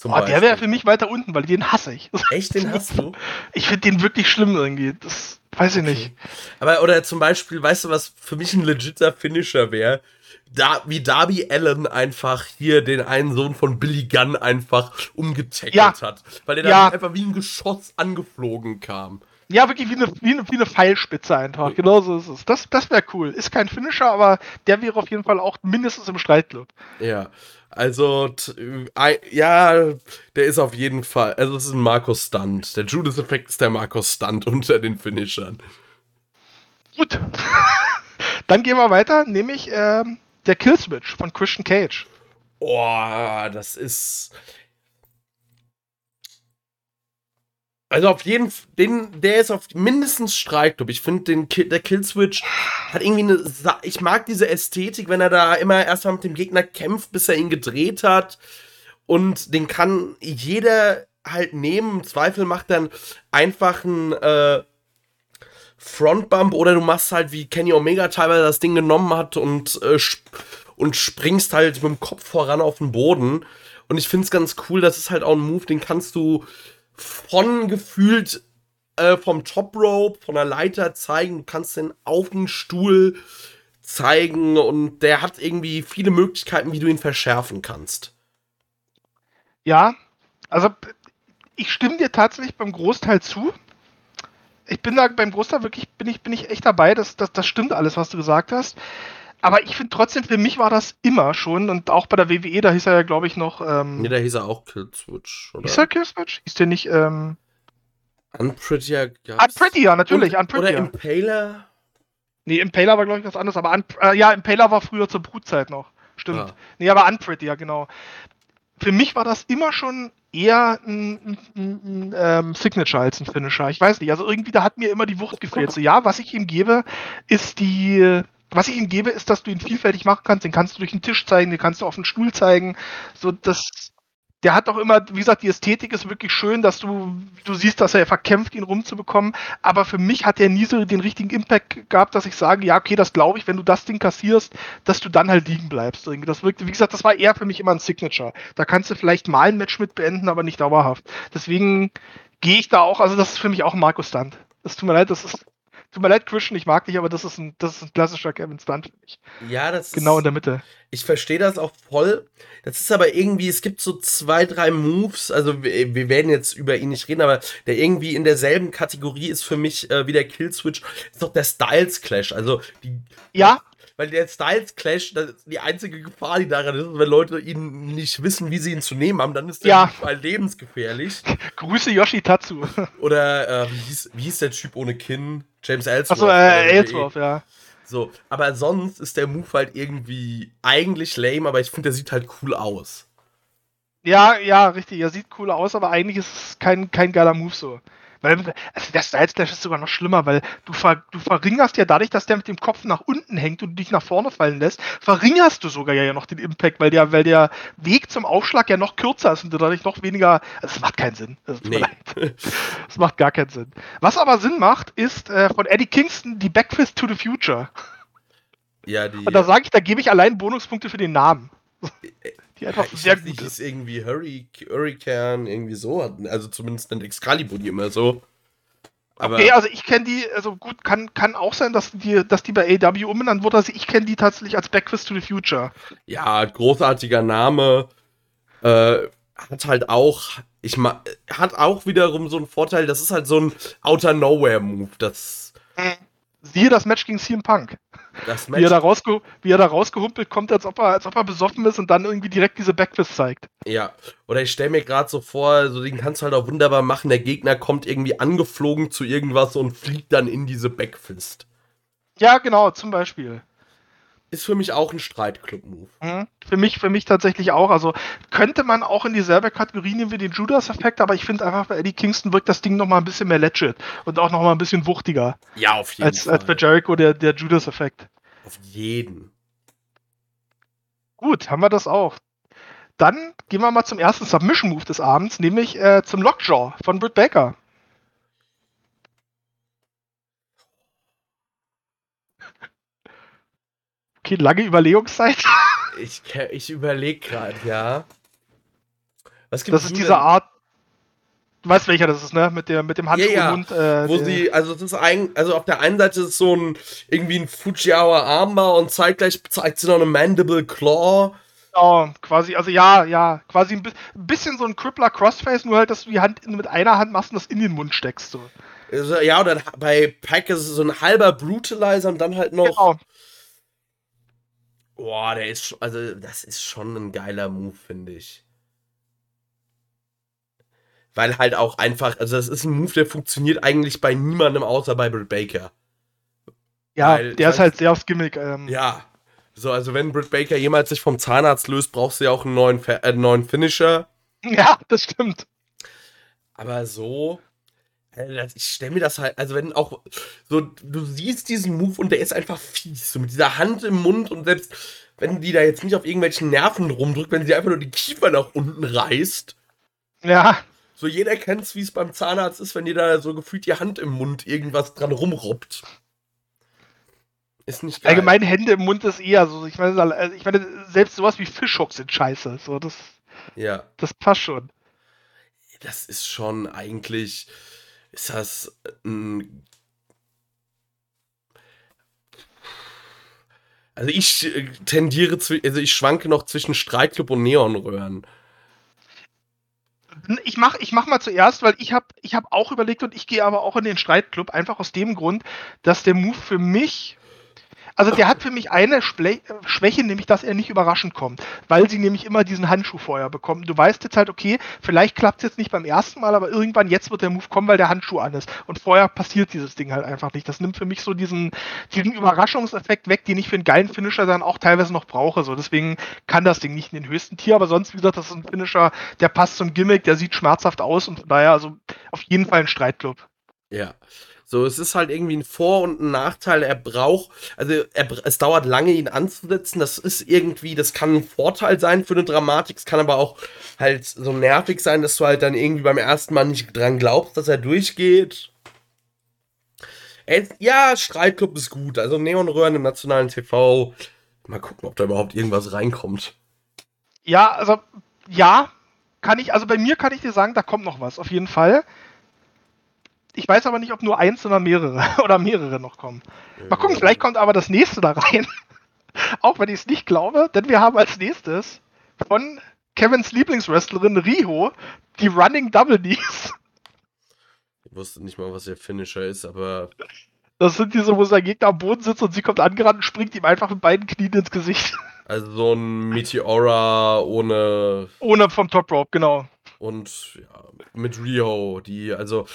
Oh, der wäre für mich weiter unten, weil den hasse ich.
Echt, den [laughs] hast du?
Ich finde den wirklich schlimm irgendwie. Das weiß ich okay. nicht.
Aber, oder zum Beispiel, weißt du, was für mich ein legitter Finisher wäre? Da, wie Darby Allen einfach hier den einen Sohn von Billy Gunn einfach umgetackelt ja. hat. Weil der ja. da einfach wie ein Geschoss angeflogen kam.
Ja, wirklich wie eine, wie eine, wie eine Pfeilspitze einfach. Genau so ist es. Das, das wäre cool. Ist kein Finisher, aber der wäre auf jeden Fall auch mindestens im Streitclub.
Ja. Also, ja, der ist auf jeden Fall. Also, es ist ein Markus Stunt. Der Judas-Effekt ist der Markus Stunt [laughs] unter den Finishern.
Gut. [laughs] Dann gehen wir weiter, nämlich ähm, der Killswitch von Christian Cage.
Boah, das ist. Also auf jeden Fall, den, der ist auf mindestens Streitclub. Ich finde, den der Killswitch hat irgendwie eine. Sa ich mag diese Ästhetik, wenn er da immer erstmal mit dem Gegner kämpft, bis er ihn gedreht hat. Und den kann jeder halt nehmen. Im Zweifel macht dann einfach einen äh, Frontbump oder du machst halt wie Kenny Omega teilweise das Ding genommen hat und, äh, sp und springst halt mit dem Kopf voran auf den Boden. Und ich finde es ganz cool, das ist halt auch ein Move, den kannst du von gefühlt äh, vom Top Rope, von der Leiter zeigen. Du kannst den auf den Stuhl zeigen und der hat irgendwie viele Möglichkeiten, wie du ihn verschärfen kannst.
Ja, also ich stimme dir tatsächlich beim Großteil zu. Ich bin da beim Großteil wirklich, bin ich, bin ich echt dabei, das, das, das stimmt alles, was du gesagt hast. Aber ich finde trotzdem, für mich war das immer schon und auch bei der WWE, da hieß er ja, glaube ich, noch. Ähm,
nee, da hieß er auch Killswitch,
oder? Hieß er Killswitch? Hieß der nicht. Ähm,
Unprettier
gab's. Unprettier, natürlich. Und,
Unprettier. Oder Impaler?
Nee, Impaler war, glaube ich, was anderes, aber Un äh, ja, Impaler war früher zur Brutzeit noch. Stimmt. Ah. Nee, aber Unprettier, genau. Für mich war das immer schon eher ein, ein, ein, ein ähm, Signature als ein Finisher. Ich weiß nicht. Also irgendwie, da hat mir immer die Wucht gefehlt. So, ja, was ich ihm gebe, ist die was ich ihm gebe, ist, dass du ihn vielfältig machen kannst. Den kannst du durch den Tisch zeigen, den kannst du auf den Stuhl zeigen. So, das, der hat auch immer, wie gesagt, die Ästhetik ist wirklich schön, dass du, du siehst, dass er verkämpft, ihn rumzubekommen. Aber für mich hat er nie so den richtigen Impact gehabt, dass ich sage, ja, okay, das glaube ich, wenn du das Ding kassierst, dass du dann halt liegen bleibst. Das wirkte, wie gesagt, das war eher für mich immer ein Signature. Da kannst du vielleicht mal ein Match mit beenden, aber nicht dauerhaft. Deswegen gehe ich da auch, also das ist für mich auch ein Markus Stunt. Es tut mir leid, das ist Tut mir leid, Christian, ich mag dich, aber das ist ein, das ist ein klassischer Kevin Stunt, finde ich.
Ja, das
Genau ist, in der Mitte.
Ich verstehe das auch voll. Das ist aber irgendwie, es gibt so zwei, drei Moves, also wir, wir werden jetzt über ihn nicht reden, aber der irgendwie in derselben Kategorie ist für mich äh, wie der Killswitch, ist doch der Styles Clash. Also die.
Ja,
weil der Styles Clash, das ist die einzige Gefahr, die daran ist, wenn Leute ihn nicht wissen, wie sie ihn zu nehmen haben, dann ist der
ja.
Fall lebensgefährlich. [laughs]
Grüße Yoshi Tatsu.
Oder äh, wie, hieß, wie hieß der Typ ohne Kinn? James Ellsworth.
Achso, äh, Ellsworth, ja.
So, aber sonst ist der Move halt irgendwie eigentlich lame, aber ich finde, der sieht halt cool aus.
Ja, ja, richtig. Er sieht cool aus, aber eigentlich ist es kein, kein geiler Move so. Weil, also der Style Slash ist sogar noch schlimmer, weil du, ver, du verringerst ja dadurch, dass der mit dem Kopf nach unten hängt und dich nach vorne fallen lässt, verringerst du sogar ja noch den Impact, weil der, weil der Weg zum Aufschlag ja noch kürzer ist und du dadurch noch weniger. Also es macht keinen Sinn. Das, nee. das [laughs] macht gar keinen Sinn. Was aber Sinn macht, ist äh, von Eddie Kingston die Backfist to the Future.
Ja, die.
Und da sage ich, da gebe ich allein Bonuspunkte für den Namen.
Die einfach ja, sehr gut ist. irgendwie Hurricane, irgendwie so. Also zumindest nennt Excalibur die immer so.
Aber okay, also ich kenne die, also gut, kann, kann auch sein, dass die, dass die bei AW umbenannt wurde. Also ich kenne die tatsächlich als Backfist to the Future.
Ja, großartiger Name. Äh, hat halt auch, ich ma hat auch wiederum so einen Vorteil, das ist halt so ein Outer Nowhere Move. Das.
Siehe das Match gegen CM Punk.
Das
Wie er,
Match,
da rausge wie er da rausgehumpelt kommt, als ob, er, als ob er besoffen ist und dann irgendwie direkt diese Backfist zeigt.
ja. Oder ich stelle mir gerade so vor, so den kannst du halt auch wunderbar machen. Der Gegner kommt irgendwie angeflogen zu irgendwas und fliegt dann in diese Backfist.
Ja, genau, zum Beispiel.
Ist für mich auch ein Streitclub-Move.
Mhm. Für mich, für mich tatsächlich auch. Also könnte man auch in dieselbe Kategorie nehmen wie den Judas-Effekt, aber ich finde einfach bei Eddie Kingston wirkt das Ding noch mal ein bisschen mehr legit und auch noch mal ein bisschen wuchtiger
Ja, auf jeden
als,
Fall.
als bei Jericho der, der Judas-Effekt.
auf jeden.
Gut, haben wir das auch. Dann gehen wir mal zum ersten Submission-Move des Abends, nämlich äh, zum Lockjaw von Britt Baker. Okay, lange Überlegungszeit. [laughs]
Ich, ich überlege gerade, ja. Was gibt's
Das ist diese
denn?
Art. Du weißt welcher das ist, ne? Mit, der, mit dem Handschuh
Ja, ja.
im Mund. Äh,
Wo sie, also das ist ein, also auf der einen Seite ist so ein, irgendwie ein Fujiwara Armbar und zeitgleich zeigt sie noch eine Mandible Claw.
Genau, quasi, also ja, ja, quasi ein, bi ein bisschen so ein Crippler Crossface, nur halt, dass du die Hand mit einer Hand machst und das in den Mund steckst. So.
Also, ja, oder bei Pack ist es so ein halber Brutalizer und dann halt noch.
Genau.
Boah, der ist, sch- also das ist schon ein geiler Move, finde ich. Weil halt auch einfach, also das ist ein Move, der funktioniert eigentlich bei niemandem außer bei Britt Baker.
Ja,
Weil,
der ist halt sehr aufs Gimmick. Ähm,
Ja. So, also wenn Britt Baker jemals sich vom Zahnarzt löst, brauchst du ja auch einen neuen, äh, neuen Finisher. [laughs]
ja, das stimmt.
Aber so, ich stelle mir das halt, also wenn auch so, du siehst diesen Move und der ist einfach fies, so mit dieser Hand im Mund und selbst wenn die da jetzt nicht auf irgendwelchen Nerven rumdrückt, wenn sie einfach nur die Kiefer nach unten reißt,
Ja,
so jeder kennt's, wie es beim Zahnarzt ist, wenn dir da so gefühlt die Hand im Mund irgendwas dran rumrobbt. Ist nicht geil.
allgemein Hände im Mund ist eher so. Ich meine, also ich meine selbst sowas wie Fischhooks sind scheiße. So, das,
Ja.
das passt schon.
das ist schon eigentlich, ist das ein. Also ich äh, tendiere, also ich schwanke noch zwischen Streitclub und Neonröhren.
Ich mach, ich mach mal zuerst, weil ich habe ich hab auch überlegt und ich gehe aber auch in den Streitclub, einfach aus dem Grund, dass der Move für mich, also der hat für mich eine Sple Schwäche, nämlich dass er nicht überraschend kommt, weil sie nämlich immer diesen Handschuh vorher bekommen. Du weißt jetzt halt, okay, vielleicht klappt es jetzt nicht beim ersten Mal, aber irgendwann jetzt wird der Move kommen, weil der Handschuh an ist. Und vorher passiert dieses Ding halt einfach nicht. Das nimmt für mich so diesen, diesen Überraschungseffekt weg, den ich für einen geilen Finisher dann auch teilweise noch brauche. So, deswegen kann das Ding nicht in den höchsten Tier, aber sonst, wie gesagt, das ist ein Finisher, der passt zum Gimmick, der sieht schmerzhaft aus und daher also auf jeden Fall ein Streitclub.
Ja. So, es ist halt irgendwie ein Vor- und ein Nachteil. Er braucht, also er, es dauert lange, ihn anzusetzen. Das ist irgendwie, das kann ein Vorteil sein für eine Dramatik. Es kann aber auch halt so nervig sein, dass du halt dann irgendwie beim ersten Mal nicht dran glaubst, dass er durchgeht. Ja, Streitclub ist gut. Also Neonröhren im nationalen TV. Mal gucken, ob da überhaupt irgendwas reinkommt.
Ja, also ja, kann ich, also bei mir kann ich dir sagen, da kommt noch was, auf jeden Fall. Ich weiß aber nicht, ob nur eins oder mehrere [laughs] oder mehrere noch kommen. Mal gucken, vielleicht kommt aber das nächste da rein. [laughs] Auch wenn ich es nicht glaube, denn wir haben als nächstes von Kevins Lieblingswrestlerin Riho die Running Double Knees.
Ich wusste nicht mal, was der Finisher ist, aber
Das sind diese, wo sein Gegner am Boden sitzt und sie kommt angerannt und springt ihm einfach mit beiden Knien ins Gesicht. [laughs]
also so ein Meteora ohne
Ohne vom Top Rope, genau.
und ja, mit Rio, die, also,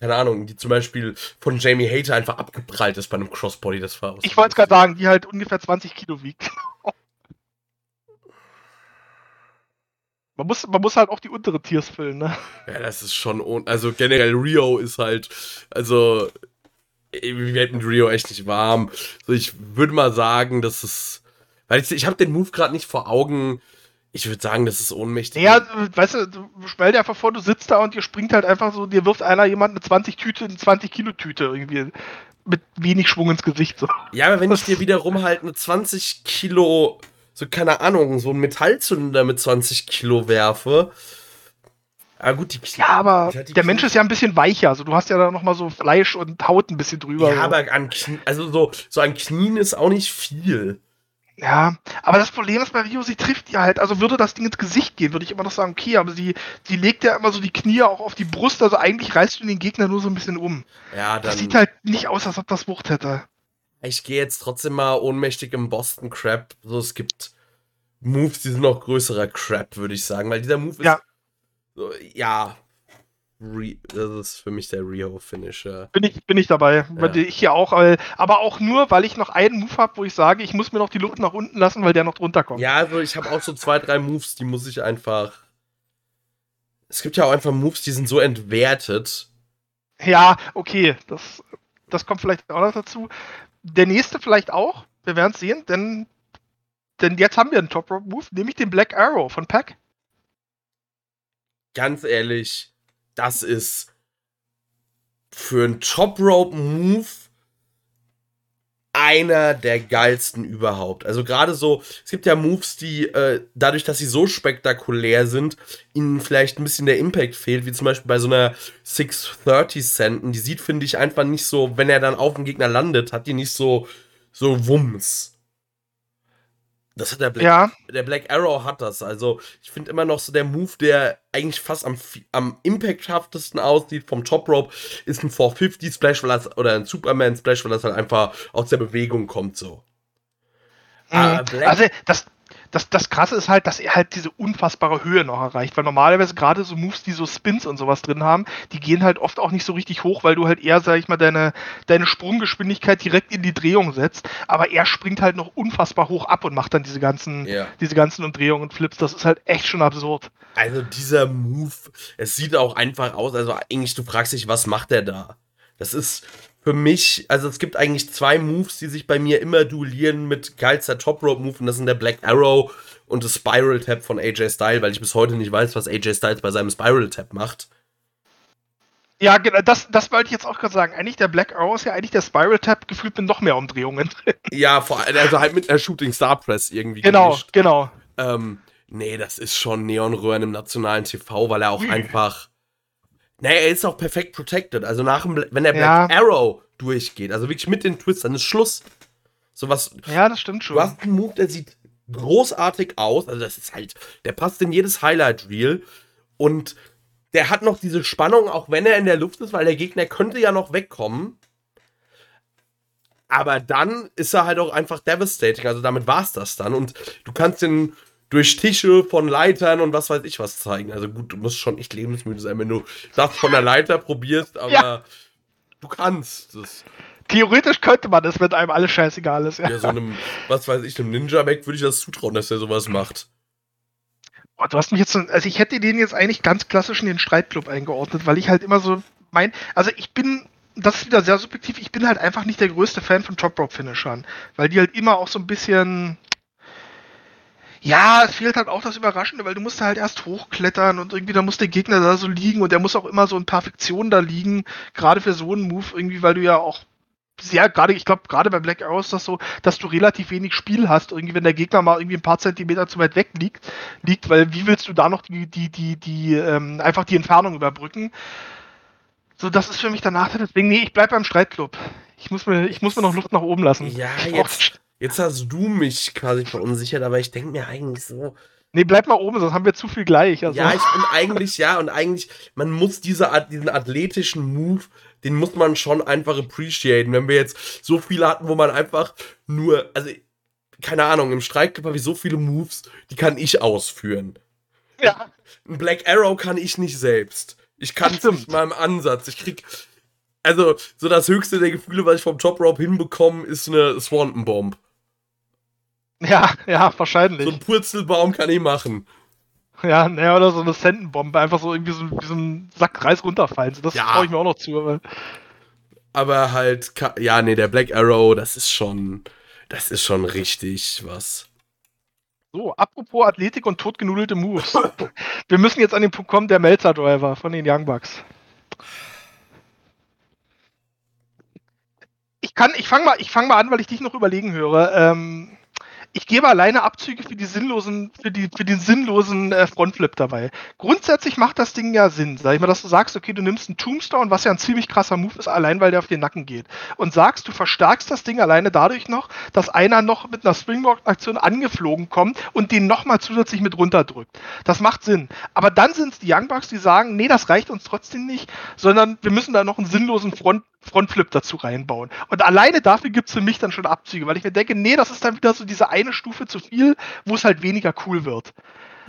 keine Ahnung, die zum Beispiel von Jamie Hater einfach abgeprallt ist bei einem Crossbody, das war
Ich wollte es gerade sagen, die halt ungefähr 20 Kilo wiegt. [laughs] Man muss, man muss halt auch die untere Tiers füllen, ne?
Ja, das ist schon, also generell Rio ist halt, also, wir mit Rio echt nicht warm. So, ich würde mal sagen, dass es, weil ich, ich habe den Move gerade nicht vor Augen. Ich würde sagen, das ist ohnmächtig.
Ja, weißt du, stell dir einfach vor, du sitzt da und dir springt halt einfach so, dir wirft einer jemand eine 20 Tüte, eine 20 Kilo Tüte irgendwie mit wenig Schwung ins Gesicht. So.
Ja, aber wenn ich dir [laughs] wiederum halt eine 20 Kilo, so keine Ahnung, so ein Metallzylinder mit 20 Kilo werfe. Aber gut, die
Ja, aber
die
der Mensch ist ja ein bisschen weicher, also du hast ja da nochmal so Fleisch und Haut ein bisschen drüber.
Ja,
so.
aber an Knie, also so, so an Knien ist auch nicht viel.
Ja, aber das Problem ist bei Rio, sie trifft ja halt, also würde das Ding ins Gesicht gehen, würde ich immer noch sagen, okay, aber sie, sie legt ja immer so die Knie auch auf die Brust, also eigentlich reißt du den Gegner nur so ein bisschen um.
Ja, dann.
Das sieht halt nicht aus, als ob das Wucht hätte.
Ich gehe jetzt trotzdem mal ohnmächtig im Boston Crab. So, es gibt Moves, die sind noch größerer Crap, würde ich sagen, weil dieser Move ist.
Ja.
So, ja. Re das ist für mich der Rio-Finisher.
Bin ich, bin ich dabei.
Ja.
Ich hier auch, aber auch nur, weil ich noch einen Move habe, wo ich sage, ich muss mir noch die Luft nach unten lassen, weil der noch drunter kommt.
Ja, also ich habe auch so zwei, drei Moves, die muss ich einfach. Es gibt ja auch einfach Moves, die sind so entwertet.
Ja, okay, das, das kommt vielleicht auch noch dazu. Der nächste vielleicht auch, wir werden es sehen, denn, denn jetzt haben wir einen Top Rope Move, nämlich den Black Arrow von Pack.
Ganz ehrlich, das ist für einen Top Rope Move einer der geilsten überhaupt. Also gerade so, es gibt ja Moves, die äh, dadurch, dass sie so spektakulär sind, ihnen vielleicht ein bisschen der Impact fehlt, wie zum Beispiel bei so einer 630 Centen. Die sieht, finde ich, einfach nicht so, wenn er dann auf den Gegner landet, hat die nicht so, so Wumms. Das hat der Black
Ja,
der Black Arrow hat das. Also, ich finde immer noch so der Move, der eigentlich fast am, am impacthaftesten aussieht vom Top Rope, ist ein 450 Splash, weil das, oder ein Superman Splash, weil das halt einfach aus der Bewegung kommt so. Ah,
Mhm. Also das, das, das Krasse ist halt, dass er halt diese unfassbare Höhe noch erreicht, weil normalerweise gerade so Moves, die so Spins und sowas drin haben, die gehen halt oft auch nicht so richtig hoch, weil du halt eher, sag ich mal, deine, deine Sprunggeschwindigkeit direkt in die Drehung setzt, aber er springt halt noch unfassbar hoch ab und macht dann diese ganzen,
Ja.
diese ganzen Umdrehungen und Flips, das ist halt echt schon absurd.
Also, dieser Move, es sieht auch einfach aus, also eigentlich, du fragst dich, was macht der da? Das ist für mich, also es gibt eigentlich zwei Moves, die sich bei mir immer duellieren mit geilster Top Rope Move und das sind der Black Arrow und das Spiral Tap von AJ Styles, weil ich bis heute nicht weiß, was AJ Styles bei seinem Spiral Tap macht.
Ja, genau, das, das wollte ich jetzt auch gerade sagen. Eigentlich der Black Arrow ist ja eigentlich der Spiral Tap gefühlt mit noch mehr Umdrehungen drin. [laughs]
Ja, vor allem, also halt mit einer Shooting Star Press irgendwie.
genau,
gemischt.
genau.
Ähm, nee, das ist schon Neonröhren im nationalen TV, weil er auch einfach. Nee, er ist auch perfekt protected. Also nach dem, wenn der Black
Ja.
Arrow durchgeht, also wirklich mit den Twists, dann ist Schluss. So was,
Ja, das stimmt schon.
du hast einen Move, der sieht großartig aus. Also das ist halt, der passt in jedes Highlight Reel und der hat noch diese Spannung, auch wenn er in der Luft ist, weil der Gegner könnte ja noch wegkommen. Aber dann ist er halt auch einfach devastating. Also damit war es das dann. Und du kannst den durch Tische von Leitern und was weiß ich was zeigen. Also gut, du musst schon echt lebensmüde sein, wenn du das von der Leiter probierst, aber
Ja.
du kannst. Das,
Theoretisch könnte man das, wenn einem alles scheißegal ist. Ja.
ja, so einem, was weiß ich, einem Ninja-Mac würde ich das zutrauen, dass der sowas macht.
Boah, du hast mich jetzt so, also ich hätte den jetzt eigentlich ganz klassisch in den Streitclub eingeordnet, weil ich halt immer so mein, also ich bin, das ist wieder sehr subjektiv, ich bin halt einfach nicht der größte Fan von Top Rope Finishern, weil die halt immer auch so ein bisschen, ja, es fehlt halt auch das Überraschende, weil du musst halt erst hochklettern und irgendwie da muss der Gegner da so liegen und der muss auch immer so in Perfektion da liegen, gerade für so einen Move irgendwie, weil du ja auch sehr, gerade, ich glaube, gerade bei Black Arrow ist das so, dass du relativ wenig Spiel hast, irgendwie, wenn der Gegner mal irgendwie ein paar Zentimeter zu weit weg liegt, liegt, weil wie willst du da noch die, die, die, die, ähm, einfach die Entfernung überbrücken? So, das ist für mich der Nachteil. Deswegen, nee, ich bleib beim Streitclub. Ich muss mir, ich muss mir noch Luft nach oben lassen.
Ja,
Ich
jetzt, jetzt hast du mich quasi verunsichert, aber ich denke mir eigentlich so,
Nee, bleib mal oben, sonst haben wir zu viel gleich. Also.
Ja, ich bin eigentlich, ja, und eigentlich, man muss diese Art, diesen athletischen Move, den muss man schon einfach appreciaten. Wenn wir jetzt so viele hatten, wo man einfach nur, also, keine Ahnung, im Streitclub habe ich so viele Moves, die kann ich ausführen.
ja.
Ein Black Arrow kann ich nicht selbst. Ich kann es nicht mal im Ansatz. Ich krieg, also, so das höchste der Gefühle, was ich vom Top Rope hinbekomme, ist eine Swanton Bomb. [laughs]
ja, ja, wahrscheinlich.
So ein Purzelbaum kann ich machen.
ja, naja, oder so eine Sentenbombe, einfach so irgendwie so, wie so ein Sack Reis runterfallen. So, das
Ja.
traue ich mir auch noch zu. Aber
Aber halt, ja, nee, der Black Arrow, das ist schon, das ist schon richtig was.
So, apropos Athletik und totgenudelte Moves. [laughs] Wir müssen jetzt an den Punkt kommen, der Melzer Driver von den Young Bucks. Ich kann, ich fange mal, ich fang mal an, weil ich dich noch überlegen höre. Ähm, ich gebe alleine Abzüge für die sinnlosen, für die, für den sinnlosen äh, Frontflip dabei. Grundsätzlich macht das Ding ja Sinn, sag ich mal, dass du sagst, okay, du nimmst einen Tombstone, was ja ein ziemlich krasser Move ist, allein weil der auf den Nacken geht. Und sagst, du verstärkst das Ding alleine dadurch noch, dass einer noch mit einer Springboard-Aktion angeflogen kommt und den nochmal zusätzlich mit runterdrückt. Das macht Sinn. Aber dann sind es die Young Bucks, die sagen, nee, das reicht uns trotzdem nicht, sondern wir müssen da noch einen sinnlosen Front Frontflip dazu reinbauen. Und alleine dafür gibt es für mich dann schon Abzüge, weil ich mir denke, nee, das ist dann wieder so diese eine Stufe zu viel, wo es halt weniger cool wird.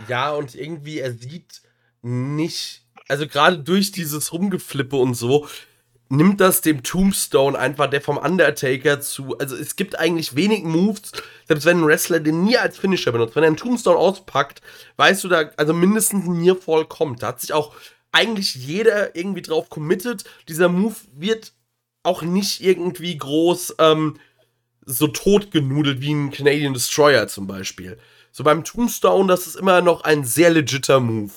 Ja, und irgendwie, er sieht nicht, also gerade durch dieses Rumgeflippe und so, nimmt das dem Tombstone einfach, der vom Undertaker zu, also es gibt eigentlich wenig Moves, selbst wenn ein Wrestler den nie als Finisher benutzt, wenn er einen Tombstone auspackt, weißt du, da, also mindestens ein Nearfall kommt. Da hat sich auch eigentlich jeder irgendwie drauf committed. Dieser Move wird auch nicht irgendwie groß ähm, so totgenudelt wie ein Canadian Destroyer zum Beispiel. So beim Tombstone, das ist immer noch ein sehr legitter Move.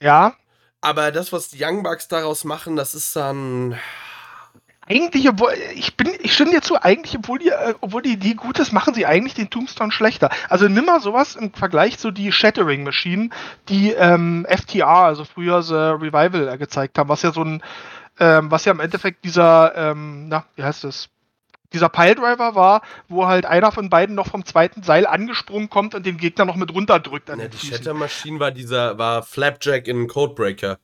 Ja.
Aber das, was die Young Bucks daraus machen, das ist dann.
Eigentlich, obwohl, ich bin, ich stimme dir zu, eigentlich, obwohl die, äh, obwohl die Idee gut ist, machen sie eigentlich den Tombstone schlechter. Also nimm mal sowas im Vergleich zu die Shattering-Maschinen, die ähm, FTR, also früher The Revival, äh, gezeigt haben, was ja so ein ähm, was ja im Endeffekt dieser, ähm, na, wie heißt das? Dieser Piledriver war, wo halt einer von beiden noch vom zweiten Seil angesprungen kommt und den Gegner noch mit runterdrückt.
An ja, die Shatter Machine war dieser, war Flapjack in Codebreaker.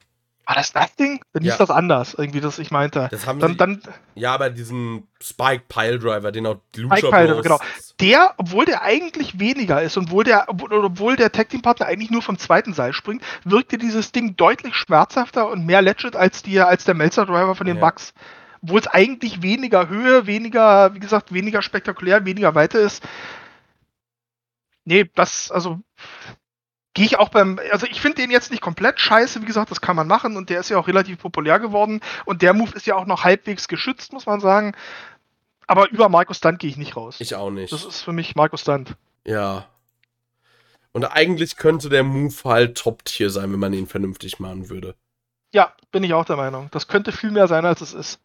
War das das Ding? Dann ja. hieß das anders, irgendwie, das ich meinte.
Das haben
dann,
sie,
dann,
ja, aber diesen Spike Pile Driver, den auch
Lucha Spike Pile genau. Der, obwohl der eigentlich weniger ist und obwohl der, obwohl der Tag Team Partner eigentlich nur vom zweiten Seil springt, wirkte dieses Ding deutlich schmerzhafter und mehr legit als, die, als der Melzer Driver von den ja. Bucks. Obwohl es eigentlich weniger Höhe, weniger, wie gesagt, weniger spektakulär, weniger Weite ist. Nee, das, also, gehe ich auch beim, also ich finde den jetzt nicht komplett scheiße, wie gesagt, das kann man machen und der ist ja auch relativ populär geworden und der Move ist ja auch noch halbwegs geschützt, muss man sagen. Aber über Markus Stunt gehe ich nicht raus.
Ich auch nicht.
Das ist für mich Markus Stunt.
Ja. Und eigentlich könnte der Move halt Top-Tier sein, wenn man ihn vernünftig machen würde.
Ja, bin ich auch der Meinung. Das könnte viel mehr sein, als es ist.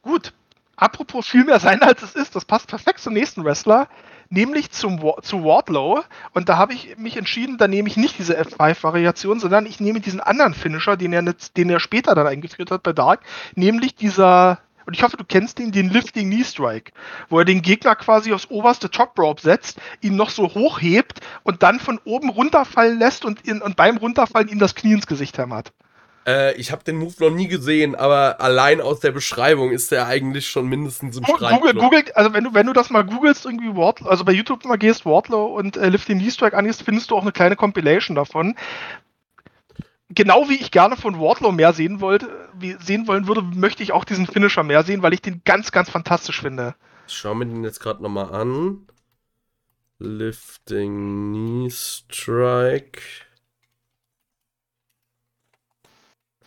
Gut. Apropos viel mehr sein, als es ist, das passt perfekt zum nächsten Wrestler nämlich zum, zu Wardlow. Und da habe ich mich entschieden, da nehme ich nicht diese F5-Variation, sondern ich nehme diesen anderen Finisher, den er, den er später dann eingeführt hat bei Dark, nämlich dieser und ich hoffe, du kennst ihn, den Lifting Knee Strike, wo er den Gegner quasi aufs oberste Top Rope setzt, ihn noch so hochhebt und dann von oben runterfallen lässt und, in, und beim Runterfallen ihm das Knie ins Gesicht hämmert.
Äh, ich habe den Move noch nie gesehen, aber allein aus der Beschreibung ist der eigentlich schon mindestens im Streit.
Google, Google, also wenn du, wenn du das mal googelst, irgendwie Wardlow, also bei YouTube mal gehst, Wardlow und äh, Lift the Knee Strike angehst, findest du auch eine kleine Compilation davon. Genau wie ich gerne von Wardlow mehr sehen wollte, wie, sehen wollen würde, möchte ich auch diesen Finisher mehr sehen, weil ich den ganz, ganz fantastisch finde.
Ich schaue mir den jetzt gerade nochmal an. Lifting Knee Strike.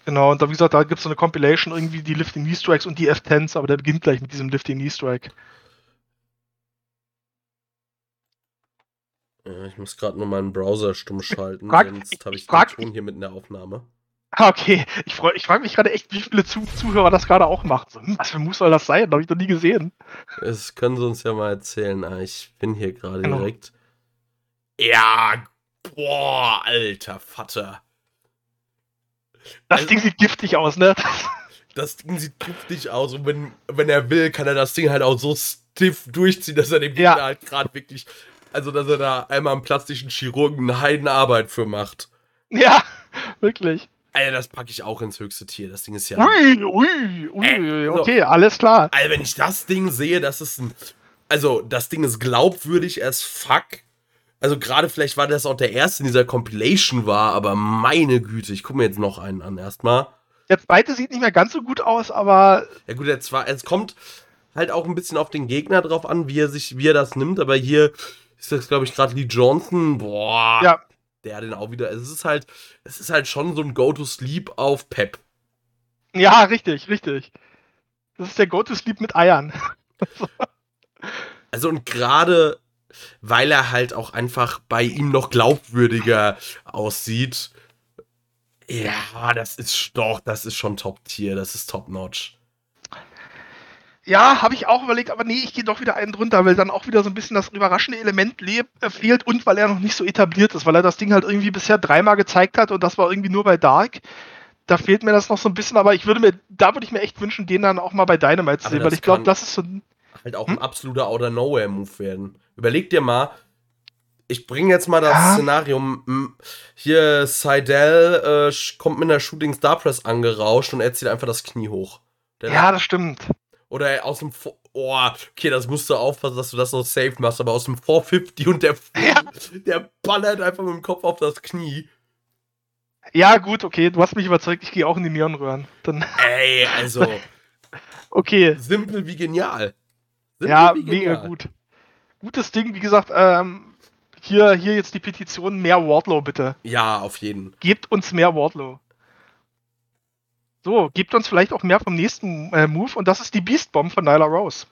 Genau, und da, wie gesagt, da gibt es so eine Compilation, irgendwie die Lifting Knee Strikes und die F10s, aber der beginnt gleich mit diesem Lifting Knee Strike.
ich muss gerade nur meinen Browser stumm schalten, frag, sonst habe ich, ich frag, den Ton hier mit in der Aufnahme.
Ah, okay. Ich, freu, ich frage mich gerade echt, wie viele Zuh Zuhörer das gerade auch machen. So, hm, was für Move soll das sein? Habe ich noch nie gesehen.
Das können sie uns ja mal erzählen. Ah, ich bin hier gerade genau. direkt. Ja, boah, alter Vater.
Das also, Ding sieht giftig aus, ne?
Das Ding sieht giftig aus und wenn, wenn er will, kann er das Ding halt auch so stiff durchziehen, dass er dem Gegner ja. halt gerade wirklich, also dass er da einmal am plastischen Chirurgen eine Heidenarbeit für macht.
Ja, [laughs] wirklich.
Alter, das packe ich auch ins höchste Tier. Das Ding ist ja.
Ui, ui, ui, äh, okay, so. alles klar.
Also, wenn ich das Ding sehe, das ist ein. Also, das Ding ist glaubwürdig as fuck. Also gerade vielleicht war das auch der erste in dieser Compilation war, aber meine Güte, ich gucke mir jetzt noch einen an erstmal.
Der zweite sieht nicht mehr ganz so gut aus, aber.
Ja gut, der zweite, es kommt halt auch ein bisschen auf den Gegner drauf an, wie er sich, wie er das nimmt, aber hier ist das, glaube ich, gerade Lee Johnson. Boah.
Ja.
Der den auch wieder. Es ist halt, es ist halt schon so ein Go-to-Sleep auf Pep.
Ja, richtig, richtig. Das ist der Go-to-Sleep mit Eiern. [laughs]
also und gerade weil er halt auch einfach bei ihm noch glaubwürdiger aussieht. Ja, das ist doch, das ist schon Top-Tier, das ist Top-Notch.
Ja, habe ich auch überlegt, aber nee, ich gehe doch wieder einen drunter, weil dann auch wieder so ein bisschen das überraschende Element äh, fehlt und weil er noch nicht so etabliert ist, weil er das Ding halt irgendwie bisher dreimal gezeigt hat und das war irgendwie nur bei Dark. Da fehlt mir das noch so ein bisschen, aber ich würde mir, da würde ich mir echt wünschen, den dann auch mal bei Dynamite zu sehen, weil ich glaube, das ist so ein.
Halt auch hm? ein absoluter Outer-Nowhere-Move werden. Überleg dir mal, ich bringe jetzt mal das ja. Szenario. Hier, Seidel äh, kommt mit einer Shooting Star Press angerauscht und er zieht einfach das Knie hoch.
Der ja, das stimmt.
Oder aus dem. Oh, okay, das musst du aufpassen, dass du das noch safe machst, aber aus dem 450 und der, [laughs] ja. der ballert einfach mit dem Kopf auf das Knie.
Ja, gut, okay, du hast mich überzeugt, ich gehe auch in die Neonröhren. Dann
Ey, [laughs] also.
okay.
Simpel wie genial.
Simpel ja, wie genial. mega gut. Gutes Ding, wie gesagt, ähm, hier, hier jetzt die Petition, mehr Wardlow bitte.
Ja, auf jeden.
Gebt uns mehr Wardlow. So, gebt uns vielleicht auch mehr vom nächsten äh, Move und das ist die Beast Bomb von Nyla Rose.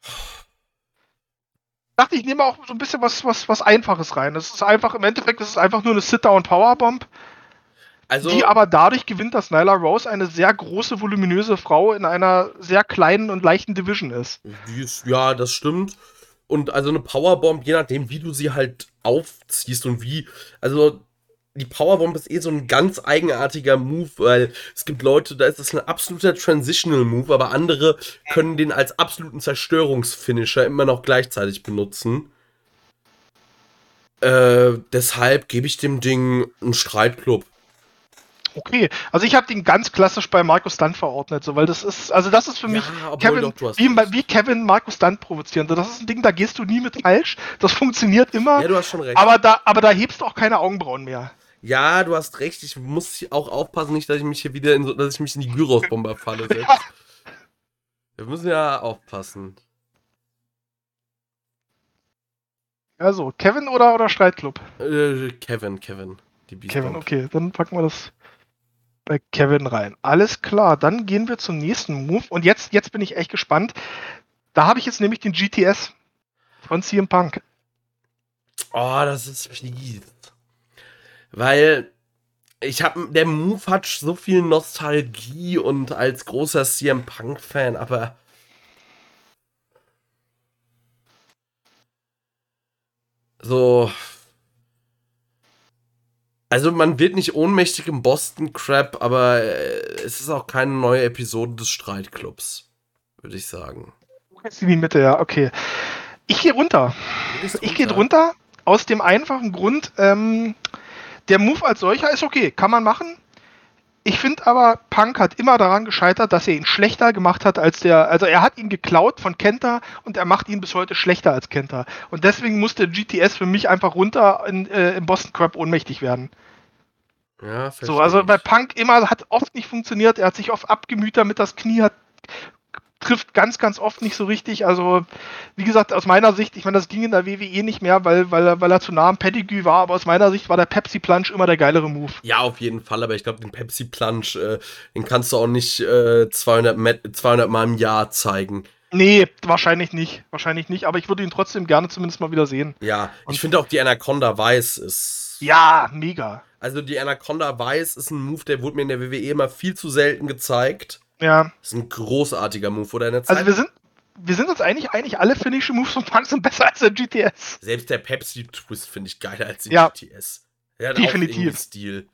Ich dachte, ich nehme auch so ein bisschen was, was, was Einfaches rein. Das ist einfach, im Endeffekt ist es einfach nur eine Sit-Down-Powerbomb. Also, die aber dadurch gewinnt, dass Nyla Rose eine sehr große, voluminöse Frau in einer sehr kleinen und leichten Division ist.
ist ja, das stimmt. Und also eine Powerbomb, je nachdem, wie du sie halt aufziehst und wie, also die Powerbomb ist eh so ein ganz eigenartiger Move, weil es gibt Leute, da ist es ein absoluter Transitional Move, aber andere können den als absoluten Zerstörungsfinisher immer noch gleichzeitig benutzen. Äh, deshalb gebe ich dem Ding einen Streitclub.
Okay, also ich habe den ganz klassisch bei Markus Stunt verordnet, so, weil das ist, also das ist für mich Kevin, doch, wie, wie, Kevin Markus Stunt provozieren. Das ist ein Ding, da gehst du nie mit falsch. Das funktioniert immer.
Ja, du hast schon recht.
Aber da, aber da hebst du auch keine Augenbrauen mehr.
Ja, du hast recht. Ich muss auch aufpassen, nicht, dass ich mich hier wieder in so, dass ich mich in die Gyros-Bombe falle. [laughs] Wir müssen ja aufpassen.
Also, Kevin oder, oder Streitclub?
Äh, Kevin, Kevin.
Kevin, okay, dann packen wir das bei Kevin rein. Alles klar, dann gehen wir zum nächsten Move. Und jetzt, jetzt bin ich echt gespannt. Da habe ich jetzt nämlich den GTS von CM Punk.
Oh, das ist fies. Weil ich habe, der Move hat so viel Nostalgie und als großer CM Punk-Fan, aber. So. Also man wird nicht ohnmächtig im Boston Crab, aber äh, es ist auch keine neue Episode des Streitclubs, würde ich sagen.
Jetzt in die Mitte, ja, okay. Ich gehe runter. Ich gehe runter aus dem einfachen Grund, ähm, der Move als solcher ist okay, kann man machen. Ich finde aber, Punk hat immer daran gescheitert, dass er ihn schlechter gemacht hat als der. Also er hat ihn geklaut von Kenta und er macht ihn bis heute schlechter als Kenta. Und deswegen musste GTS für mich einfach runter in, äh, im Boston Crab ohnmächtig werden. Ja, so, also bei Punk immer hat oft nicht funktioniert, er hat sich oft abgemüht damit, das Knie hat trifft ganz, ganz oft nicht so richtig. Also, wie gesagt, aus meiner Sicht, ich meine, das ging in der WWE nicht mehr, weil, weil, er, weil er zu nah am Pedigree war, aber aus meiner Sicht war der Pepsi Plunge immer der geilere Move.
Ja, auf jeden Fall, aber ich glaube, den Pepsi Plunge, äh, den kannst du auch nicht äh, 200, 200 Mal im Jahr zeigen.
Nee, wahrscheinlich nicht. Wahrscheinlich nicht, aber ich würde ihn trotzdem gerne zumindest mal wieder sehen.
Ja, Und ich finde auch die Anaconda Weiß ist.
Ja, mega.
Also die Anaconda Weiß ist ein Move, der wurde mir in der WWE immer viel zu selten gezeigt.
Ja.
Das ist ein großartiger Move, oder?
Der Zeit also wir sind, wir sind uns eigentlich, eigentlich alle finnische Moves von Punk sind besser als der GTS.
Selbst der Pepsi-Twist finde ich geiler als den
ja.
GTS. Der
hat Definitiv.
Auch Stil.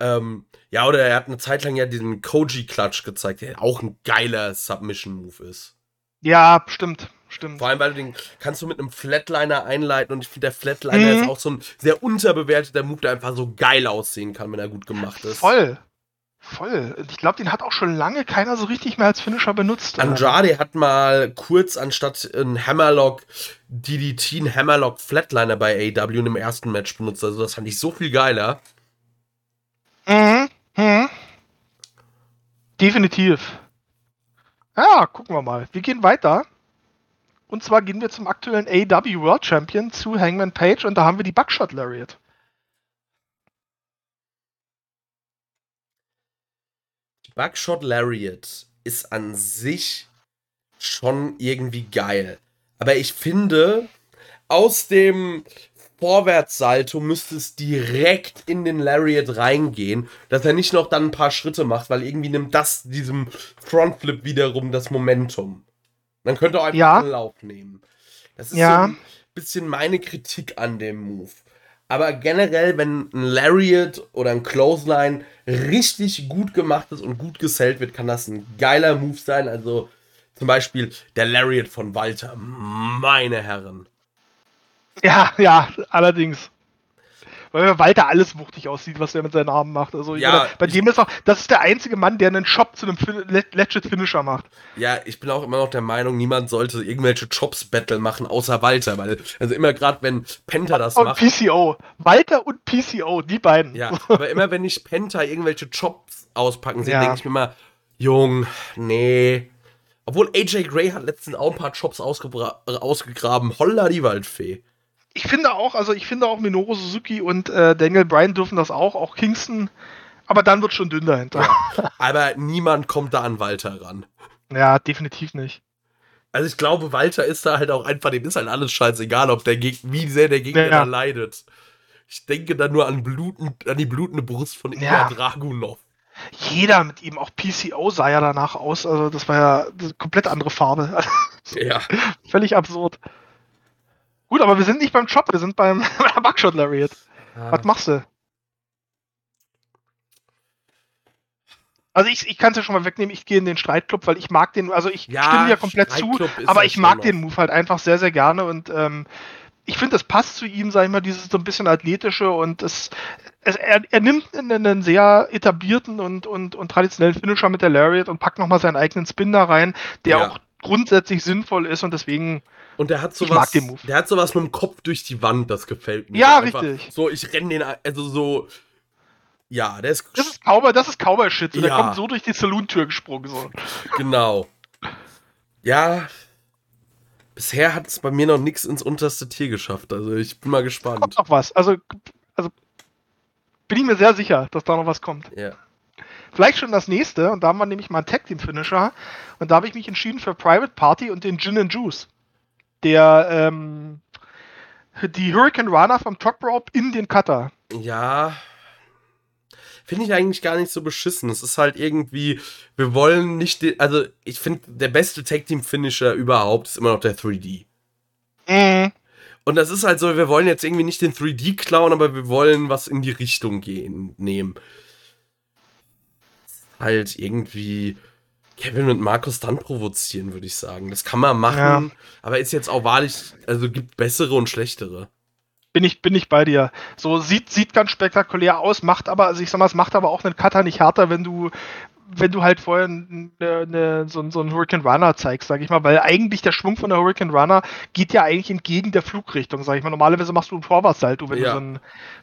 Ähm, ja, oder er hat eine Zeit lang ja diesen Koji-Klatsch gezeigt, der auch ein geiler Submission-Move ist.
Ja, stimmt. Stimmt.
Vor allem, weil du den kannst du mit einem Flatliner einleiten und ich finde, der Flatliner mhm. ist auch so ein sehr unterbewerteter Move, der einfach so geil aussehen kann, wenn er gut gemacht ist.
Voll. Voll. Ich glaube, den hat auch schon lange keiner so richtig mehr als Finisher benutzt.
Andrade hat mal kurz anstatt ein Hammerlock DDT einen Hammerlock Flatliner bei AW in dem ersten Match benutzt. Also das fand ich so viel geiler.
Mhm. mhm. Definitiv. Ja, gucken wir mal. Wir gehen weiter. Und zwar gehen wir zum aktuellen AW World Champion zu Hangman Page und da haben wir die Buckshot Lariat.
Buckshot Lariat ist an sich schon irgendwie geil. Aber ich finde, aus dem Vorwärtssalto müsste es direkt in den Lariat reingehen, dass er nicht noch dann ein paar Schritte macht, weil irgendwie nimmt das diesem Frontflip wiederum das Momentum. Dann könnte er einfach
Ja.
einen Lauf nehmen. Das ist
Ja.
so ein bisschen meine Kritik an dem Move. Aber generell, wenn ein Lariat oder ein Clothesline richtig gut gemacht ist und gut gesellt wird, kann das ein geiler Move sein. Also zum Beispiel der Lariat von Walter. Meine Herren.
Ja, ja, allerdings. Weil Walter alles wuchtig aussieht, was er mit seinen Armen macht. Also
Ja,
meine, bei dem ist auch, das ist der einzige Mann, der einen Shop zu einem fin le- legit Finisher macht.
Ja, ich bin auch immer noch der Meinung, niemand sollte irgendwelche Chops-Battle machen, außer Walter. Weil, also immer gerade, wenn Penta das
Und
macht.
PCO. Walter und PCO, die beiden.
Ja, [laughs] aber immer wenn ich Penta irgendwelche Chops auspacken sehe,
Ja.
denke ich mir immer, Jung, nee. Obwohl AJ Gray hat letztens auch ein paar äh, ausgegraben. Holla die Waldfee.
Ich finde auch, also ich finde auch Minoru Suzuki und äh, Daniel Bryan dürfen das auch, auch Kingston. Aber dann wird schon dünn dahinter.
Aber niemand kommt da an Walter ran.
Ja, definitiv nicht.
Also ich glaube, Walter ist da halt auch einfach, dem ist halt alles scheißegal, ob der Gegner, wie sehr der Gegner
Ja.
da leidet. Ich denke da nur an, bluten, an die blutende Brust von Ilya
Ja.
Dragunov.
Jeder mit ihm, auch PCO sah ja danach aus. Also das war ja eine komplett andere Farbe.
Ja. [laughs]
Völlig absurd. Gut, aber wir sind nicht beim Chop, wir sind beim [laughs] Buckshot Lariat. Was machst du? Also ich, ich kann es ja schon mal wegnehmen, ich gehe in den Streitclub, weil ich mag den, also ich
Ja,
stimme dir komplett zu, aber ich mag den Move halt einfach sehr, sehr gerne und ähm, ich finde, das passt zu ihm, sag ich mal, dieses so ein bisschen athletische und es, es er, er nimmt einen, einen sehr etablierten und, und, und traditionellen Finisher mit der Lariat und packt nochmal seinen eigenen Spin da rein, der
Ja.
auch grundsätzlich sinnvoll ist und deswegen,
Und der hat sowas,
den
der hat sowas mit dem Kopf durch die Wand, das gefällt mir.
Ja,
einfach
richtig.
So, ich renne den, also so, ja, der ist,
das ist Cowboy, das ist Cowboy-Shit, so, der
Ja.
kommt so durch die Saloon-Tür gesprungen, so.
genau. Ja, bisher hat es bei mir noch nichts ins unterste Tier geschafft, also ich bin mal gespannt.
kommt noch was. Also, also bin ich mir sehr sicher, dass da noch was kommt.
Ja.
Vielleicht schon das nächste, und da haben wir nämlich mal einen Tag Team Finisher. Und da habe ich mich entschieden für Private Party und den Gin and Juice. Der, ähm, die Hurricane Runner vom Top Rope in den Cutter.
Ja. Finde ich eigentlich gar nicht so beschissen. Es ist halt irgendwie, wir wollen nicht, den, also ich finde, der beste Tag Team Finisher überhaupt ist immer noch der 3D.
Mhm.
Und das ist halt so, wir wollen jetzt irgendwie nicht den 3D klauen, aber wir wollen was in die Richtung gehen, nehmen. Halt irgendwie Kevin mit Markus dann provozieren, würde ich sagen. Das kann man machen,
Ja.
aber ist jetzt auch wahrlich, also gibt bessere und schlechtere.
Bin ich, bin ich bei dir. So sieht, sieht ganz spektakulär aus, macht aber, also ich sag mal, es macht aber auch einen Cutter nicht härter, wenn du, wenn du halt vorher ne, ne, so, so einen Hurricane Runner zeigst, sag ich mal, weil eigentlich der Schwung von der Hurricane Runner geht ja eigentlich entgegen der Flugrichtung, sag ich mal. Normalerweise machst du einen Vorwärtssalto, wenn
Ja.
du so ein,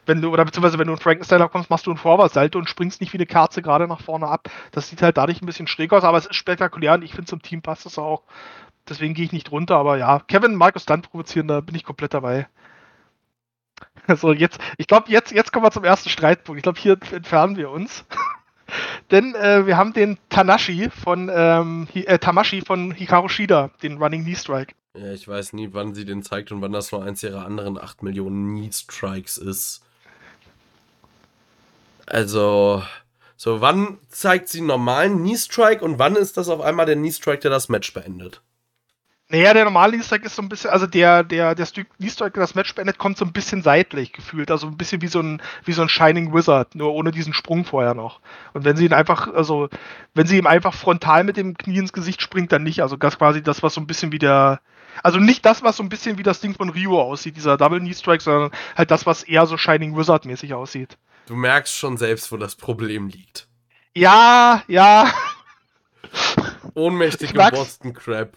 wenn du, oder beziehungsweise wenn du einen Frankensteiner kommst, machst du einen Vorwärtssalto und springst nicht wie eine Kerze gerade nach vorne ab. Das sieht halt dadurch ein bisschen schräg aus, aber es ist spektakulär und ich finde zum Team passt es auch. Deswegen gehe ich nicht runter, aber ja, Kevin, Markus Dunn provozieren, da bin ich komplett dabei. [laughs] So, jetzt, ich glaube, jetzt, jetzt kommen wir zum ersten Streitpunkt. Ich glaube, hier entfernen wir uns. [laughs] Denn äh, wir haben den Tanashi von ähm, äh, Tamashi von Hikaru Shida, den Running Knee Strike.
Ja, ich weiß nie, wann sie den zeigt und wann das nur eins ihrer anderen 8 Millionen Knee-Strikes ist. Also, so, wann zeigt sie einen normalen Knee-Strike und wann ist das auf einmal der Knee-Strike, der das Match beendet?
Naja, der normale Knee Strike ist so ein bisschen, also der, der, der Strike, der das Match beendet, kommt so ein bisschen seitlich gefühlt. Also ein bisschen wie so ein, wie so ein Shining Wizard, nur ohne diesen Sprung vorher noch. Und wenn sie ihn einfach, also, wenn sie ihm einfach frontal mit dem Knie ins Gesicht springt, dann nicht. Also das quasi das, was so ein bisschen wie der, also nicht das, was so ein bisschen wie das Ding von Rio aussieht, dieser Double Knee Strike, sondern halt das, was eher so Shining Wizard mäßig aussieht.
Du merkst schon selbst, wo das Problem liegt.
Ja, ja.
Ohnmächtig
Ich
im
mag's.
Boston Crab.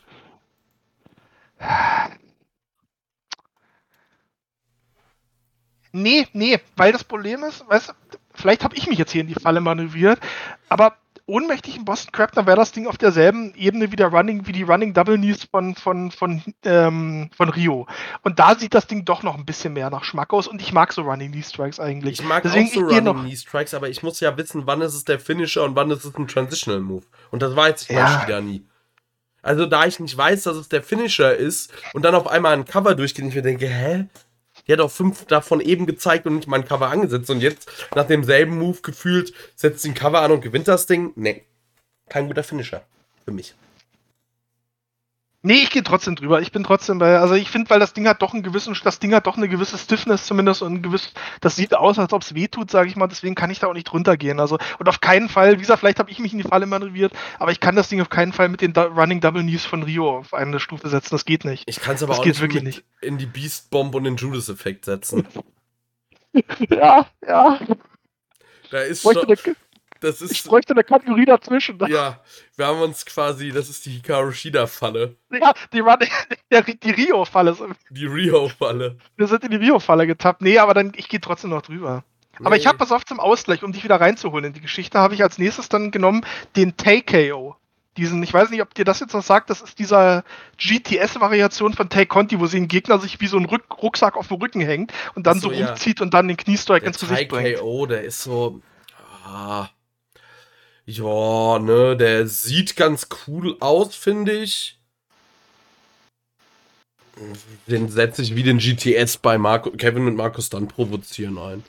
Nee, nee, weil das Problem ist, weißt du, vielleicht habe ich mich jetzt hier in die Falle manövriert, aber ohnmächtig im Boston Crab, dann wäre das Ding auf derselben Ebene wie der Running, wie die Running Double Knees von, von, von, ähm, von Rio. Und da sieht das Ding doch noch ein bisschen mehr nach Schmack aus und ich mag so Running Knee Strikes eigentlich.
Ich mag
Deswegen,
auch so Running Knee Strikes, aber ich muss ja wissen, wann ist es der Finisher und wann ist es ein Transitional Move. Und das weiß ich
Ja.
bei Shida nie. Also da ich nicht weiß, dass es der Finisher ist und dann auf einmal ein Cover durchgeht ich mir denke, hä? Die hat auch fünf davon eben gezeigt und nicht mal ein Cover angesetzt. Und jetzt, nach demselben Move gefühlt, setzt sie ein Cover an und gewinnt das Ding. Nee. Kein guter Finisher. Für mich.
Nee, ich gehe trotzdem drüber. Ich bin trotzdem bei, also ich finde, weil das Ding hat doch einen gewissen, das Ding hat doch eine gewisse Stiffness zumindest und ein gewiss, das sieht aus, als ob es weh tut, sage ich mal, deswegen kann ich da auch nicht runtergehen. Also, und auf keinen Fall, wie gesagt, vielleicht habe ich mich in die Falle manövriert, aber ich kann das Ding auf keinen Fall mit den Running Double Knees von Rio auf eine Stufe setzen. Das geht nicht.
Ich kann es aber
Das
auch
geht
nicht,
wirklich
mit
nicht.
in die Beast Bomb und den Judas-Effekt setzen. [laughs]
Ja, ja.
Da ist schon, das
ich
ist,
bräuchte eine Kategorie dazwischen.
ja, wir haben uns quasi, das ist die Hikaru Shida-Falle.
Ja, die, der, die Rio-Falle.
Die Rio-Falle.
Wir sind in die Rio-Falle getappt. Nee, aber dann, ich gehe trotzdem noch drüber. Aber ich habe pass auf zum Ausgleich, um dich wieder reinzuholen in die Geschichte, habe ich als nächstes dann genommen den Take-KO. Diesen, ich weiß nicht, ob dir das jetzt was sagt, das ist dieser GTS-Variation von Take Conti, wo sie den Gegner sich wie so ein Rück Rucksack auf dem Rücken hängt und dann
so,
so
ja.
rumzieht und dann den Kniestrike
Der
ins Gesicht bringt.
KO, der ist so. Ah, ja, ne, der sieht ganz cool aus, finde ich. Den setze ich wie den GTS bei Marco, Kevin und Markus dann provozieren ein.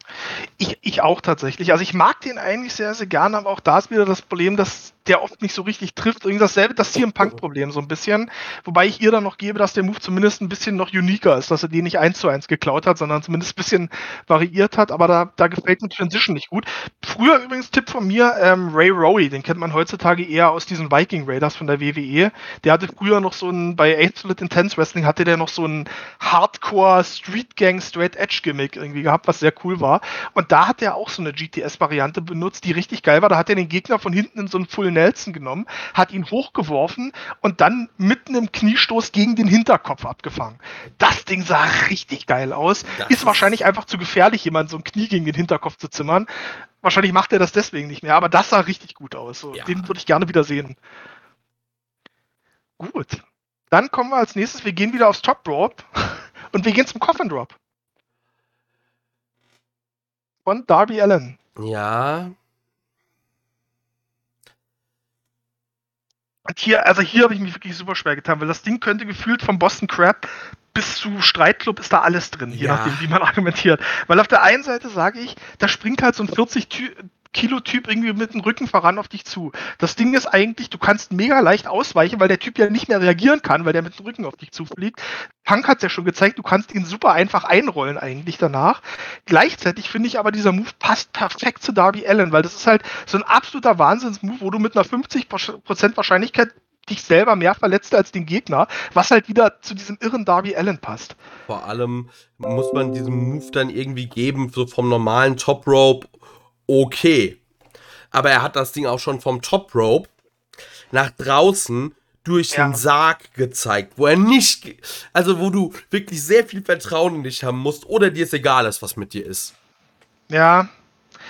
Ich, ich auch tatsächlich. Also ich mag den eigentlich sehr, sehr gerne, aber auch da ist wieder das Problem, dass der oft nicht so richtig trifft. Irgendwie dasselbe, das CM Punk-Problem so ein bisschen. Wobei ich ihr dann noch gebe, dass der Move zumindest ein bisschen noch uniker ist, dass er den nicht eins zu eins geklaut hat, sondern zumindest ein bisschen variiert hat. Aber da, da gefällt mir Transition nicht gut. Früher übrigens Tipp von mir, ähm, Ray Rowe, den kennt man heutzutage eher aus diesen Viking Raiders von der WWE. Der hatte früher noch so ein, bei Absolute Intense Wrestling hatte der noch so ein Hardcore Street Gang Straight Edge Gimmick irgendwie gehabt, was sehr cool war. Und da hat er auch so eine GTS-Variante benutzt, die richtig geil war. Da hat er den Gegner von hinten in so einen Full Nelson genommen, hat ihn hochgeworfen und dann mitten im Kniestoß gegen den Hinterkopf abgefangen. Das Ding sah richtig geil aus.
Das
ist wahrscheinlich einfach zu gefährlich, jemand so ein Knie gegen den Hinterkopf zu zimmern. Wahrscheinlich macht er das deswegen nicht mehr, aber das sah richtig gut aus. So,
Ja.
Den würde ich gerne wieder sehen. Gut. Dann kommen wir als nächstes, wir gehen wieder aufs Top Rope [laughs] und wir gehen zum Coffin Drop. Von Darby Allen.
Ja,
hier, also hier habe ich mich wirklich super schwer getan, weil das Ding könnte gefühlt vom Boston Crab bis zu Streitclub ist da alles drin, je
Ja.
nachdem, wie man [laughs] argumentiert. Weil auf der einen Seite sage ich, da springt halt so ein 40 Ty Kilo Typ irgendwie mit dem Rücken voran auf dich zu. Das Ding ist eigentlich, du kannst mega leicht ausweichen, weil der Typ ja nicht mehr reagieren kann, weil der mit dem Rücken auf dich zufliegt. Punk hat es ja schon gezeigt, du kannst ihn super einfach einrollen eigentlich danach. Gleichzeitig finde ich aber, dieser Move passt perfekt zu Darby Allen, weil das ist halt so ein absoluter Wahnsinnsmove, wo du mit einer 50% Wahrscheinlichkeit dich selber mehr verletzt als den Gegner, was halt wieder zu diesem irren Darby Allen passt.
vor allem muss man diesen Move dann irgendwie geben, so vom normalen Top Rope, okay. Aber er hat das Ding auch schon vom Top Rope nach draußen durch
Ja.
den Sarg gezeigt, wo er nicht, also wo du wirklich sehr viel Vertrauen in dich haben musst oder dir es egal ist, was mit dir ist.
Ja.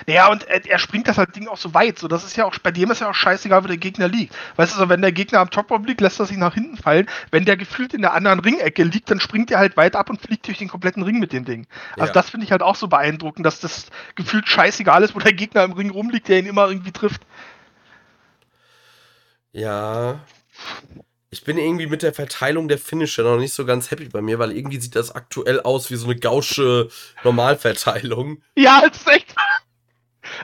Ja, und er, er springt das halt Ding auch so weit. So, das ist ja auch, bei dem ist ja auch scheißegal, wo der Gegner liegt. Weißt du, so, wenn der Gegner am Top Rope liegt, lässt er sich nach hinten fallen. Wenn der gefühlt in der anderen Ringecke liegt, dann springt er halt weit ab und fliegt durch den kompletten Ring mit dem Ding. Also
Ja.
das finde ich halt auch so beeindruckend, dass das gefühlt scheißegal ist, wo der Gegner im Ring rumliegt, der ihn immer irgendwie trifft.
Ja. Ich bin irgendwie mit der Verteilung der Finisher noch nicht so ganz happy bei mir, weil irgendwie sieht das aktuell aus wie so eine gausche Normalverteilung.
Ja, es ist echt.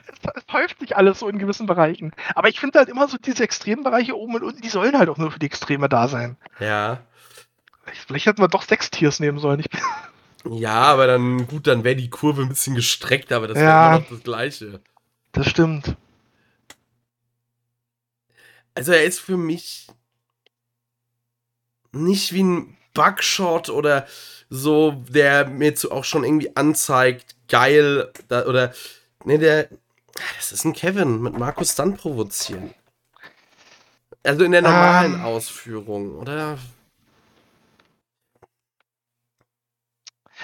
Es es häuft sich alles so in gewissen Bereichen. Aber ich finde halt immer so diese extremen Bereiche oben und unten, die sollen halt auch nur für die Extreme da sein.
Ja.
Vielleicht hätten wir doch sechs Tiers nehmen sollen.
Ja, aber dann, gut, dann wäre die Kurve ein bisschen gestreckt, aber das wäre
Ja.
immer noch das Gleiche.
Das stimmt.
Also er ist für mich nicht wie ein Bugshot oder so, der mir jetzt auch schon irgendwie anzeigt, geil, da, oder, ne, der, das ist ein Kevin mit Markus dann provozieren. Also in der normalen
Ähm.
Ausführung, oder?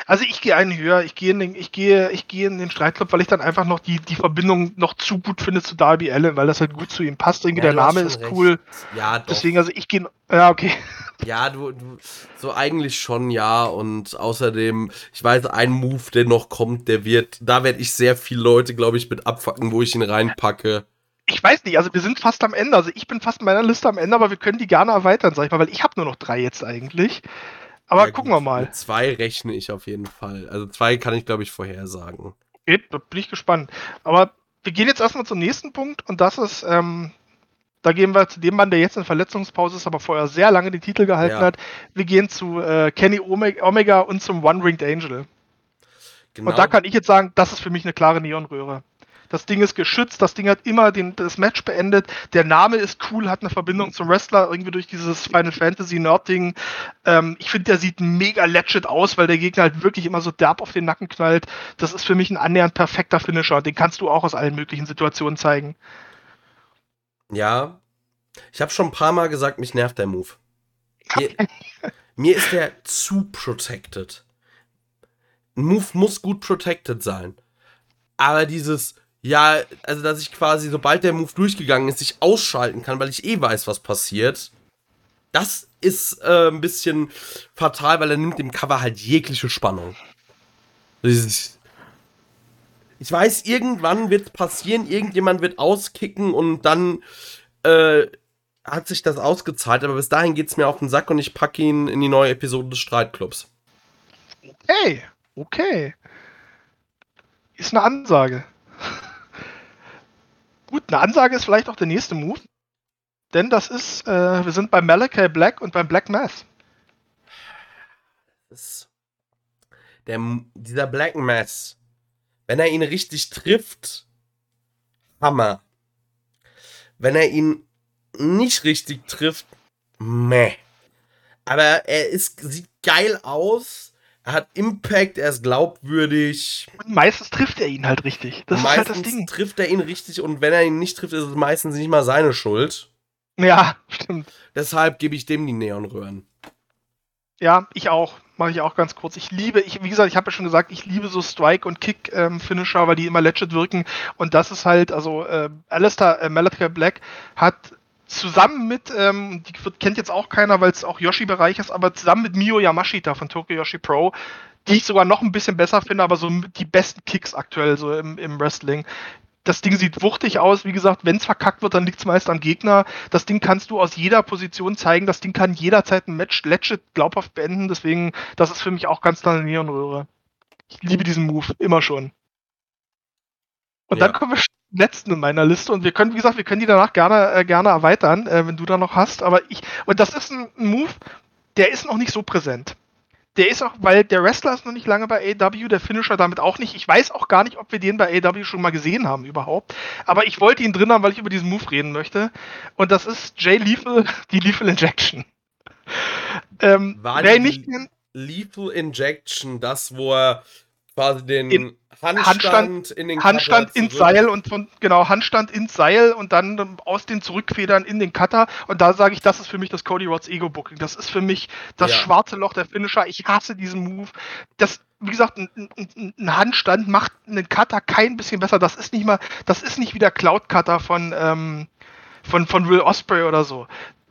Also ich gehe einen höher, ich gehe in den, ich gehe, ich gehe in den Streitclub, weil ich dann einfach noch die, die Verbindung noch zu gut finde zu Darby Allen, weil das halt gut zu ihm passt. Irgendwie
Ja,
der Name ist
recht.
cool.
Ja, doch.
Deswegen, also ich gehe. Ja, okay.
Ja, du, du, so eigentlich schon, ja. Und außerdem, ich weiß, ein Move, der noch kommt, der wird, da werde ich sehr viele Leute, glaube ich, mit abfacken, wo ich ihn reinpacke.
Ich weiß nicht, also wir sind fast am Ende. Also ich bin fast in meiner Liste am Ende, aber wir können die gerne erweitern, sag ich mal, weil ich habe nur noch drei jetzt eigentlich. Aber
Ja,
gucken wir mal.
Zwei rechne ich auf jeden Fall. Also zwei kann ich, glaube ich, vorhersagen.
Geht, da bin ich gespannt. Aber wir gehen jetzt erstmal zum nächsten Punkt und das ist, ähm, da gehen wir zu dem Mann, der jetzt in Verletzungspause ist, aber vorher sehr lange den Titel gehalten
Ja.
hat. Wir gehen zu äh, Kenny Ome- Omega und zum One-Ringed Angel.
Genau.
Und da kann ich jetzt sagen, das ist für mich eine klare Neonröhre. Das Ding ist geschützt, das Ding hat immer den, das Match beendet. Der Name ist cool, hat eine Verbindung zum Wrestler, irgendwie durch dieses Final Fantasy Nerd-Ding. Ähm, ich finde, der sieht mega legit aus, weil der Gegner halt wirklich immer so derb auf den Nacken knallt. Das ist für mich ein annähernd perfekter Finisher. Den kannst du auch aus allen möglichen Situationen zeigen.
Ja. Ich habe schon ein paar Mal gesagt, mich nervt der Move. Mir, [laughs] mir ist der zu protected. Ein Move muss gut protected sein. Aber dieses, ja, also dass ich quasi, sobald der Move durchgegangen ist, sich ausschalten kann, weil ich eh weiß, was passiert, das ist äh, ein bisschen fatal, weil er nimmt dem Cover halt jegliche Spannung. Ich weiß, irgendwann wird passieren, irgendjemand wird auskicken und dann äh, hat sich das ausgezahlt, aber bis dahin geht's mir auf den Sack und ich packe ihn in die neue Episode des Streitclubs.
Hey, okay. Ist eine Ansage. Gut, eine Ansage ist vielleicht auch der nächste Move. Denn das ist, äh, wir sind bei Malachi Black und beim Black Mass.
Der, dieser Black Mass, wenn er ihn richtig trifft, Hammer. Wenn er ihn nicht richtig trifft, meh. Aber er ist, sieht geil aus, er hat Impact, er ist glaubwürdig.
Und meistens trifft er ihn halt richtig. Das ist halt
meistens
das Ding.
trifft er ihn richtig und wenn er ihn nicht trifft, ist es meistens nicht mal seine Schuld.
Ja, [laughs] stimmt.
Deshalb gebe ich dem die Neonröhren.
Ja, ich auch. Mache ich auch ganz kurz. Ich liebe, ich, wie gesagt, ich habe ja schon gesagt, ich liebe so Strike- und Kick-Finisher, weil die immer legit wirken. Und das ist halt, also äh, Alistair äh, Malachi Black hat zusammen mit, ähm, die wird, kennt jetzt auch keiner, weil es auch Yoshi-Bereich ist, aber zusammen mit Mio Yamashita von Tokyo Yoshi Pro, die ich sogar noch ein bisschen besser finde, aber so die besten Kicks aktuell so im, im Wrestling. Das Ding sieht wuchtig aus. Wie gesagt, wenn es verkackt wird, dann liegt es meist am Gegner. Das Ding kannst du aus jeder Position zeigen. Das Ding kann jederzeit ein Match legit glaubhaft beenden. Deswegen, das ist für mich auch ganz klar eine Neonröhre. Ich liebe diesen Move, immer schon. Und
Ja.
dann kommen wir letzten in meiner Liste und wir können, wie gesagt, wir können die danach gerne, äh, gerne erweitern, äh, wenn du da noch hast. Aber ich, und das ist ein Move, der ist noch nicht so präsent. Der ist auch, weil der Wrestler ist noch nicht lange bei AW, der Finisher damit auch nicht. Ich weiß auch gar nicht, ob wir den bei AW schon mal gesehen haben überhaupt. Aber ich wollte ihn drin haben, weil ich über diesen Move reden möchte. Und das ist Jay Lethal, [laughs] die Lethal Injection. Ähm,
War
wer nicht kennt,
Lethal Injection, das, wo er quasi den
In-
Handstand,
Handstand-
in den
Handstand
Cutter
ins Seil und von, genau, Handstand ins Seil und dann aus den Zurückfedern in den Cutter. Und da sage ich, das ist für mich das Cody Rhodes Ego-Booking. Das ist für mich das
Ja.
schwarze Loch der Finisher. Ich hasse diesen Move. Das, wie gesagt, ein, ein, ein Handstand macht einen Cutter kein bisschen besser. Das ist nicht mal, das ist nicht wie der Cloud-Cutter von, ähm, von, von Will Osprey oder so.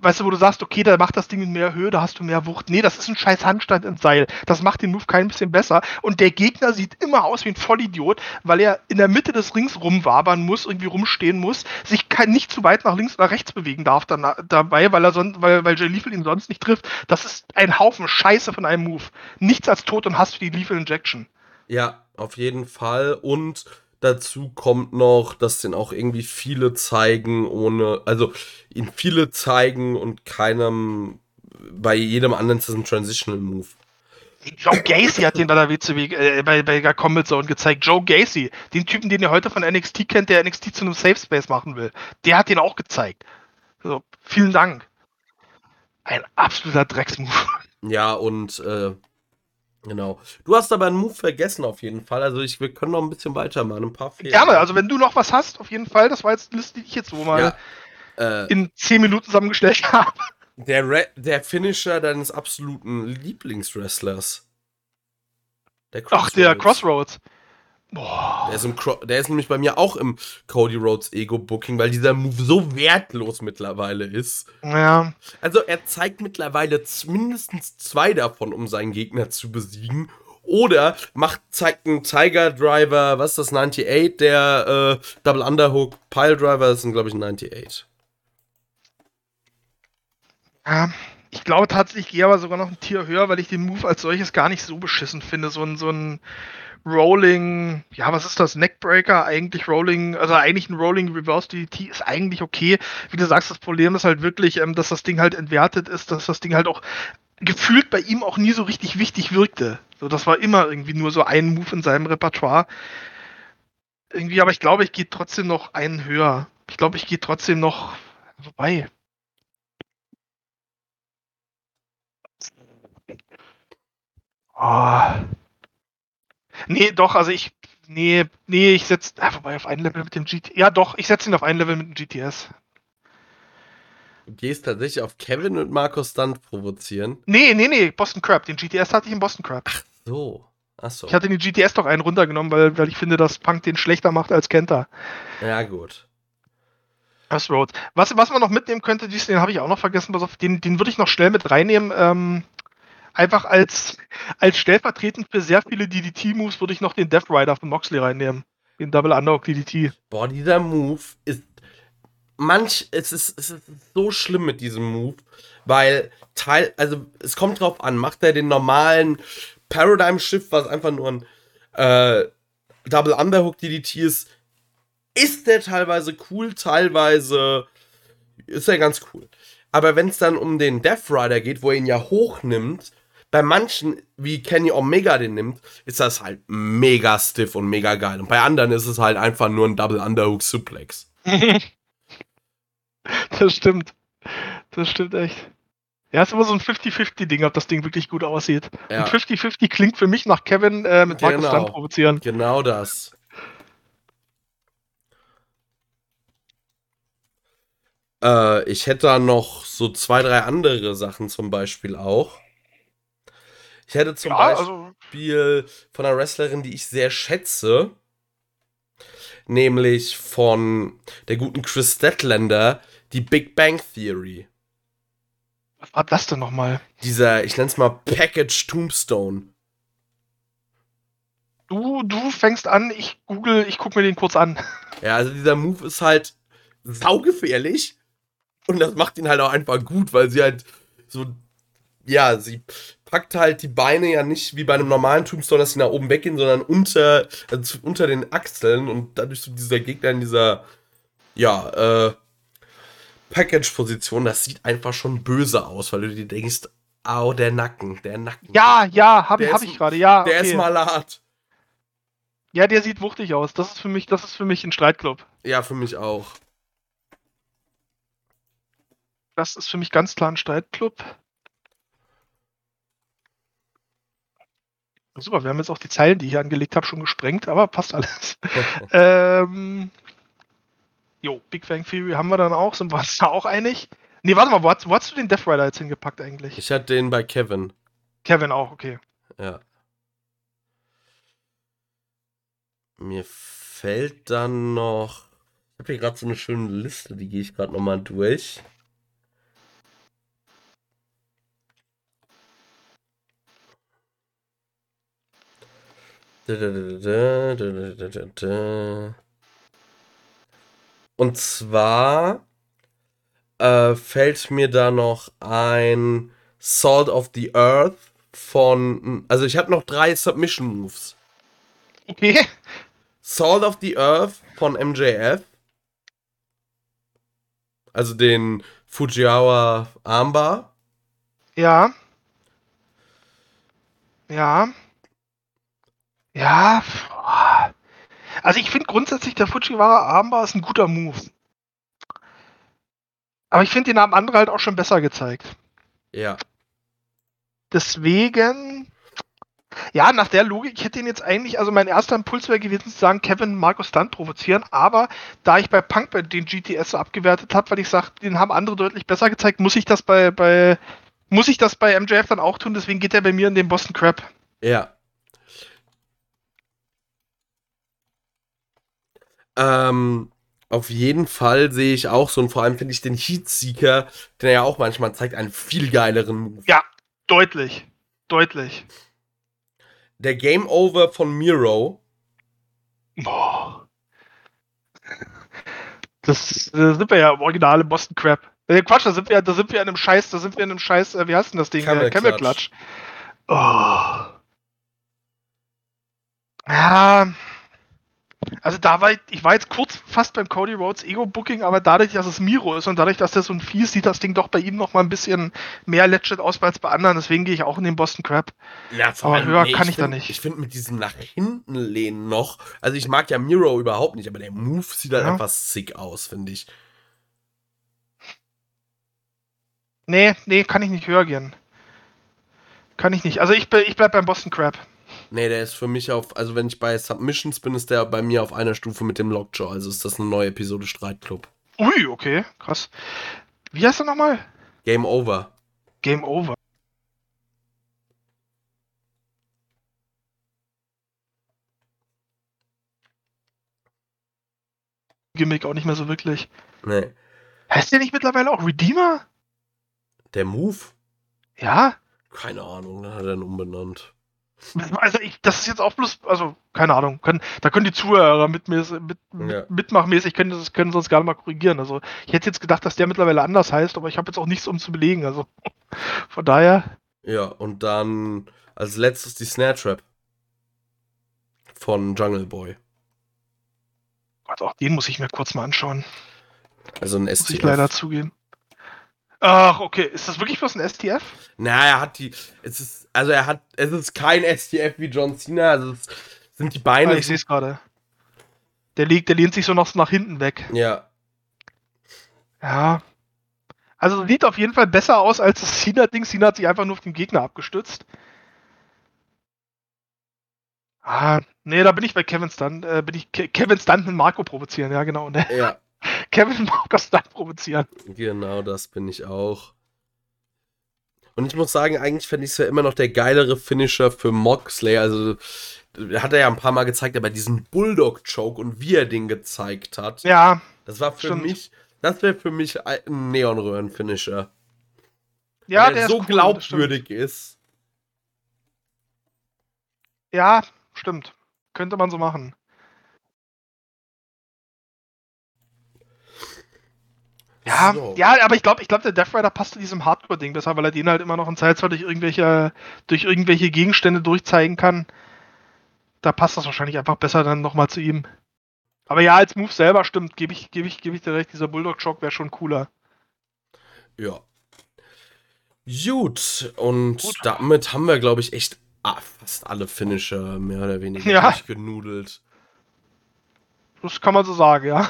Weißt du, wo du sagst, okay, da macht das Ding in mehr Höhe, da hast du mehr Wucht. Nee, das ist ein scheiß Handstand ins Seil. Das macht den Move kein bisschen besser. Und der Gegner sieht immer aus wie ein Vollidiot, weil er in der Mitte des Rings rumwabern muss, irgendwie rumstehen muss, sich kein, nicht zu weit nach links oder rechts bewegen darf dann, dabei, weil er sonst, weil, weil Jay Lethal ihn sonst nicht trifft. Das ist ein Haufen Scheiße von einem Move. Nichts als Tod und Hass für die Lethal Injection.
Ja, auf jeden Fall. Und dazu kommt noch, dass den auch irgendwie viele zeigen, ohne, also ihn viele zeigen und keinem, bei jedem anderen ist es ein Transitional Move.
Joe Gacy hat den bei der WCW, äh, bei, bei der Combat Zone gezeigt. Joe Gacy, den Typen, den ihr heute von NXT kennt, der NXT zu einem Safe Space machen will, der hat den auch gezeigt. So, vielen Dank. Ein absoluter Drecksmove.
Ja, und äh, genau. Du hast aber einen Move vergessen auf jeden Fall. Also ich, wir können noch ein bisschen weitermachen. Ein paar Fehler.
Gerne, also wenn du noch was hast, auf jeden Fall, das war jetzt die Liste, die ich jetzt so mal
Ja, äh,
in 10 Minuten zusammengestellt [laughs] habe.
der, Re der Finisher deines absoluten Lieblingswrestlers. Der
Ach, der
Crossroads.
Boah.
Der ist, im Cro der ist nämlich bei mir auch im Cody Rhodes Ego-Booking, weil dieser Move so wertlos mittlerweile ist.
Ja,
Also er zeigt mittlerweile mindestens zwei davon, um seinen Gegner zu besiegen. Oder macht, zeigt einen Tiger Driver, was ist das, 98, der äh, Double Underhook Pile Driver, das sind glaube ich 98.
ja, ich glaube tatsächlich, ich gehe aber sogar noch ein Tier höher, weil ich den Move als solches gar nicht so beschissen finde. So ein, so ein Rolling, ja, was ist das? Neckbreaker, eigentlich Rolling, also eigentlich ein Rolling Reverse DDT ist eigentlich okay. Wie du sagst, das Problem ist halt wirklich, ähm, dass das Ding halt entwertet ist, dass das Ding halt auch gefühlt bei ihm auch nie so richtig wichtig wirkte. So, das war immer irgendwie nur so ein Move in seinem Repertoire. Irgendwie, aber ich glaube, ich gehe trotzdem noch einen höher. Ich glaube, ich gehe trotzdem noch. Wobei. Oh. Nee, doch, also ich. Nee, nee, ich setze. Ah, wobei auf ein Level mit dem GTS. Ja, doch, ich setze ihn auf ein Level mit dem GTS.
Du gehst tatsächlich auf Kevin und Markus Stunt provozieren.
Nee, nee, nee, Boston Crab. Den GTS hatte ich in Boston Crab.
So. Achso.
Ich hatte den GTS doch einen runtergenommen, weil, weil ich finde, dass Punk den schlechter macht als Kenta.
Ja, gut.
Das Road. Was, was man noch mitnehmen könnte, den habe ich auch noch vergessen, pass auf, den, den würde ich noch schnell mit reinnehmen. Ähm, einfach als, als stellvertretend für sehr viele DDT-Moves würde ich noch den Death Rider von Moxley reinnehmen. Den Double Underhook DDT.
Boah, dieser Move ist. Manch, es ist, es ist so schlimm mit diesem Move, weil Teil, also es kommt drauf an, macht er den normalen Paradigm Shift, was einfach nur ein äh, Double Underhook DDT ist, ist der teilweise cool, teilweise ist er ganz cool. Aber wenn es dann um den Death Rider geht, wo er ihn ja hochnimmt, bei manchen, wie Kenny Omega den nimmt, ist das halt mega stiff und mega geil. Und bei anderen ist es halt einfach nur ein Double Underhook Suplex. [laughs]
das stimmt. Das stimmt echt. Ja, ist immer so ein 50-50-Ding, ob das Ding wirklich gut aussieht.
Ja.
Und 50-50 klingt für mich nach Kevin äh, mit Markus
Genau.
Stunt provozieren.
Genau das. Äh, ich hätte da noch so zwei, drei andere Sachen zum Beispiel auch. Ich hätte zum
Ja,
Beispiel
also,
Beispiel von einer Wrestlerin, die ich sehr schätze. Nämlich von der guten Chris Statlander, die Big Bang Theory.
was war das denn nochmal?
Dieser, ich nenne es mal Package Tombstone.
Du, du fängst an, ich google, ich guck mir den kurz an. [laughs]
Ja, also dieser Move ist halt saugefährlich. Und das macht ihn halt auch einfach gut, weil sie halt so, ja, sie packt halt die Beine ja nicht wie bei einem normalen Tombstone, dass sie nach oben weggehen, sondern unter, also unter den Achseln und dadurch so dieser Gegner in dieser, ja, äh, Package-Position, das sieht einfach schon böse aus, weil du dir denkst, au, der Nacken, der Nacken.
Ja, ja, hab,
Der
hab
ist-
ich gerade, ja.
Der
okay.
ist malat.
Ja, der sieht wuchtig aus. Das ist für mich, das ist für mich ein Streitclub.
Ja, für mich auch.
Das ist für mich ganz klar ein Streitclub. Super, wir haben jetzt auch die Zeilen, die ich hier angelegt habe, schon gesprengt, aber passt alles. [laughs] ähm, jo, Big Bang Theory haben wir dann auch. Sind wir uns da auch einig? Nee, warte mal, wo hast, wo hast du den Death Rider jetzt hingepackt eigentlich?
Ich hatte den bei Kevin.
Kevin auch, okay.
Ja. Mir fällt dann noch. Ich habe hier gerade so eine schöne Liste, die gehe ich gerade nochmal durch. Und zwar äh, fällt mir da noch ein Salt of the Earth von. Also ich habe noch drei Submission Moves.
Okay.
Salt of the Earth von MJF. Also den Fujiwara Armbar.
Ja. Ja. Ja. Also ich finde grundsätzlich, der Fujiwara Armbar ist ein guter Move. Aber ich finde, den haben andere halt auch schon besser gezeigt.
Ja.
Deswegen, ja, nach der Logik, ich hätte ihn jetzt eigentlich, also mein erster Impuls wäre gewesen zu sagen, Kevin Markus Stunt provozieren, aber da ich bei Punk bei den GTS so abgewertet habe, weil ich sage, den haben andere deutlich besser gezeigt, muss ich das bei, bei, muss ich das bei MJF dann auch tun, deswegen geht er bei mir in den Boston Crab.
Ja. Ähm, auf jeden Fall sehe ich auch so und vor allem finde ich den Heatseeker, den er ja auch manchmal zeigt, einen viel geileren Move.
Ja, deutlich. Deutlich.
Der Game Over von Miro.
Boah. Das äh, sind wir ja im Original im Boston Crab. Äh, Quatsch, da sind wir, da sind wir in einem Scheiß, da sind wir in einem Scheiß, äh, wie heißt denn das Ding?
Camel
äh, Camel
Clutch.
Clutch. Oh. Ja. Also da war ich, ich war jetzt kurz fast beim Cody Rhodes Ego-Booking, aber dadurch, dass es Miro ist und dadurch, dass der so ein Vieh sieht das Ding doch bei ihm noch mal ein bisschen mehr legit aus als bei anderen, deswegen gehe ich auch in den Boston Crab.
Ja,
Aber höher kann ich da
find-
nicht.
Ich finde mit diesem nach hinten lehnen noch, also ich mag ja Miro überhaupt nicht, aber der Move sieht halt
Ja.
einfach sick aus, finde ich.
Nee, nee, kann ich nicht höher gehen. Kann ich nicht. Also ich, ich bleib beim Boston Crab.
Nee, der ist für mich auf, also wenn ich bei Submissions bin, ist der bei mir auf einer Stufe mit dem Lockjaw, also ist das eine neue Episode Streitclub.
Ui, okay, krass. Wie heißt er nochmal?
Game over.
Game Over. Gimmick auch nicht mehr so wirklich.
Nee.
Heißt der nicht mittlerweile auch Redeemer?
Der Move?
Ja?
Keine Ahnung, dann hat er ihn umbenannt.
Also ich, das ist jetzt auch bloß, also keine Ahnung, können, da können die Zuhörer mit, mit,
Ja.
mitmachmäßig, können das können sie uns gerne mal korrigieren. Also ich hätte jetzt gedacht, dass der mittlerweile anders heißt, aber ich habe jetzt auch nichts um zu belegen. Also [laughs] von daher,
Ja, und dann als letztes die Snare Trap von Jungle Boy.
Gott, auch den muss ich mir kurz mal anschauen.
Also ein
Muss ich
STF.
leider zugeben. Ach, okay. Ist das wirklich bloß ein STF?
Na, er hat die. Es ist. Also er hat. Es ist kein STF wie John Cena. Also es sind die Beine.
Ah, ich sehe es gerade. Der, liegt, der lehnt sich so noch nach hinten weg.
ja.
Ja. Also sieht auf jeden Fall besser aus als das Cena-Ding. Cena hat sich einfach nur auf den Gegner abgestützt. Ah, nee, da bin ich bei Kevin Stunt. Äh, bin ich Ke Kevin Stunt mit Marco provozieren, ja genau. Ne?
Ja. [laughs]
Kevin Marco Stunt provozieren.
Genau, das bin ich auch. Und ich muss sagen, eigentlich fände ich es ja immer noch der geilere Finisher für Moxley. Also, hat er ja ein paar Mal gezeigt, aber diesen Bulldog-Choke und wie er den gezeigt hat,
Ja,
das war für
stimmt.
mich, das wäre für mich ein Neonröhren-Finisher.
ja,
der,
der,
so
ist cool,
glaubwürdig ist.
Ja, stimmt. Könnte man so machen. Ja,
So.
ja, aber ich glaube, ich glaube, der Death Rider passt zu diesem Hardcore-Ding besser, weil er den halt immer noch in Zeitzahl durch irgendwelche, durch irgendwelche Gegenstände durchzeigen kann. Da passt das wahrscheinlich einfach besser dann nochmal zu ihm. Aber ja, als Move selber stimmt, gebe ich, gebe ich, gebe ich dir recht, dieser Bulldog-Choke wäre schon cooler.
Ja. Gut, und
Gut.
damit haben wir, glaube ich, echt ah, fast alle Finisher mehr oder weniger
Ja.
durchgenudelt.
Das kann man so sagen, ja.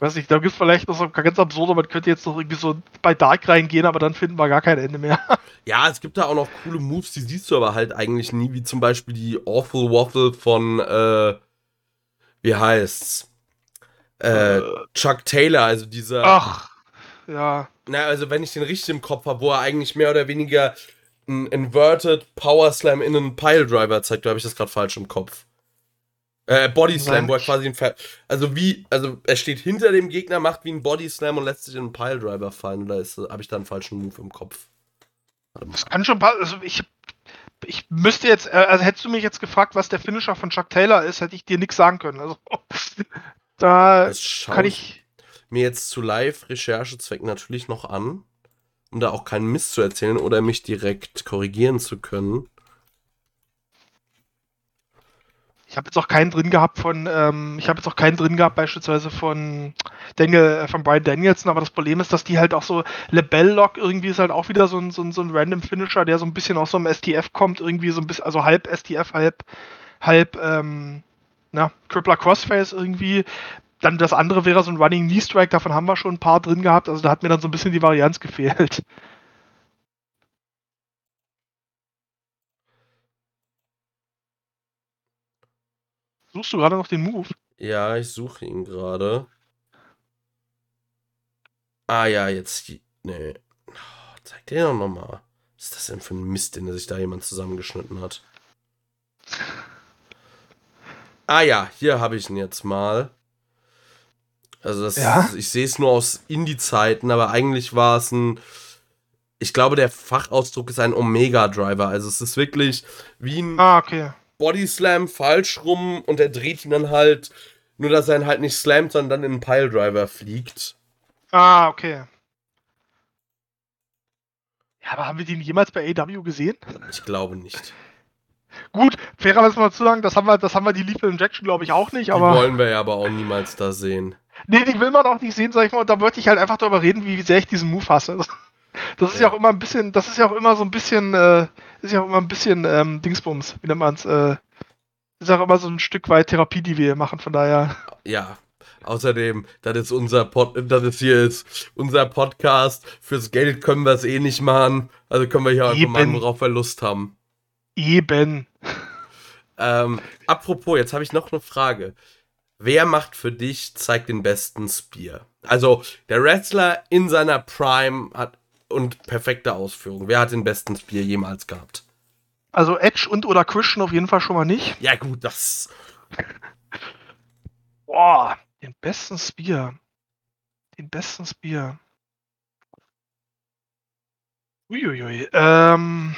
Ich weiß nicht, da gibt es vielleicht noch so ganz absurd, man könnte jetzt noch irgendwie so bei Dark reingehen, aber dann finden wir gar kein Ende mehr. [laughs]
Ja, es gibt da auch noch coole Moves, die siehst du aber halt eigentlich nie, wie zum Beispiel die Awful Waffle von, äh, wie heißt's? Äh, Chuck Taylor, also dieser.
Ach, ja.
Na, also wenn ich den richtig im Kopf habe, wo er eigentlich mehr oder weniger einen Inverted Power Slam in einen Pile Driver zeigt, da habe ich das gerade falsch im Kopf. Äh, Body Slam, wo er quasi ein Ver Also wie, also er steht hinter dem Gegner, macht wie ein Body Slam und lässt sich in einen Pile Driver fallen. Oder habe ich da einen falschen Move im Kopf?
Das kann schon passen. Also ich, ich müsste jetzt, äh, also hättest du mich jetzt gefragt, was der Finisher von Chuck Taylor ist, hätte ich dir nichts sagen können. Also [laughs] da kann
ich
ich.
mir jetzt zu Live-Recherchezwecken natürlich noch an, um da auch keinen Mist zu erzählen oder mich direkt korrigieren zu können.
Ich habe jetzt auch keinen drin gehabt von, ähm, ich habe jetzt auch keinen drin gehabt, beispielsweise von Daniel, äh, von Brian Danielson, aber das Problem ist, dass die halt auch so Lebel Lock irgendwie ist halt auch wieder so ein, so ein, so ein random Finisher, der so ein bisschen aus so einem STF kommt, irgendwie so ein bisschen, also halb STF, halb, halb, ähm, na, Crippler Crossface irgendwie. Dann das andere wäre so ein Running Knee Strike, davon haben wir schon ein paar drin gehabt, also da hat mir dann so ein bisschen die Varianz gefehlt. Suchst du gerade noch den Move?
Ja, ich suche ihn gerade. Ah ja, jetzt. Nee. Oh, zeig den doch nochmal. Was ist das denn für ein Mist, den sich da jemand zusammengeschnitten hat? Ah ja, hier habe ich ihn jetzt mal. Also das,
Ja?
ich sehe es nur aus Indie-Zeiten, aber eigentlich war es ein, ich glaube, der Fachausdruck ist ein Omega-Driver. Also es ist wirklich wie ein
Ah, okay.
Body Slam falsch rum und er dreht ihn dann halt Nur, dass er ihn halt nicht slammt, sondern dann in einen Piledriver fliegt.
Ah, okay. Ja, aber haben wir den jemals bei AW gesehen?
Ich glaube nicht.
Gut, fairerweise mal zu sagen, das haben wir, das haben wir die Lethal Injection, glaube ich, auch nicht,
Die
aber.
wollen wir ja aber auch niemals da sehen.
Nee, die will man auch nicht sehen, sag ich mal, und da wollte ich halt einfach darüber reden, wie sehr ich diesen Move hasse. Das ist ja,
Ja.
auch immer ein bisschen, das ist ja auch immer so ein bisschen, äh, ist ja auch immer ein bisschen ähm, Dingsbums, wie nennt man's, äh, ist auch immer so ein Stück weit Therapie, die wir hier machen, von daher.
Ja. Außerdem, das ist unser Pod, das ist hier ist unser Podcast. Fürs Geld können wir es eh nicht machen. Also können wir hier einfach
Eben.
machen, worauf wir Lust haben.
Eben.
Ähm, apropos, jetzt habe ich noch eine Frage. Wer macht für dich, zeigt den besten Spear? Also, der Wrestler in seiner Prime hat und perfekte Ausführung. Wer hat den besten Spear jemals gehabt?
Also Edge und oder Christian auf jeden Fall schon mal nicht.
Ja, gut, das.
Boah, den besten Spear. Den besten Spear. Uiuiui. Ähm,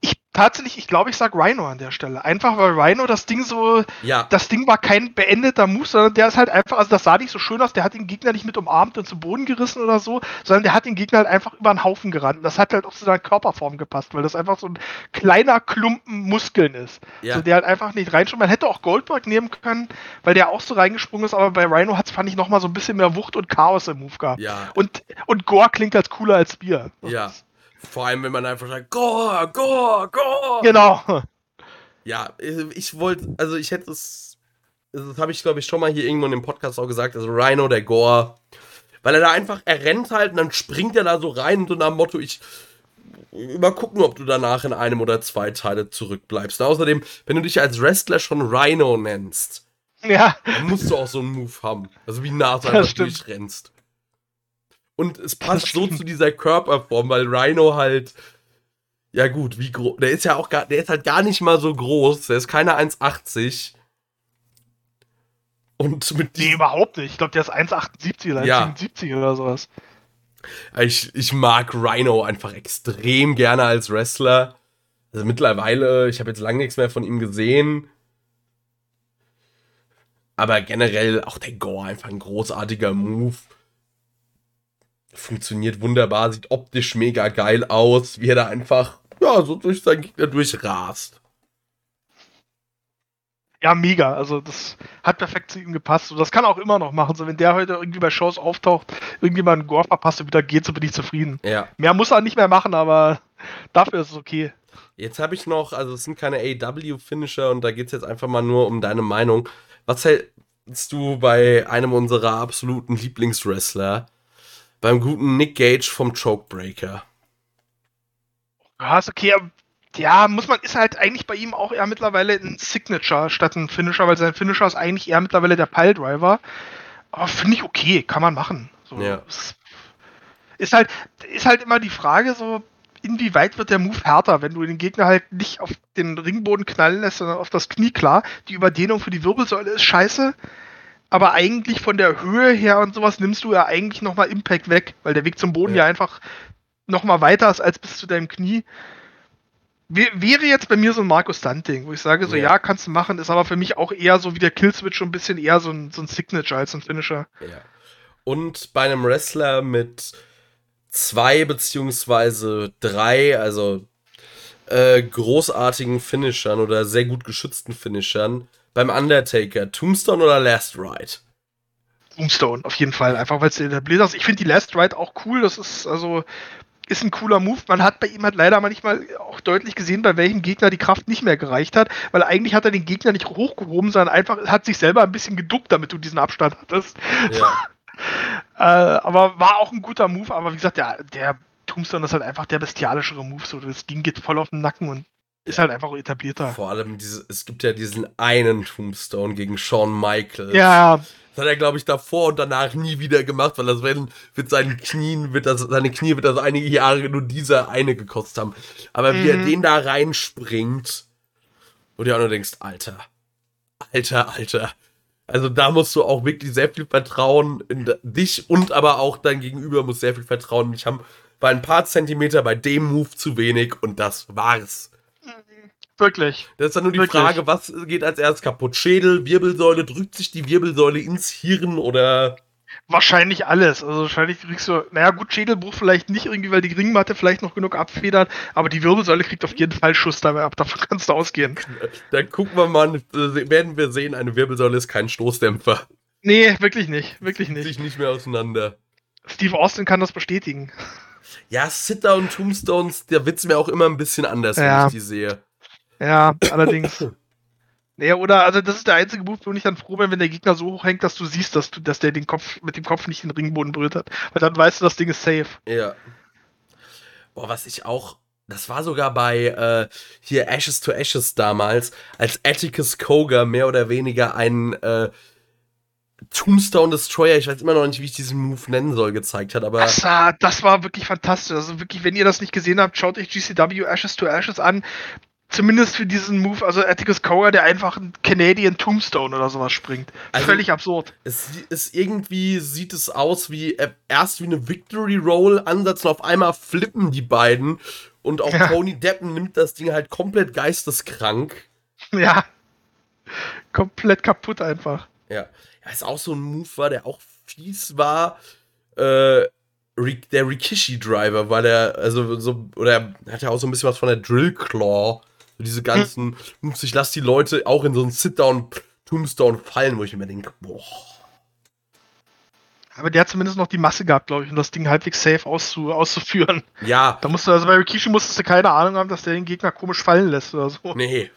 ich tatsächlich, ich glaube, ich sag Rhino an der Stelle. Einfach weil Rhino das Ding so,
Ja,
das Ding war kein beendeter Move, sondern der ist halt einfach, also das sah nicht so schön aus, der hat den Gegner nicht mit umarmt und zu Boden gerissen oder so, sondern der hat den Gegner halt einfach über den Haufen gerannt. Und das hat halt auch zu seiner Körperform gepasst, weil das einfach so ein kleiner Klumpen Muskeln ist.
ja.
So, der halt einfach nicht reinschaut. Man hätte auch Goldberg nehmen können, weil der auch so reingesprungen ist, aber bei Rhino hat's, fand ich, nochmal so ein bisschen mehr Wucht und Chaos im Move gehabt.
ja,
Und, und Gore klingt als cooler als Bier.
ja. Vor allem, wenn man einfach sagt, Gore, Gore, Gore.
Genau.
Ja, ich wollte, also ich hätte es, das habe ich glaube ich schon mal hier irgendwo in dem Podcast auch gesagt, also Rhino, der Gore, weil er da einfach, er rennt halt und dann springt er da so rein und so nach dem Motto, ich, mal gucken, ob du danach in einem oder zwei Teile zurückbleibst. Und außerdem, wenn du dich als Wrestler schon Rhino nennst,
Ja,
dann musst du auch so einen Move haben. Also wie nah du einfach durchrennst. Und es passt so zu dieser Körperform, weil Rhino halt. Ja, gut, wie groß. Der ist ja auch gar. Der ist halt gar nicht mal so groß. Der ist keine 1,80. Und mit
nee, überhaupt nicht. Ich glaube, der ist 1,78 oder
Ja.
1,77 oder sowas.
Ich, ich mag Rhino einfach extrem gerne als Wrestler. Also mittlerweile, ich habe jetzt lange nichts mehr von ihm gesehen. Aber generell auch der Gore einfach ein großartiger Move. Funktioniert wunderbar, sieht optisch mega geil aus, wie er da einfach ja, so durch seinen Gegner durchrast.
Ja, mega. Also das hat perfekt zu ihm gepasst. Und das kann er auch immer noch machen. So, wenn der heute irgendwie bei Shows auftaucht, irgendjemand einen Gore verpasst und wieder geht, so bin ich zufrieden.
Ja.
Mehr muss er nicht mehr machen, aber dafür ist es okay.
Jetzt habe ich noch, also es sind keine AW-Finisher und da geht es jetzt einfach mal nur um deine Meinung. Was hältst du bei einem unserer absoluten Lieblingswrestler, beim guten Nick Gage vom Chokebreaker?
Ja, ist okay. Ja, muss man, ist halt eigentlich bei ihm auch eher mittlerweile ein Signature statt ein Finisher, weil sein Finisher ist eigentlich eher mittlerweile der Piledriver. Aber finde ich okay, kann man machen. So,
Ja.
Ist halt, ist halt immer die Frage, so, inwieweit wird der Move härter, wenn du den Gegner halt nicht auf den Ringboden knallen lässt, sondern auf das Knie klar. Die Überdehnung für die Wirbelsäule ist scheiße. Aber eigentlich von der Höhe her und sowas nimmst du ja eigentlich nochmal Impact weg, weil der Weg zum Boden
Ja.
ja, einfach nochmal weiter ist als bis zu deinem Knie. Wär- Wäre jetzt bei mir so ein Markus Stunt-Ding, wo ich sage, so
Ja.
ja. kannst du machen, ist aber für mich auch eher so wie der Killswitch schon ein bisschen eher so ein, so ein Signature als ein Finisher.
Ja. Und bei einem Wrestler mit zwei beziehungsweise drei, also äh, großartigen Finishern oder sehr gut geschützten Finishern, beim Undertaker, Tombstone oder Last Ride?
Tombstone, auf jeden Fall. Einfach weil es etabliert ist. Ich finde die Last Ride auch cool. Das ist also ist ein cooler Move. Man hat bei ihm halt leider manchmal auch deutlich gesehen, bei welchem Gegner die Kraft nicht mehr gereicht hat, weil eigentlich hat er den Gegner nicht hochgehoben, sondern einfach hat sich selber ein bisschen geduckt, damit du diesen Abstand hattest.
Ja. [laughs]
Äh, aber war auch ein guter Move. Aber wie gesagt, der, der Tombstone ist halt einfach der bestialischere Move. So, das Ding geht voll auf den Nacken und ist halt einfach etablierter.
Vor allem, diese, es gibt ja diesen einen Tombstone gegen Shawn Michaels.
Ja,
Das hat er, glaube ich, davor und danach nie wieder gemacht, weil das werden, mit seinen Knien, wird das, seine Knie wird das einige Jahre nur dieser eine gekostet haben. Aber wie er
Mhm.
den da reinspringt, wo du auch nur denkst, Alter, Alter, Alter. Also da musst du auch wirklich sehr viel Vertrauen in dich und aber auch dein Gegenüber muss sehr viel Vertrauen. Ich habe bei ein paar Zentimeter bei dem Move zu wenig und das war's.
Wirklich.
Das ist dann nur die
Wirklich.
Frage, was geht als erstes kaputt? Schädel, Wirbelsäule, drückt sich die Wirbelsäule ins Hirn oder.
Wahrscheinlich alles. Also wahrscheinlich kriegst du, naja gut, Schädelbruch vielleicht nicht irgendwie, weil die Ringmatte vielleicht noch genug abfedert, aber die Wirbelsäule kriegt auf jeden Fall Schuss dabei ab, davon kannst du ausgehen.
Dann gucken wir mal, werden wir sehen, eine Wirbelsäule ist kein Stoßdämpfer.
Nee, wirklich nicht, wirklich nicht.
sich nicht mehr auseinander.
Steve Austin kann das bestätigen.
Ja, Sit-Down Tombstones, da wird's mir auch immer ein bisschen anders, wenn
Ja.
ich die sehe.
Ja, allerdings. [coughs] Naja, oder, also das ist der einzige Move, wo ich dann froh bin, wenn der Gegner so hoch hängt, dass du siehst, dass du, dass der den Kopf, mit dem Kopf nicht den Ringboden berührt hat. Weil dann weißt du, das Ding ist safe.
Ja. Boah, was ich auch. Das war sogar bei äh, hier Ashes to Ashes damals, als Atticus Koga mehr oder weniger einen äh, Tombstone Destroyer, ich weiß immer noch nicht, wie ich diesen Move nennen soll, gezeigt hat, aber
Das war, das war wirklich fantastisch. Also wirklich, wenn ihr das nicht gesehen habt, schaut euch GCW Ashes to Ashes an. Zumindest für diesen Move, also Atticus Cower, der einfach einen Canadian Tombstone oder sowas springt.
Also-
Völlig absurd.
es ist irgendwie sieht es aus wie äh, erst wie eine Victory Roll Ansatz und auf einmal flippen die beiden und auch
Ja.
Tony Deppen nimmt das Ding halt komplett geisteskrank.
Ja. Komplett kaputt einfach.
Ja. ja, ist auch so ein Move war, der auch fies war. Äh, der Rikishi Driver, weil er, also so, oder er hat ja auch so ein bisschen was von der Drill Claw. So diese ganzen Moves. Ich lasse die Leute auch in so einen Sit-Down Tombstone fallen, wo ich mir denke, boah.
Aber der hat zumindest noch die Masse gehabt, glaube ich, um das Ding halbwegs safe auszu auszuführen.
Ja,
Da musst du, also bei Rikishi musstest du keine Ahnung haben, dass der den Gegner komisch fallen lässt oder so.
nee.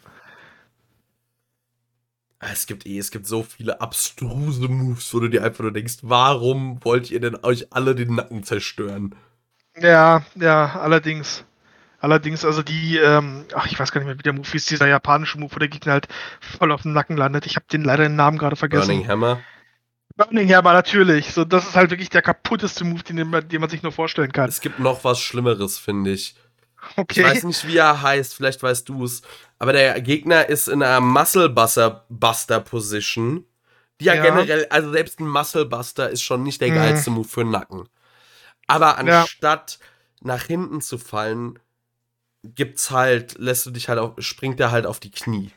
Ah, Es gibt eh, es gibt so viele abstruse Moves, wo du dir einfach nur denkst, warum wollt ihr denn euch alle den Nacken zerstören?
Ja, ja, allerdings. Allerdings, also die, ähm, ach, ich weiß gar nicht mehr, wie der Move hieß, dieser japanische Move, wo der Gegner halt voll auf dem Nacken landet. Ich habe den leider den Namen gerade vergessen.
Burning Hammer.
Burning Hammer, natürlich. So, das ist halt wirklich der kaputteste Move, den, man- den man sich nur vorstellen kann.
Es gibt noch was Schlimmeres, finde ich.
Okay.
Ich weiß nicht, wie er heißt, vielleicht weißt du es. Aber der Gegner ist in einer Muscle Buster, Position. Die ja,
Ja.
generell, also selbst ein Muscle Buster ist schon nicht der
Mhm.
geilste Move für den Nacken. Aber
Ja.
anstatt nach hinten zu fallen, gibt's halt, lässt du dich halt auf, springt er halt auf die Knie.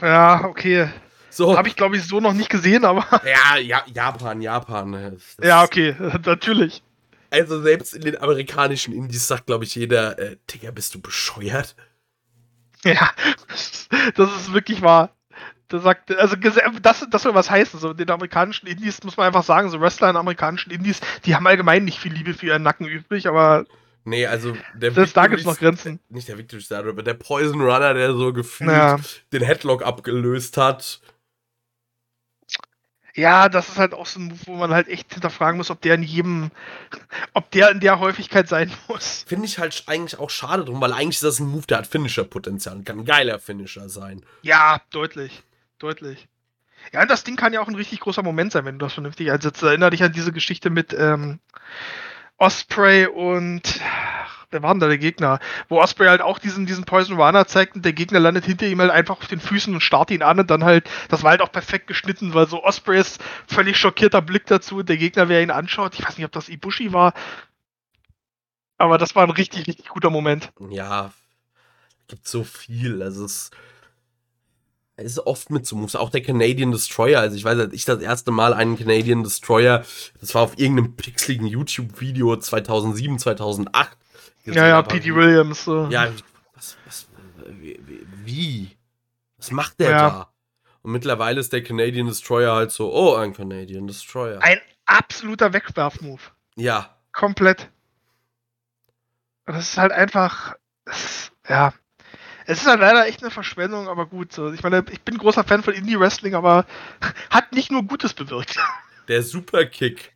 Ja, okay.
So.
Habe ich, glaube ich, so noch nicht gesehen, aber. [laughs]
ja, ja, Japan, Japan. ne. Das
ja, okay, [laughs] natürlich.
Also selbst in den amerikanischen Indies sagt, glaube ich, jeder, äh, Digga, bist du bescheuert?
Ja, [laughs] das ist wirklich wahr. Da sagt, also das, das soll was heißen. So, in den amerikanischen Indies muss man einfach sagen, so Wrestler in amerikanischen Indies, die haben allgemein nicht viel Liebe für ihren Nacken übrig, aber
Nee, also der
selbst da
Victory-
gibt's noch Grenzen.
Nicht der Victory Star, aber der Poison Runner, der so gefühlt
Ja.
den Headlock abgelöst hat.
Ja, das ist halt auch so ein Move, wo man halt echt hinterfragen muss, ob der in jedem, ob der in der Häufigkeit sein muss.
Finde ich halt eigentlich auch schade drum, weil eigentlich ist das ein Move, der hat Finisher-Potenzial und kann ein geiler Finisher sein.
Ja, deutlich. Deutlich. Ja, und das Ding kann ja auch ein richtig großer Moment sein, wenn du das vernünftig einsetzt. Erinner dich an diese Geschichte mit ähm, Osprey und wer war denn da der Gegner? Wo Osprey halt auch diesen, diesen Poison Runner zeigt und der Gegner landet hinter ihm halt einfach auf den Füßen und starrt ihn an und dann halt, das war halt auch perfekt geschnitten, weil so Ospreys völlig schockierter Blick dazu und der Gegner, wer ihn anschaut, ich weiß nicht, ob das Ibushi war, aber das war ein richtig, richtig guter Moment.
Ja, gibt so viel. Also es es ist oft mit so Moves. Auch der Canadian Destroyer. Also ich weiß, als ich das erste Mal einen Canadian Destroyer, das war auf irgendeinem pixeligen YouTube-Video 2007, 2008. gesehen
Ja, ja. P.D. Williams. So.
Ja, was, was, wie? Was macht der
Ja.
da? Und mittlerweile ist der Canadian Destroyer halt so, oh, ein Canadian Destroyer.
Ein absoluter Wegwerfmove.
ja,
Komplett. Und das ist halt einfach. Es, ja. Es ist halt leider echt eine Verschwendung, aber gut. Ich meine, ich bin großer Fan von Indie-Wrestling, aber [laughs] hat nicht nur Gutes bewirkt. [laughs]
der Superkick.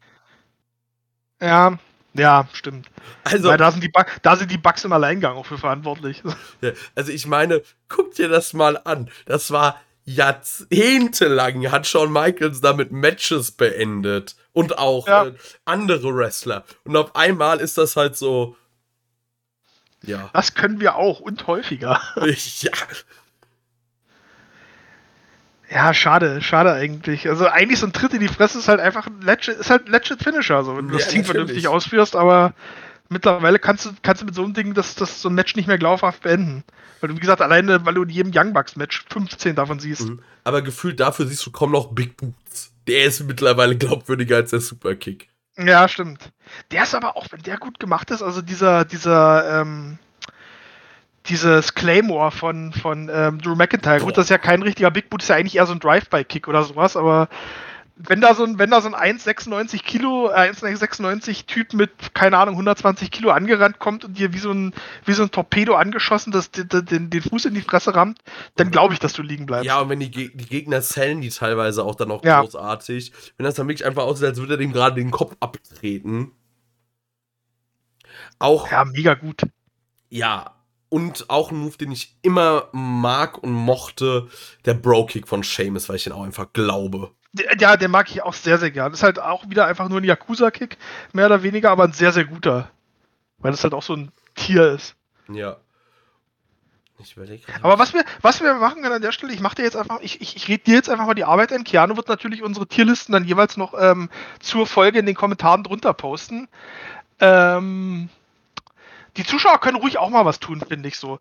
ja, ja, stimmt.
Also,
Weil da sind, die Bu- da sind die Bugs im Alleingang auch für verantwortlich. [laughs]
Ja, Also ich meine, guck dir das mal an. Das war jahrzehntelang, hat Shawn Michaels damit Matches beendet. Und auch
Ja.
äh, andere Wrestler. Und auf einmal ist das halt so. Ja.
Das können wir auch und häufiger. [laughs] [laughs]
ja.
Ja, schade, schade eigentlich. Also eigentlich so ein Tritt in die Fresse ist halt einfach ein legit, ist halt legit Finisher, so wenn du
Ja,
das Ding vernünftig ausführst, aber Mittlerweile kannst du, kannst du mit so einem Ding das, das so ein Match nicht mehr glaubhaft beenden. Weil du, wie gesagt, alleine, weil du in jedem Young Bucks-Match 15 davon siehst.
Mhm. Aber gefühlt dafür siehst du kaum noch Big Boots. Der ist mittlerweile glaubwürdiger als der Superkick.
Ja, stimmt. Der ist aber auch, wenn der gut gemacht ist, also dieser, dieser, ähm, dieses Claymore von, von ähm, Drew McIntyre. Boah. Gut, das ist ja kein richtiger Big Boot, ist ja eigentlich eher so ein Drive-by-Kick oder sowas, aber wenn da so ein, wenn da so ein 1,96 Kilo, äh, 1,96 Typ mit, keine Ahnung, 120 Kilo angerannt kommt und dir wie so ein, wie so ein Torpedo angeschossen, das den, den, den Fuß in die Fresse rammt, dann glaube ich, dass du liegen bleibst.
Ja, und wenn die, die Gegner zählen die teilweise auch dann noch ja. großartig. Wenn das dann wirklich einfach aussieht, als würde er dem gerade den Kopf abtreten. Auch.
Ja, mega gut.
Ja, und auch ein Move, den ich immer mag und mochte, der Bro-Kick von Seamus, weil ich den auch einfach glaube.
Ja, den mag ich auch sehr, sehr gern. Das ist halt auch wieder einfach nur ein Yakuza-Kick, mehr oder weniger, aber ein sehr, sehr guter. Weil das halt auch so ein Tier ist.
Ja.
Ich überlege. Aber was wir, was wir machen können an der Stelle, ich mache dir jetzt einfach, ich, ich, ich rede dir jetzt einfach mal die Arbeit ein. Keanu wird natürlich unsere Tierlisten dann jeweils noch ähm, zur Folge in den Kommentaren drunter posten. Ähm, die Zuschauer können ruhig auch mal was tun, finde ich so.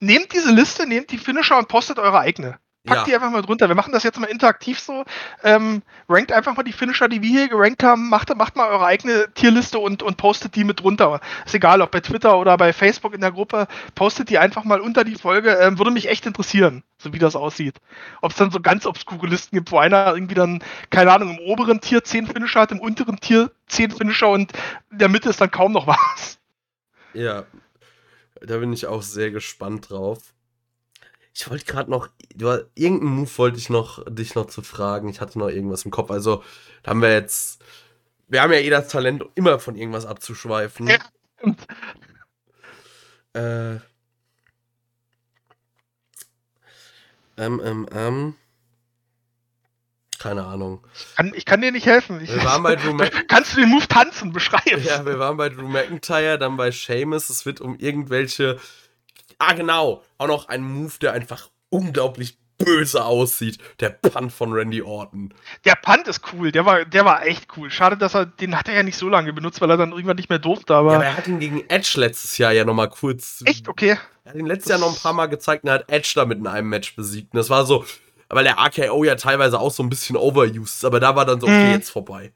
Nehmt diese Liste, nehmt die Finisher und postet eure eigene. Packt ja. die einfach mal drunter. Wir machen das jetzt mal interaktiv so. Ähm, rankt einfach mal die Finisher, die wir hier gerankt haben. Macht, macht mal eure eigene Tierliste und, und postet die mit drunter. Ist egal, ob bei Twitter oder bei Facebook in der Gruppe. Postet die einfach mal unter die Folge. Ähm, würde mich echt interessieren, so wie das aussieht. Ob es dann so ganz obskure Listen gibt, wo einer irgendwie dann, keine Ahnung, im oberen Tier 10 Finisher hat, im unteren Tier 10 Finisher und in der Mitte ist dann kaum noch was.
Ja, da bin ich auch sehr gespannt drauf. Ich wollte gerade noch, du, irgendeinen Move wollte ich noch, dich noch zu fragen. Ich hatte noch irgendwas im Kopf. Also, da haben wir jetzt, wir haben ja eh das Talent, immer von irgendwas abzuschweifen. Ja. Äh, ähm, ähm, ähm. Keine Ahnung.
Ich kann, ich kann dir nicht helfen. Ich,
wir waren bei Drew [laughs]
Kannst du den Move tanzen, beschreiben?
Ja, wir waren bei Drew McIntyre, dann bei Seamus. Es wird um irgendwelche. Ah, genau. Auch noch ein Move, der einfach unglaublich böse aussieht. Der Punt von Randy Orton.
Der Punt ist cool, der war, der war echt cool. Schade, dass er, den hat er ja nicht so lange benutzt, weil er dann irgendwann nicht mehr durfte, aber. Ja, aber
er hat ihn gegen Edge letztes Jahr ja nochmal kurz.
Echt? Okay.
Er hat ihn letztes Jahr noch ein paar Mal gezeigt und hat Edge damit in einem Match besiegt. Und das war so, weil der RKO ja teilweise auch so ein bisschen overused ist, aber da war dann so, okay, mhm. jetzt vorbei.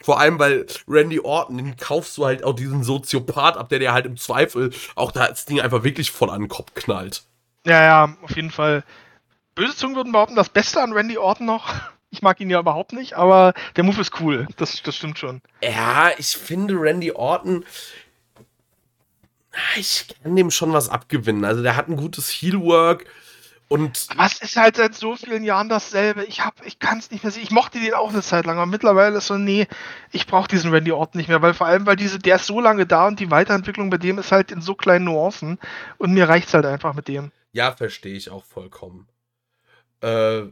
Vor allem, weil Randy Orton, den kaufst du halt auch diesen Soziopath ab, der dir halt im Zweifel auch das Ding einfach wirklich voll an den Kopf knallt.
Ja, ja, auf jeden Fall. Böse Zungen würden behaupten, das Beste an Randy Orton noch. [laughs] Ich mag ihn ja überhaupt nicht, aber der Move ist cool. Das, das stimmt schon.
Ja, ich finde Randy Orton. Ich kann dem schon was abgewinnen. Also, der hat ein gutes Heelwork. Und
was ist halt seit so vielen Jahren dasselbe? Ich hab, ich kann es nicht mehr sehen. Ich mochte den auch eine Zeit lang, aber mittlerweile ist so, nee, ich brauche diesen Randy Orton nicht mehr, weil vor allem, weil diese, der ist so lange da und die Weiterentwicklung bei dem ist halt in so kleinen Nuancen und mir reicht's halt einfach mit dem.
Ja, verstehe ich auch vollkommen. Äh,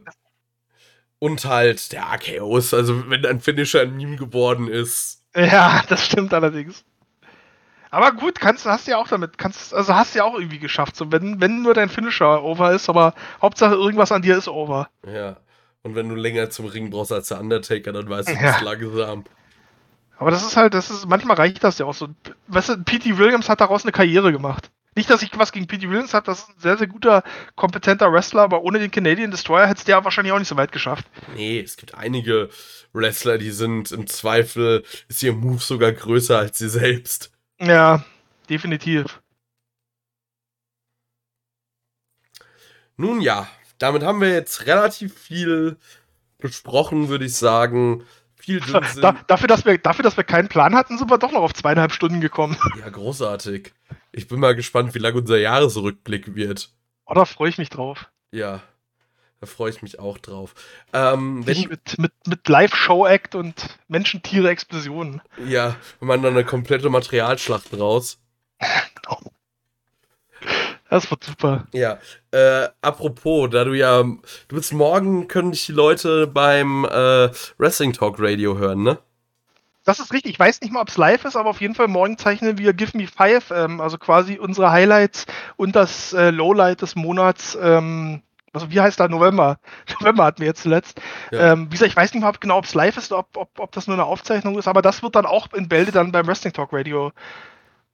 und halt der AKOs, also wenn ein Finisher ein Meme geworden ist.
Ja, das stimmt allerdings. Aber gut, kannst, hast du ja auch damit, kannst, also hast du ja auch irgendwie geschafft. So, wenn, wenn nur dein Finisher over ist, aber Hauptsache irgendwas an dir ist over.
Ja. Und wenn du länger zum Ring brauchst als der Undertaker, dann weißt du, ja. bist langsam.
Aber das ist halt, das ist, manchmal reicht das ja auch so. Weißt du, P.T. Williams hat daraus eine Karriere gemacht. Nicht, dass ich was gegen P.T. Williams habe, das ist ein sehr, sehr guter, kompetenter Wrestler, aber ohne den Canadian Destroyer hätte es der wahrscheinlich auch nicht so weit geschafft.
Nee, es gibt einige Wrestler, die sind im Zweifel, ist ihr Move sogar größer als sie selbst.
Ja, definitiv.
Nun ja, damit haben wir jetzt relativ viel besprochen, würde ich sagen. Viel [laughs]
da, dafür, dass wir, dafür, dass wir keinen Plan hatten, sind wir doch noch auf zweieinhalb Stunden gekommen. [laughs]
Ja, großartig. Ich bin mal gespannt, wie lang unser Jahresrückblick wird.
Oh, da freue ich mich drauf.
Ja. Da freue ich mich auch drauf. Ähm,
wenn, mit mit, mit Live-Show-Act und Menschen-Tiere-Explosionen.
Ja, wenn man dann eine komplette Materialschlacht raus. [laughs] genau.
Das wird super.
Ja. Äh, apropos, da du ja. Du bist morgen, können dich die Leute beim äh, Wrestling Talk Radio hören, ne?
Das ist richtig. Ich weiß nicht mal, ob es live ist, aber auf jeden Fall morgen zeichnen wir Give Me Five, ähm, also quasi unsere Highlights und das äh, Lowlight des Monats ähm, also wie heißt da November? [laughs] November hatten wir jetzt zuletzt. Ja. Ähm, wie gesagt, ich weiß nicht mal genau, ob es live ist, ob, ob, ob das nur eine Aufzeichnung ist, aber das wird dann auch in Bälde dann beim Wrestling Talk Radio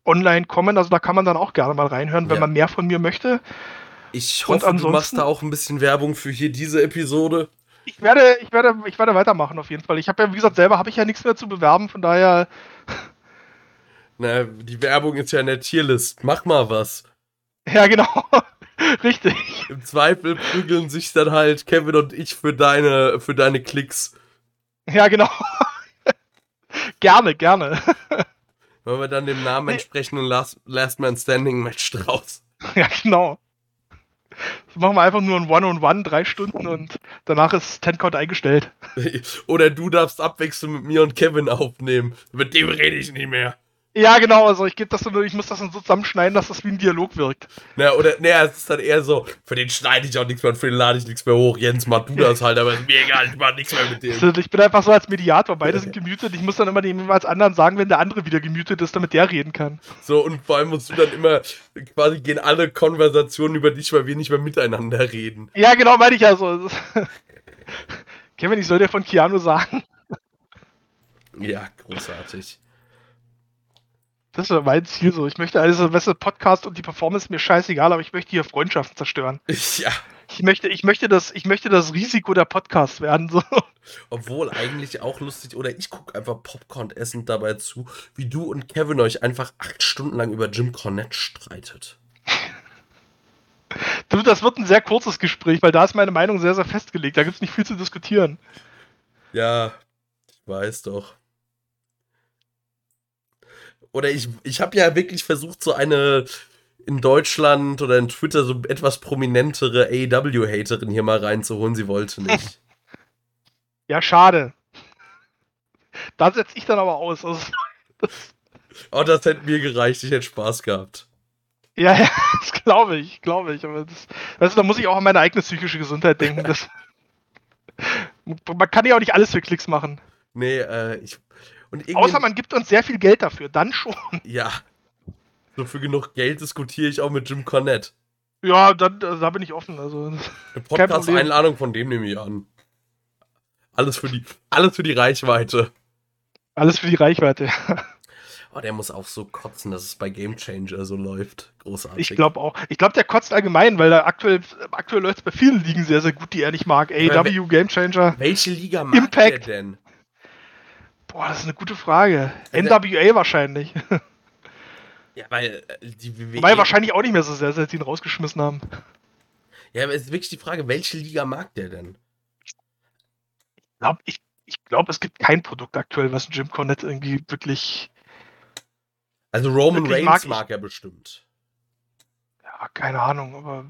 online kommen. Also da kann man dann auch gerne mal reinhören, wenn
Ja.
man mehr von mir möchte.
Ich hoffe, du machst da auch ein bisschen Werbung für hier diese Episode.
Ich werde, ich werde, ich werde weitermachen auf jeden Fall. Ich habe ja, wie gesagt, selber habe ich ja nichts mehr zu bewerben, von daher,
Na, die Werbung ist ja in der Tierlist. Mach mal was. [laughs]
ja genau, [laughs] richtig.
Im Zweifel prügeln sich dann halt Kevin und ich für deine, für deine Klicks.
Ja, genau. [laughs] gerne, gerne.
Machen wir dann dem Namen entsprechenden Last, Last Man Standing Match draus. [laughs]
ja, genau. So machen wir einfach nur ein One-on-One, drei Stunden und danach ist Ten-Count eingestellt.
Oder du darfst abwechselnd mit mir und Kevin aufnehmen. Mit dem rede ich nicht mehr.
Ja, genau, also ich gebe das so, ich muss das dann so zusammenschneiden, dass das wie ein Dialog wirkt.
Na, oder, naja, es ist dann eher so, für den schneide ich auch nichts mehr, für den lade ich nichts mehr hoch. Jens, mach du das halt, aber ist mir egal, ich mach nichts mehr mit dem.
Ich bin einfach so als Mediator, beide sind [laughs] gemutet. Ich muss dann immer dem jeweils anderen sagen, wenn der andere wieder gemutet ist, damit der reden kann.
So, und vor allem musst du dann immer, quasi gehen alle Konversationen über dich, weil wir nicht mehr miteinander reden.
Ja, genau, meine ich ja so. [laughs] Kevin, ich soll dir von Keanu sagen.
Ja, großartig.
Das ist mein Ziel so. Ich möchte also, weißt du, Podcast und die Performance mir scheißegal, aber ich möchte hier Freundschaften zerstören. [laughs]
Ja,
Ich möchte, ich möchte das, ich möchte das Risiko der Podcasts werden. So.
obwohl eigentlich auch lustig, oder ich gucke einfach Popcorn essend dabei zu, wie du und Kevin euch einfach acht Stunden lang über Jim Cornette streitet.
Du, Das wird ein sehr kurzes Gespräch, weil da ist meine Meinung sehr, sehr festgelegt. Da gibt es nicht viel zu diskutieren.
Ja, ich weiß doch. Oder ich, ich habe ja wirklich versucht, so eine in Deutschland oder in Twitter so etwas prominentere AEW-Haterin hier mal reinzuholen. Sie wollte nicht. [laughs]
Ja, schade. Da setze ich dann aber aus. Also,
oh, das hätte mir gereicht. Ich hätte Spaß gehabt.
ja, [laughs] ja, das glaube ich, glaube ich. Aber das, weißt du, da muss ich auch an meine eigene psychische Gesundheit denken. Das, [laughs] man kann ja auch nicht alles für Klicks machen.
Nee, äh, ich. Und.
Außer man gibt uns sehr viel Geld dafür, dann schon. [laughs]
Ja. So für genug Geld diskutiere ich auch mit Jim Cornette.
Ja, dann, also, da bin ich offen. Also,
Eine. [laughs] Podcast-Einladung von dem nehme ich an. Alles für die, alles für die Reichweite.
alles für die Reichweite. [laughs]
Oh, der muss auch so kotzen, dass es bei Game Changer so läuft. Großartig.
Ich glaube auch. Ich glaube, der kotzt allgemein, weil er aktuell, aktuell läuft es bei vielen Ligen sehr, sehr gut, die er nicht mag. AEW, Game Changer.
Welche Liga mag
Impact.
der denn?
Boah, das ist eine gute Frage.
Also-
NWA wahrscheinlich. [laughs]
Ja, weil äh, die WWE.
Wobei wahrscheinlich auch nicht mehr so sehr, seit sie ihn rausgeschmissen haben.
Ja, aber es ist wirklich die Frage, welche Liga mag der denn?
Ich glaube, ich, ich glaub, es gibt kein Produkt aktuell, was Jim Cornette irgendwie wirklich.
Also Roman
Wirklich
Reigns
mag
mag, er bestimmt.
Ja, keine Ahnung, aber.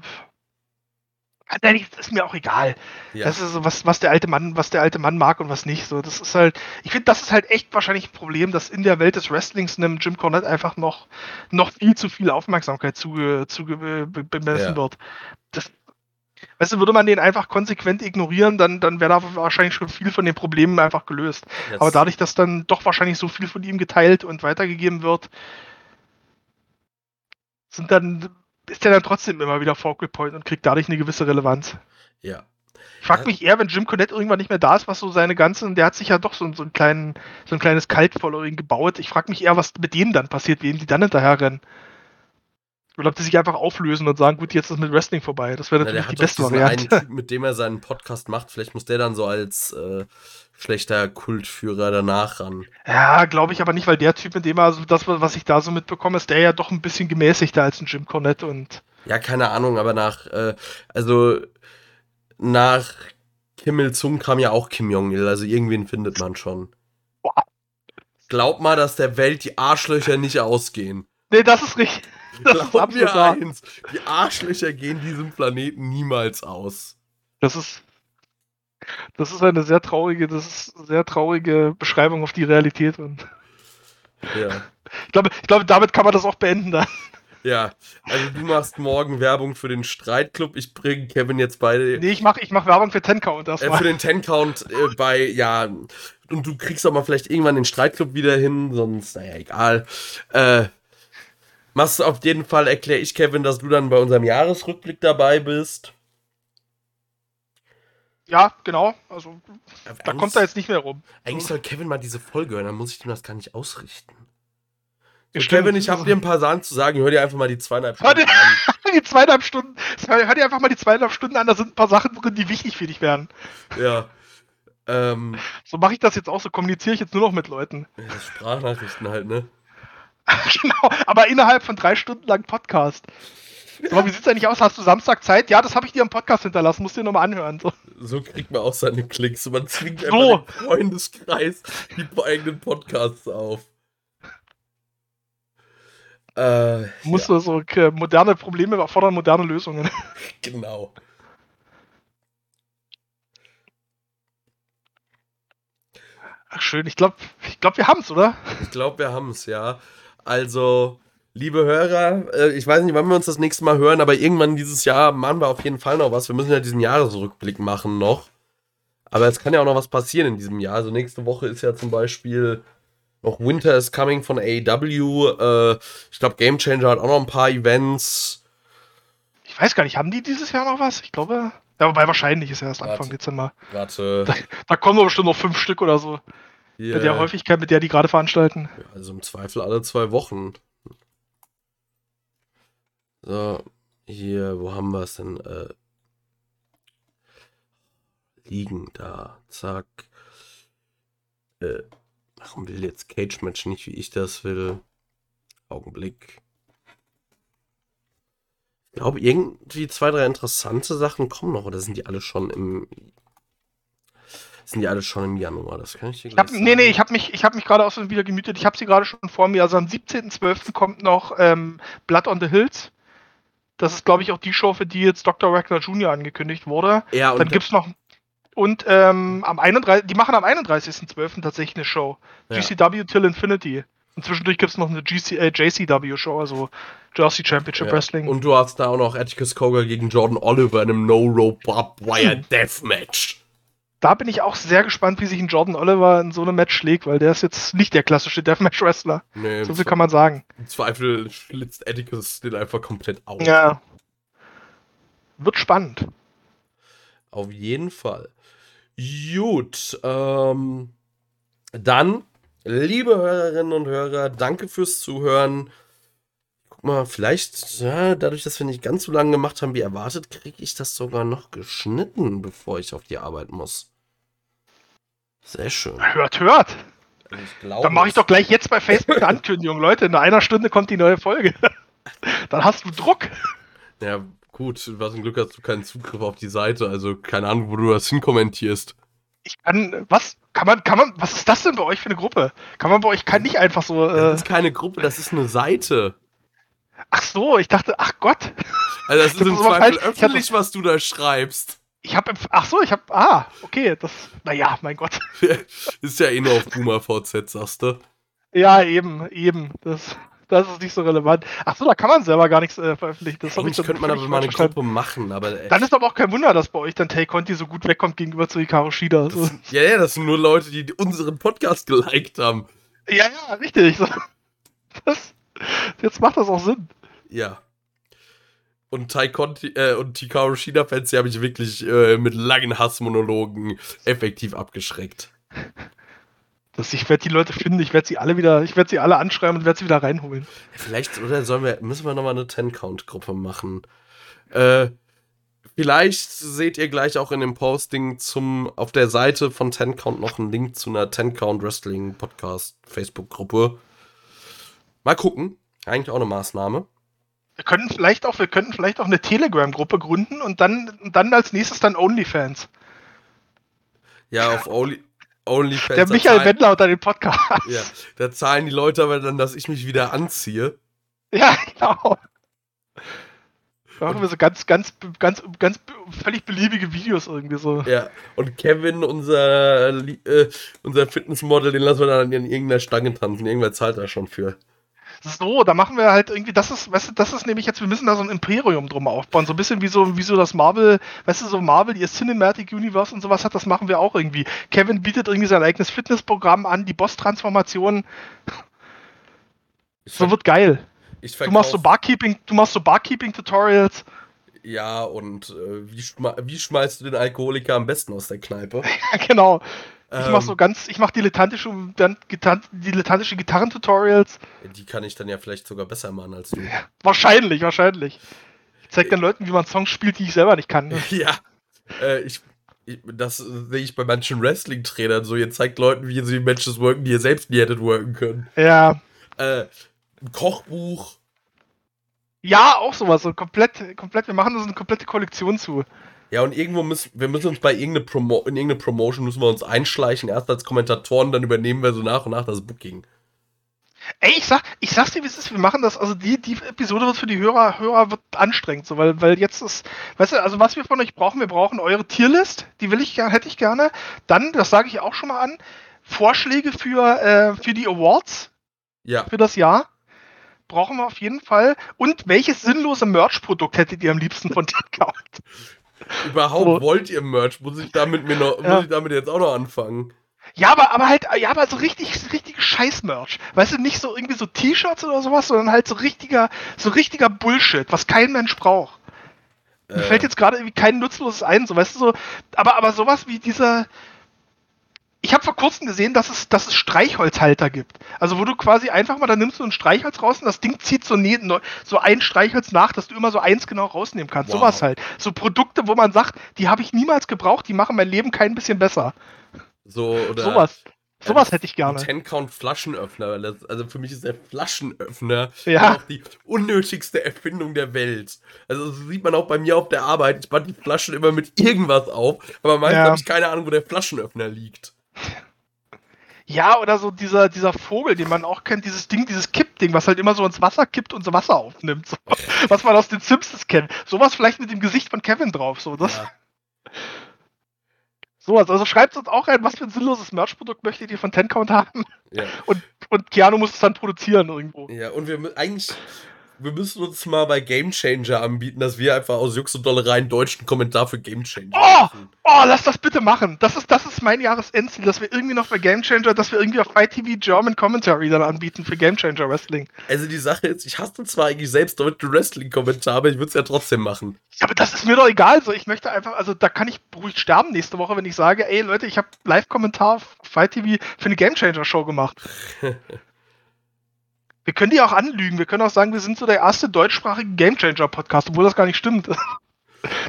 Ganz ehrlich, das ist mir auch egal.
Ja.
Das ist so, was, was der alte Mann, was der alte Mann mag und was nicht. So, das ist halt, ich finde, das ist halt echt wahrscheinlich ein Problem, dass in der Welt des Wrestlings einem Jim Cornette einfach noch, noch viel zu viel Aufmerksamkeit zuge, zuge, be, bemessen
Ja.
wird. Das, weißt du, würde man den einfach konsequent ignorieren, dann, dann wäre da wahrscheinlich schon viel von den Problemen einfach gelöst.
Jetzt-
Aber dadurch, dass dann doch wahrscheinlich so viel von ihm geteilt und weitergegeben wird, sind dann, ist er dann trotzdem immer wieder Focal Point und kriegt dadurch eine gewisse Relevanz.
Ja.
Ich frage mich eher, wenn Jim Cornette irgendwann nicht mehr da ist, was so seine ganzen, der hat sich ja doch so, so, einen kleinen, so ein kleines Cult-Following gebaut. Ich frage mich eher, was mit denen dann passiert, wem die dann hinterher rennen. Oder ob die sich einfach auflösen und sagen, gut, jetzt ist mit Wrestling vorbei. Das wäre
Na,
natürlich
der
die beste
diesen einen
Variante.
Typ, mit dem er seinen Podcast macht. Vielleicht muss der dann so als äh, schlechter Kultführer danach ran.
Ja, glaube ich aber nicht, weil der Typ, mit dem er, also das, was ich da so mitbekomme, ist der ja doch ein bisschen gemäßigter als ein Jim Cornette und
Ja, keine Ahnung, aber nach, äh, also nach Kim Il-sung kam ja auch Kim Jong-il, also irgendwen findet man schon.
Boah.
Glaub mal, dass der Welt die Arschlöcher nicht ausgehen.
Nee, das ist richtig. [laughs]
Glaub mir
wahr.
eins, die Arschlöcher gehen diesem Planeten niemals aus.
Das ist. Das ist eine sehr traurige, das ist eine sehr traurige Beschreibung auf die Realität und
Ja.
ich glaube, ich glaube, damit kann man das auch beenden dann.
Ja, also du machst morgen Werbung für den Streitclub. Ich bringe Kevin jetzt beide
Nee, ich mache ich mach Werbung für Ten Count
äh,
erstmal.
für den Ten-Count äh, bei, ja, und du kriegst auch mal vielleicht irgendwann den Streitclub wieder hin, sonst, naja, egal. Äh, machst du auf jeden Fall, erkläre ich Kevin, dass du dann bei unserem Jahresrückblick dabei bist.
ja, genau. Also da kommt er jetzt nicht mehr rum.
Eigentlich soll Kevin mal diese Folge hören, dann muss ich ihm das gar nicht ausrichten. So. Kevin, ich habe dir ein paar Sachen zu sagen. Hör dir einfach mal die zweieinhalb
Hör dir,
Stunden an. [laughs]
die zweieinhalb Stunden, hör dir einfach mal die zweieinhalb Stunden an, da sind ein paar Sachen drin, die wichtig für dich werden.
Ja. Ähm,
So mache ich das jetzt auch, so kommuniziere ich jetzt nur noch mit Leuten.
ja, Sprachnachrichten halt, ne? [laughs]
genau, aber innerhalb von drei Stunden lang Podcast. So, wie sieht's eigentlich aus? Hast du Samstag Zeit? Ja, das habe ich dir im Podcast hinterlassen, musst du dir nochmal anhören. So.
So kriegt man auch seine Klicks. Man zwingt
So.
einfach den Freundeskreis die eigenen Podcasts auf. Äh,
Musst du so okay, moderne Probleme erfordern moderne Lösungen. [laughs]
genau.
Ach, schön, ich glaube, ich glaub, wir haben's, oder?
Ich glaube, wir haben es, ja. Also, liebe Hörer, äh, ich weiß nicht, wann wir uns das nächste Mal hören, aber irgendwann dieses Jahr machen wir auf jeden Fall noch was. Wir müssen ja diesen Jahresrückblick machen noch. Aber es kann ja auch noch was passieren in diesem Jahr. Also nächste Woche ist ja zum Beispiel noch Winter is Coming von AEW. Äh, ich glaube, Game Changer hat auch noch ein paar Events.
Ich weiß gar nicht, haben die dieses Jahr noch was? Ich glaube. Ja, wobei wahrscheinlich ist ja erst Anfang
Warte.
Dezember.
Warte.
Da kommen doch bestimmt noch fünf Stück oder so.
Hier,
Mit der Häufigkeit, mit der die gerade veranstalten.
Also im Zweifel alle zwei Wochen. So, hier, wo haben wir es denn? Äh, liegen da, zack. Äh, warum will jetzt Cage Match nicht, wie ich das will? Augenblick. Ich glaube, irgendwie zwei, drei interessante Sachen kommen noch, oder sind die alle schon im. Sind die alle schon im Januar? Das kann ich dir
Ich hab, nee, nee, ich habe mich, ich hab mich gerade aus dem wieder gemütet. Ich habe sie gerade schon vor mir. Also am 17.12. kommt noch ähm, Blood on the Hills. Das ist, glaube ich, auch die Show, für die jetzt Dr. Wagner Jr. angekündigt wurde.
Ja, und
Dann gibt's noch. Und ähm, am 31. Die machen am 31.12. tatsächlich eine Show.
Ja.
GCW Till Infinity. Und zwischendurch gibt's noch eine GC, äh, JCW-Show, also Jersey Championship
Ja.
Wrestling.
Und du hast da auch noch Atticus Cogar gegen Jordan Oliver in einem No-Rope Barbed Wire Deathmatch.
Da bin ich auch sehr gespannt, wie sich ein Jordan Oliver in so einem Match schlägt, weil der ist jetzt nicht der klassische Deathmatch-Wrestler.
Nee,
So viel kann man sagen.
im Zweifel schlitzt Atticus den einfach komplett auf.
Ja. Wird spannend.
Auf jeden Fall. Gut, ähm, dann, liebe Hörerinnen und Hörer, danke fürs Zuhören. Guck mal, vielleicht, ja, dadurch, dass wir nicht ganz so lange gemacht haben wie erwartet, kriege ich das sogar noch geschnitten, bevor ich auf die Arbeit muss. Sehr schön.
Hört, hört. Dann mache ich doch gleich jetzt bei [laughs] Facebook eine Ankündigung. Leute, in einer Stunde kommt die neue Folge. [laughs] Dann hast du Druck.
Ja, gut, was ein Glück hast du keinen Zugriff auf die Seite, also keine Ahnung, wo du das hinkommentierst.
Ich kann, was? Kann man, kann man, was ist das denn bei euch für eine Gruppe? Kann man bei euch kann nicht einfach so,
Das
äh,
ist keine Gruppe, das ist eine Seite.
ach so, ich dachte, ach Gott.
Also das
Ich
ist im
das
Zweifel öffentlich, was du da schreibst.
Ich habe, ach so, ich habe, ah, okay, das, naja, mein Gott. [laughs]
ist ja eh nur auf Boomer VZ, sagst du.
Ja, eben, eben, das, das ist nicht so relevant. Ach so, da kann man selber gar nichts äh, veröffentlichen. Das ich
Eigentlich
dann
könnte man aber mal eine. Gruppe machen, aber äh,
Dann ist aber auch kein Wunder, dass bei euch dann Tay Conti so gut wegkommt gegenüber zu Hikaru Shida. So.
ja, ja, das sind nur Leute, die unseren Podcast geliked haben.
Ja, ja, richtig. [laughs] Das, jetzt macht das auch Sinn.
Ja. Und Tai Conti, äh, und Hikaru Shida Fans, die habe ich wirklich äh, mit langen Hassmonologen effektiv abgeschreckt.
Das, ich werde die Leute finden, ich werde sie alle wieder, ich werde sie alle anschreiben und werde sie wieder reinholen.
Vielleicht, oder sollen wir, müssen wir nochmal eine Ten-Count-Gruppe machen? Äh, vielleicht seht ihr gleich auch in dem Posting zum, auf der Seite von Ten Count noch einen Link zu einer Ten Count Wrestling Podcast Facebook-Gruppe. Mal gucken. Eigentlich auch eine Maßnahme.
Wir können vielleicht auch, wir könnten vielleicht auch eine Telegram-Gruppe gründen und dann, und dann als nächstes dann OnlyFans.
Ja, auf Only, OnlyFans.
Der Michael Wendler unter den Podcast.
Ja, da zahlen die Leute aber dann, dass ich mich wieder anziehe.
Ja, genau. Da machen wir so ganz, ganz, ganz, ganz völlig beliebige Videos irgendwie so.
Ja, und Kevin, unser, äh, unser Fitnessmodel, den lassen wir dann an irgendeiner Stange tanzen. Irgendwer zahlt da schon für.
So, da machen wir halt irgendwie, das ist, weißt du, das ist nämlich jetzt, wir müssen da so ein Imperium drum aufbauen, so ein bisschen wie so, wie so das Marvel, weißt du, so Marvel, ihr Cinematic Universe und sowas hat, das machen wir auch irgendwie. Kevin bietet irgendwie sein eigenes Fitnessprogramm an, die Boss-Transformation, so wird geil. Du machst so Barkeeping, du machst so Barkeeping-Tutorials.
Ja, und äh, wie, schma wie schmeißt du den Alkoholiker am besten aus der Kneipe? [laughs]
genau. Ich mach so ganz, ich mach dilettantische, dann, dilettantische Gitarrentutorials.
Die kann ich dann ja vielleicht sogar besser machen als du.
Ja, wahrscheinlich, wahrscheinlich. Ich zeig dann Leuten, wie man Songs spielt, die ich selber nicht kann. [laughs]
Ja. Äh, ich, ich, das sehe ich bei manchen Wrestling-Trainern so. Ihr zeigt Leuten, wie sie Matches worken, die ihr selbst nie hättet worken können.
Ja.
Äh, ein Kochbuch.
Ja, auch sowas. So komplett, komplett, wir machen da so eine komplette Kollektion zu.
Ja, und irgendwo müssen wir müssen uns bei irgendeine Promo in irgendeine Promotion müssen wir uns einschleichen, erst als Kommentatoren, dann übernehmen wir so nach und nach das Booking.
Ey, ich sag, ich sag's dir, wie es ist, wir machen das, also die, die Episode wird für die Hörer, Hörer wird anstrengend, so, weil, weil jetzt ist, weißt du, also was wir von euch brauchen, wir brauchen eure Tierlist, die will ich gerne, hätte ich gerne. Dann, das sage ich auch schon mal an, Vorschläge für, äh, für die Awards
Ja.
für das Jahr. Brauchen wir auf jeden Fall. Und welches sinnlose Merch-Produkt hättet ihr am liebsten von Discount? [laughs]
Überhaupt
So.
wollt ihr Merch? Muss ich damit mir noch,
Ja.
muss ich damit jetzt auch noch anfangen?
Ja, aber, aber halt, ja, aber so richtig, richtig Scheiß-Merch. Weißt du, nicht so irgendwie so T-Shirts oder sowas, sondern halt so richtiger, so richtiger Bullshit, was kein Mensch braucht. Mir
Äh.
fällt jetzt gerade irgendwie kein Nutzloses ein, so weißt du so, aber, aber sowas wie dieser. Ich habe vor kurzem gesehen, dass es, dass es Streichholzhalter gibt. Also wo du quasi einfach mal, da nimmst du ein Streichholz raus und das Ding zieht so, ne, so ein Streichholz nach, dass du immer so eins genau rausnehmen kannst.
Wow.
Sowas halt. So Produkte, wo man sagt, die habe ich niemals gebraucht, die machen mein Leben kein bisschen besser.
So, oder.
Sowas. Sowas hätte ich gerne.
Ein 10-Count Flaschenöffner. weil Das, also für mich ist der Flaschenöffner
Ja.
auch die unnötigste Erfindung der Welt. Also das sieht man auch bei mir auf der Arbeit. Ich band die Flaschen immer mit irgendwas auf, aber meistens
Ja.
habe ich keine Ahnung, wo der Flaschenöffner liegt.
Ja, oder so dieser, dieser Vogel, den man auch kennt, dieses Ding, dieses Kippding, was halt immer so ins Wasser kippt und so Wasser aufnimmt. So. [laughs] Was man aus den Simpsons kennt. Sowas vielleicht mit dem Gesicht von Kevin drauf. So, das,
Ja.
sowas. Also schreibt uns auch rein, was für ein sinnloses Merch-Produkt möchtet ihr von Ten Count haben?
Ja.
Und, und Keanu muss es dann produzieren irgendwo.
ja, und wir eigentlich. Wir müssen uns mal bei Game Changer anbieten, dass wir einfach aus Jux und Dollerei einen deutschen Kommentar für Game Changer
Oh!
machen.
Oh, lass das bitte machen. Das ist, das ist mein Jahresendziel, dass wir irgendwie noch bei Game Changer, dass wir irgendwie auf Fight TV German Commentary dann anbieten für Game Changer Wrestling.
Also die Sache ist, ich hasse zwar eigentlich selbst deutsche Wrestling-Kommentar, aber ich würde es ja trotzdem machen.
Ja, aber das ist mir doch egal. So, ich möchte einfach, also da kann ich ruhig sterben nächste Woche, wenn ich sage, ey Leute, ich habe Live-Kommentar auf Fight TV für eine Game Changer Show gemacht. [laughs] wir können die auch anlügen. Wir können auch sagen, wir sind so der erste deutschsprachige Game Changer Podcast, obwohl das gar nicht stimmt. [laughs]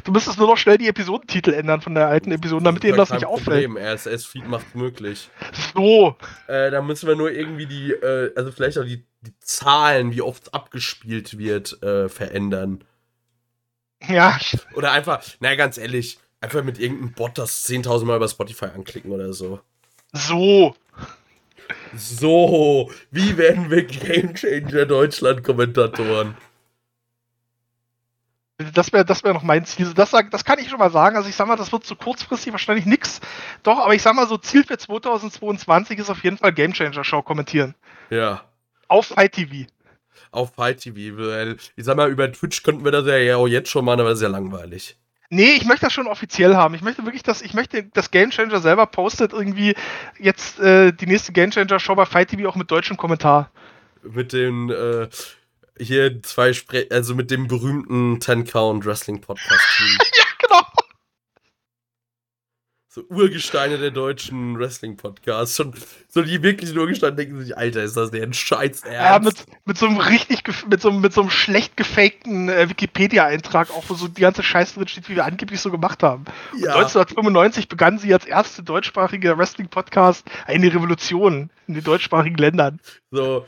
Du müsstest nur noch schnell die Episodentitel ändern von der alten Episode, damit ihnen das nicht auffällt.
Problem. RSS-Feed macht möglich.
So.
Äh, da müssen wir nur irgendwie die, äh, also vielleicht auch die, die Zahlen, wie oft abgespielt wird, äh, verändern.
Ja,
Oder einfach, na ganz ehrlich, einfach mit irgendeinem Bot das 10.000 Mal über Spotify anklicken oder so.
so.
So, wie werden wir Game Changer Deutschland Kommentatoren?
Das wäre das wär noch mein Ziel. Das, das kann ich schon mal sagen. Also ich sag mal, das wird so kurzfristig wahrscheinlich nix. Doch, aber ich sag mal, so Ziel für 2022 ist auf jeden Fall Game Changer Show kommentieren.
Ja,
Auf Fight TV.
auf Fight TV, ich sag mal, über Twitch könnten wir das ja ja auch jetzt schon machen, aber das ist ja langweilig.
Nee, ich möchte das schon offiziell haben. Ich möchte wirklich, dass ich möchte, dass Game Changer selber postet irgendwie jetzt äh, die nächste Game Changer Show bei Fight TV auch mit deutschem Kommentar.
Mit den, äh, hier zwei Spre also mit dem berühmten 10-Count Wrestling Podcast Team. [laughs]
Ja, genau.
So Urgesteine der deutschen Wrestling-Podcasts. Schon so die wirklichen Urgesteine denken sich, Alter, ist das der Scheiß
Ja,
ernst?
mit, mit so einem richtig, mit so, einem- mit so einem schlecht gefakten äh, Wikipedia-Eintrag, auch wo so die ganze Scheiße drin steht, wie wir angeblich so gemacht haben.
Ja.
1995 begann sie als erste deutschsprachige Wrestling-Podcast eine Revolution in den deutschsprachigen Ländern.
So,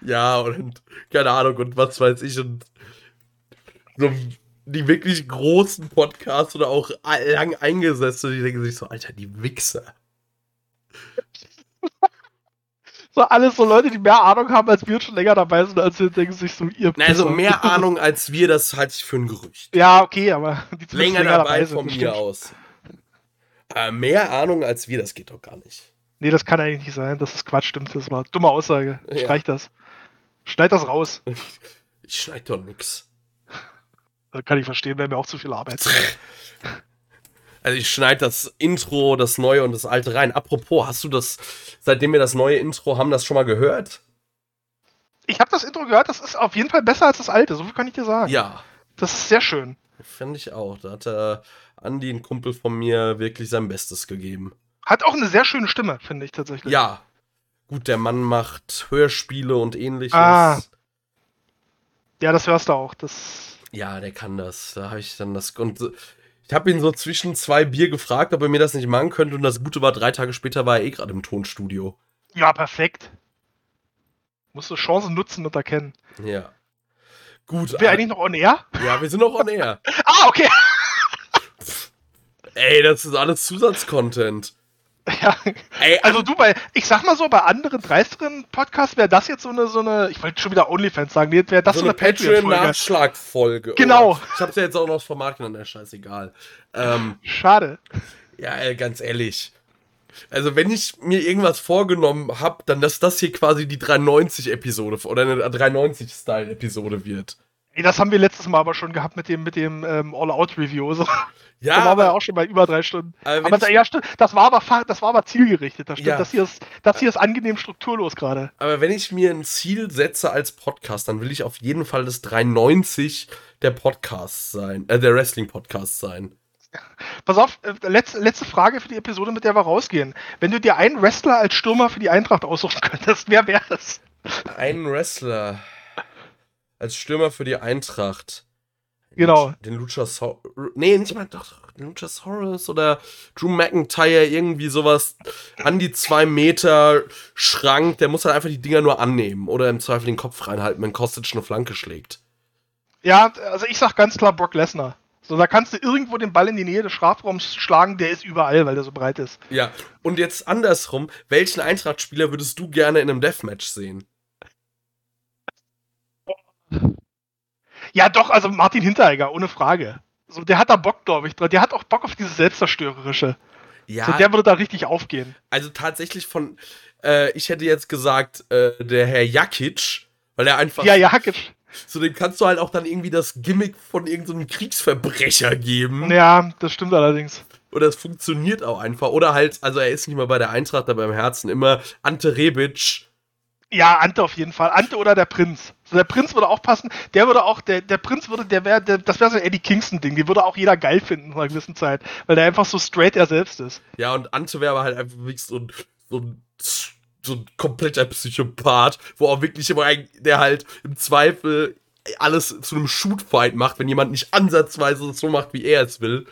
ja, und keine Ahnung, und was weiß ich, und so die wirklich großen Podcasts oder auch lang eingesetzte, die denken sich so, Alter, die Wichser.
So alles so Leute, die mehr Ahnung haben, als wir schon länger dabei sind, als wir denken sich so, ihr
Na, also mehr [laughs] Ahnung als wir, das halte ich für ein Gerücht.
Ja, okay, aber die zumindest
Länger dabei
sind,
von mir aus. Aber mehr Ahnung als wir, das geht doch gar nicht.
Nee, das kann eigentlich nicht sein. Das ist Quatsch, stimmt. Das war dumme Aussage.
Ja.
Streich das. Schneid das raus. [laughs]
Ich schneid doch nix.
Kann ich verstehen, wäre mir auch zu viel Arbeit. [laughs]
Also ich schneide das Intro, das neue und das alte rein. Apropos, hast du das, seitdem wir das neue Intro haben, das schon mal gehört?
Ich habe das Intro gehört, das ist auf jeden Fall besser als das alte, so viel kann ich dir sagen.
Ja,
Das ist sehr schön.
finde ich auch. Da hat äh, Andi, ein Kumpel von mir, wirklich sein Bestes gegeben.
Hat auch eine sehr schöne Stimme, finde ich tatsächlich.
Ja. Gut, der Mann macht Hörspiele und ähnliches.
Ah. Ja, das hörst du auch. Das
Ja, der kann das. Da habe ich dann das. Und ich habe ihn so zwischen zwei Bier gefragt, ob er mir das nicht machen könnte. Und das Gute war, drei Tage später war er eh gerade im Tonstudio.
ja, perfekt. Musst du Chancen nutzen und erkennen.
Ja. Gut.
Sind wir
äh,
eigentlich noch on air?
ja, wir sind noch on air. [laughs]
Ah, okay.
Ey, das ist alles Zusatzcontent. [laughs]
Ja.
Ey,
Also du bei, ich sag mal so, bei anderen dreisteren Podcasts wäre das jetzt so eine, so eine, ich wollte schon wieder OnlyFans sagen, nee, wäre das
so
so
eine
eine.
Patreon-Nachschlagfolge.
Genau.
Oh, ich hab's ja jetzt auch noch das Format genannt, ja, scheißegal. Ähm,
Schade.
ja, ey, ganz ehrlich. Also, wenn ich mir irgendwas vorgenommen habe, dann, dass das hier quasi die 390-Episode oder eine 390-Style-Episode wird.
Ey, das haben wir letztes Mal aber schon gehabt mit dem, mit dem ähm, All-Out-Review. So.
Ja,
da waren wir ja auch schon bei über drei Stunden.
Aber
Aber ja, stimmt, das war aber, das war aber zielgerichtet. Das stimmt.
Ja.
Das, hier ist, das hier ist angenehm strukturlos gerade.
Aber wenn ich mir ein Ziel setze als Podcast, dann will ich auf jeden Fall das 390 der Podcast sein, äh, der Wrestling-Podcast sein.
Pass auf, äh, letzte, letzte Frage für die Episode, mit der wir rausgehen. Wenn du dir einen Wrestler als Stürmer für die Eintracht aussuchen könntest, wer wäre es?
Ein Wrestler als Stürmer für die Eintracht.
Genau.
Den Luchasaurus. Nee, nicht mal doch. Den Luchasaurus oder Drew McIntyre, irgendwie sowas an die zwei Meter Schrank. Der muss halt einfach die Dinger nur annehmen oder im Zweifel den Kopf reinhalten, wenn Kostic eine Flanke schlägt.
Ja, also ich sag ganz klar Brock Lesnar. So, da kannst du irgendwo den Ball in die Nähe des Strafraums schlagen, der ist überall, weil der so breit ist.
Ja, und jetzt andersrum, welchen Eintracht-Spieler würdest du gerne in einem Deathmatch sehen?
Ja, doch, also Martin Hinteregger, ohne Frage. So, der hat da Bock, glaube ich, dran. Der hat auch Bock auf dieses Selbstzerstörerische.
Ja,
So, der würde da richtig aufgehen.
also tatsächlich von, äh, ich hätte jetzt gesagt, äh, der Herr Jakic, weil er einfach,
Ja, ja, Hakic.
so dem kannst du halt auch dann irgendwie das Gimmick von irgendeinem Kriegsverbrecher geben.
Ja, das stimmt allerdings.
Oder es funktioniert auch einfach. Oder halt, also er ist nicht mal bei der Eintracht, aber im Herzen immer Ante Rebic.
Ja, Ante auf jeden Fall. Ante oder der Prinz. So, der Prinz würde auch passen. Der würde auch, der, der Prinz würde, der wäre, das wäre so ein Eddie Kingston-Ding. Den würde auch jeder geil finden nach einer gewissen Zeit. Weil der einfach so straight er selbst ist.
Ja, und aber halt einfach so ein, so ein, so ein kompletter Psychopath, wo auch wirklich immer ein, der halt im Zweifel alles zu einem Shootfight macht, wenn jemand nicht ansatzweise so macht, wie er es will.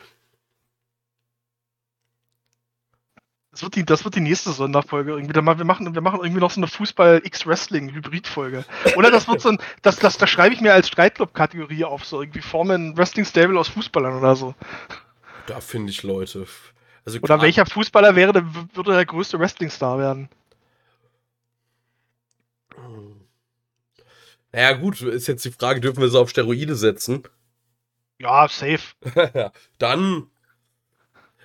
Das wird die, das wird die nächste Sonderfolge irgendwie. Dann mal, wir, machen, wir machen irgendwie noch so eine Fußball-X-Wrestling-Hybrid-Folge. Oder das wird so ein, das, das, das schreibe ich mir als Streitclub-Kategorie auf, so irgendwie formen Wrestling-Stable aus Fußballern oder so.
Da finde ich Leute. Also
Oder welcher Fußballer wäre, der, würde der größte Wrestling-Star werden?
Naja, gut, ist jetzt die Frage, dürfen wir sie auf Steroide setzen?
Ja, safe. [laughs]
Dann,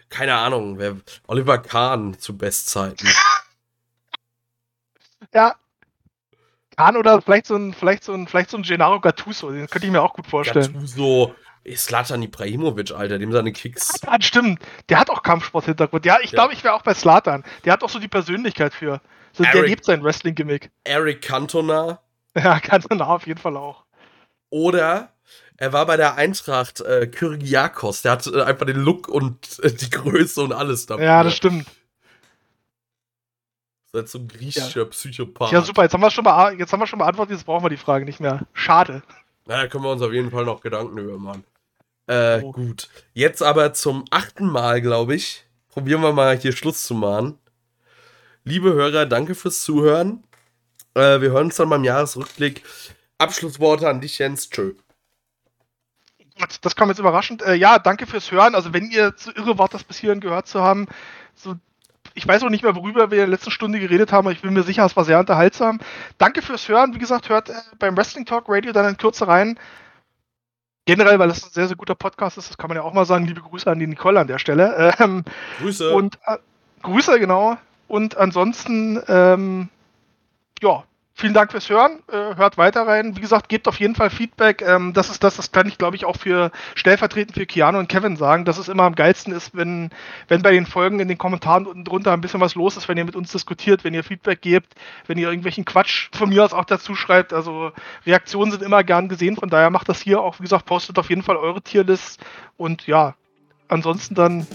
keine Ahnung, wer, Oliver Kahn zu Bestzeiten.
Ja. Kahn oder vielleicht so ein, vielleicht so ein, vielleicht so ein Gennaro Gattuso, den könnte ich mir auch gut vorstellen.
Gattuso, Slatan Ibrahimovic, Alter, dem seine Kicks.
Ja, stimmt. Der hat auch Kampfsport-Hintergrund. Ja, ich
Ja.
glaube, ich wäre auch bei Slatan. Der hat auch so die Persönlichkeit für. So, der
Eric-
lebt sein Wrestling-Gimmick.
Eric Cantona
Ja, [laughs] er auf jeden Fall auch.
oder er war bei der Eintracht äh, Kyrgiakos, der hatte äh, einfach den Look und äh, die Größe und alles dafür.
Ja, das stimmt.
Halt so ein griechischer Psychopath.
Ja, super. Jetzt haben wir schon mal, jetzt haben wir schon beantwortet. Jetzt brauchen wir die Frage nicht mehr. Schade.
Na, da können wir uns auf jeden Fall noch Gedanken über machen. Äh,
Oh.
gut. Jetzt aber zum achten Mal, glaube ich. Probieren wir mal hier Schluss zu machen. Liebe Hörer, danke fürs Zuhören. Äh, wir hören uns dann beim Jahresrückblick. Abschlussworte an dich, Jens. Tschö.
Gott, Das kam jetzt überraschend. Äh, ja, danke fürs Hören. Also, wenn ihr so irre wart, das bis hierhin gehört zu haben, so, ich weiß auch nicht mehr, worüber wir in der letzten Stunde geredet haben, aber ich bin mir sicher, es war sehr unterhaltsam. Danke fürs Hören. Wie gesagt, hört äh, beim Wrestling Talk Radio dann in Kürze rein. Generell, weil das ein sehr, sehr guter Podcast ist, das kann man ja auch mal sagen. Liebe Grüße an die Nicole an der Stelle. [laughs] Ähm,
Grüße.
Und äh, Grüße, genau. Und ansonsten, ähm, ja, vielen Dank fürs Hören. Äh, hört weiter rein. Wie gesagt, gebt auf jeden Fall Feedback. Ähm, das ist das, das kann ich, glaube ich, auch für stellvertretend für Keanu und Kevin sagen, dass es immer am geilsten ist, wenn, wenn bei den Folgen in den Kommentaren unten drunter ein bisschen was los ist, wenn ihr mit uns diskutiert, wenn ihr Feedback gebt, wenn ihr irgendwelchen Quatsch von mir aus auch dazu schreibt. Also Reaktionen sind immer gern gesehen, von daher macht das hier auch, wie gesagt, postet auf jeden Fall eure Tierlist. Und ja, ansonsten dann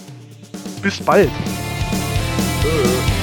bis bald.
Tschö.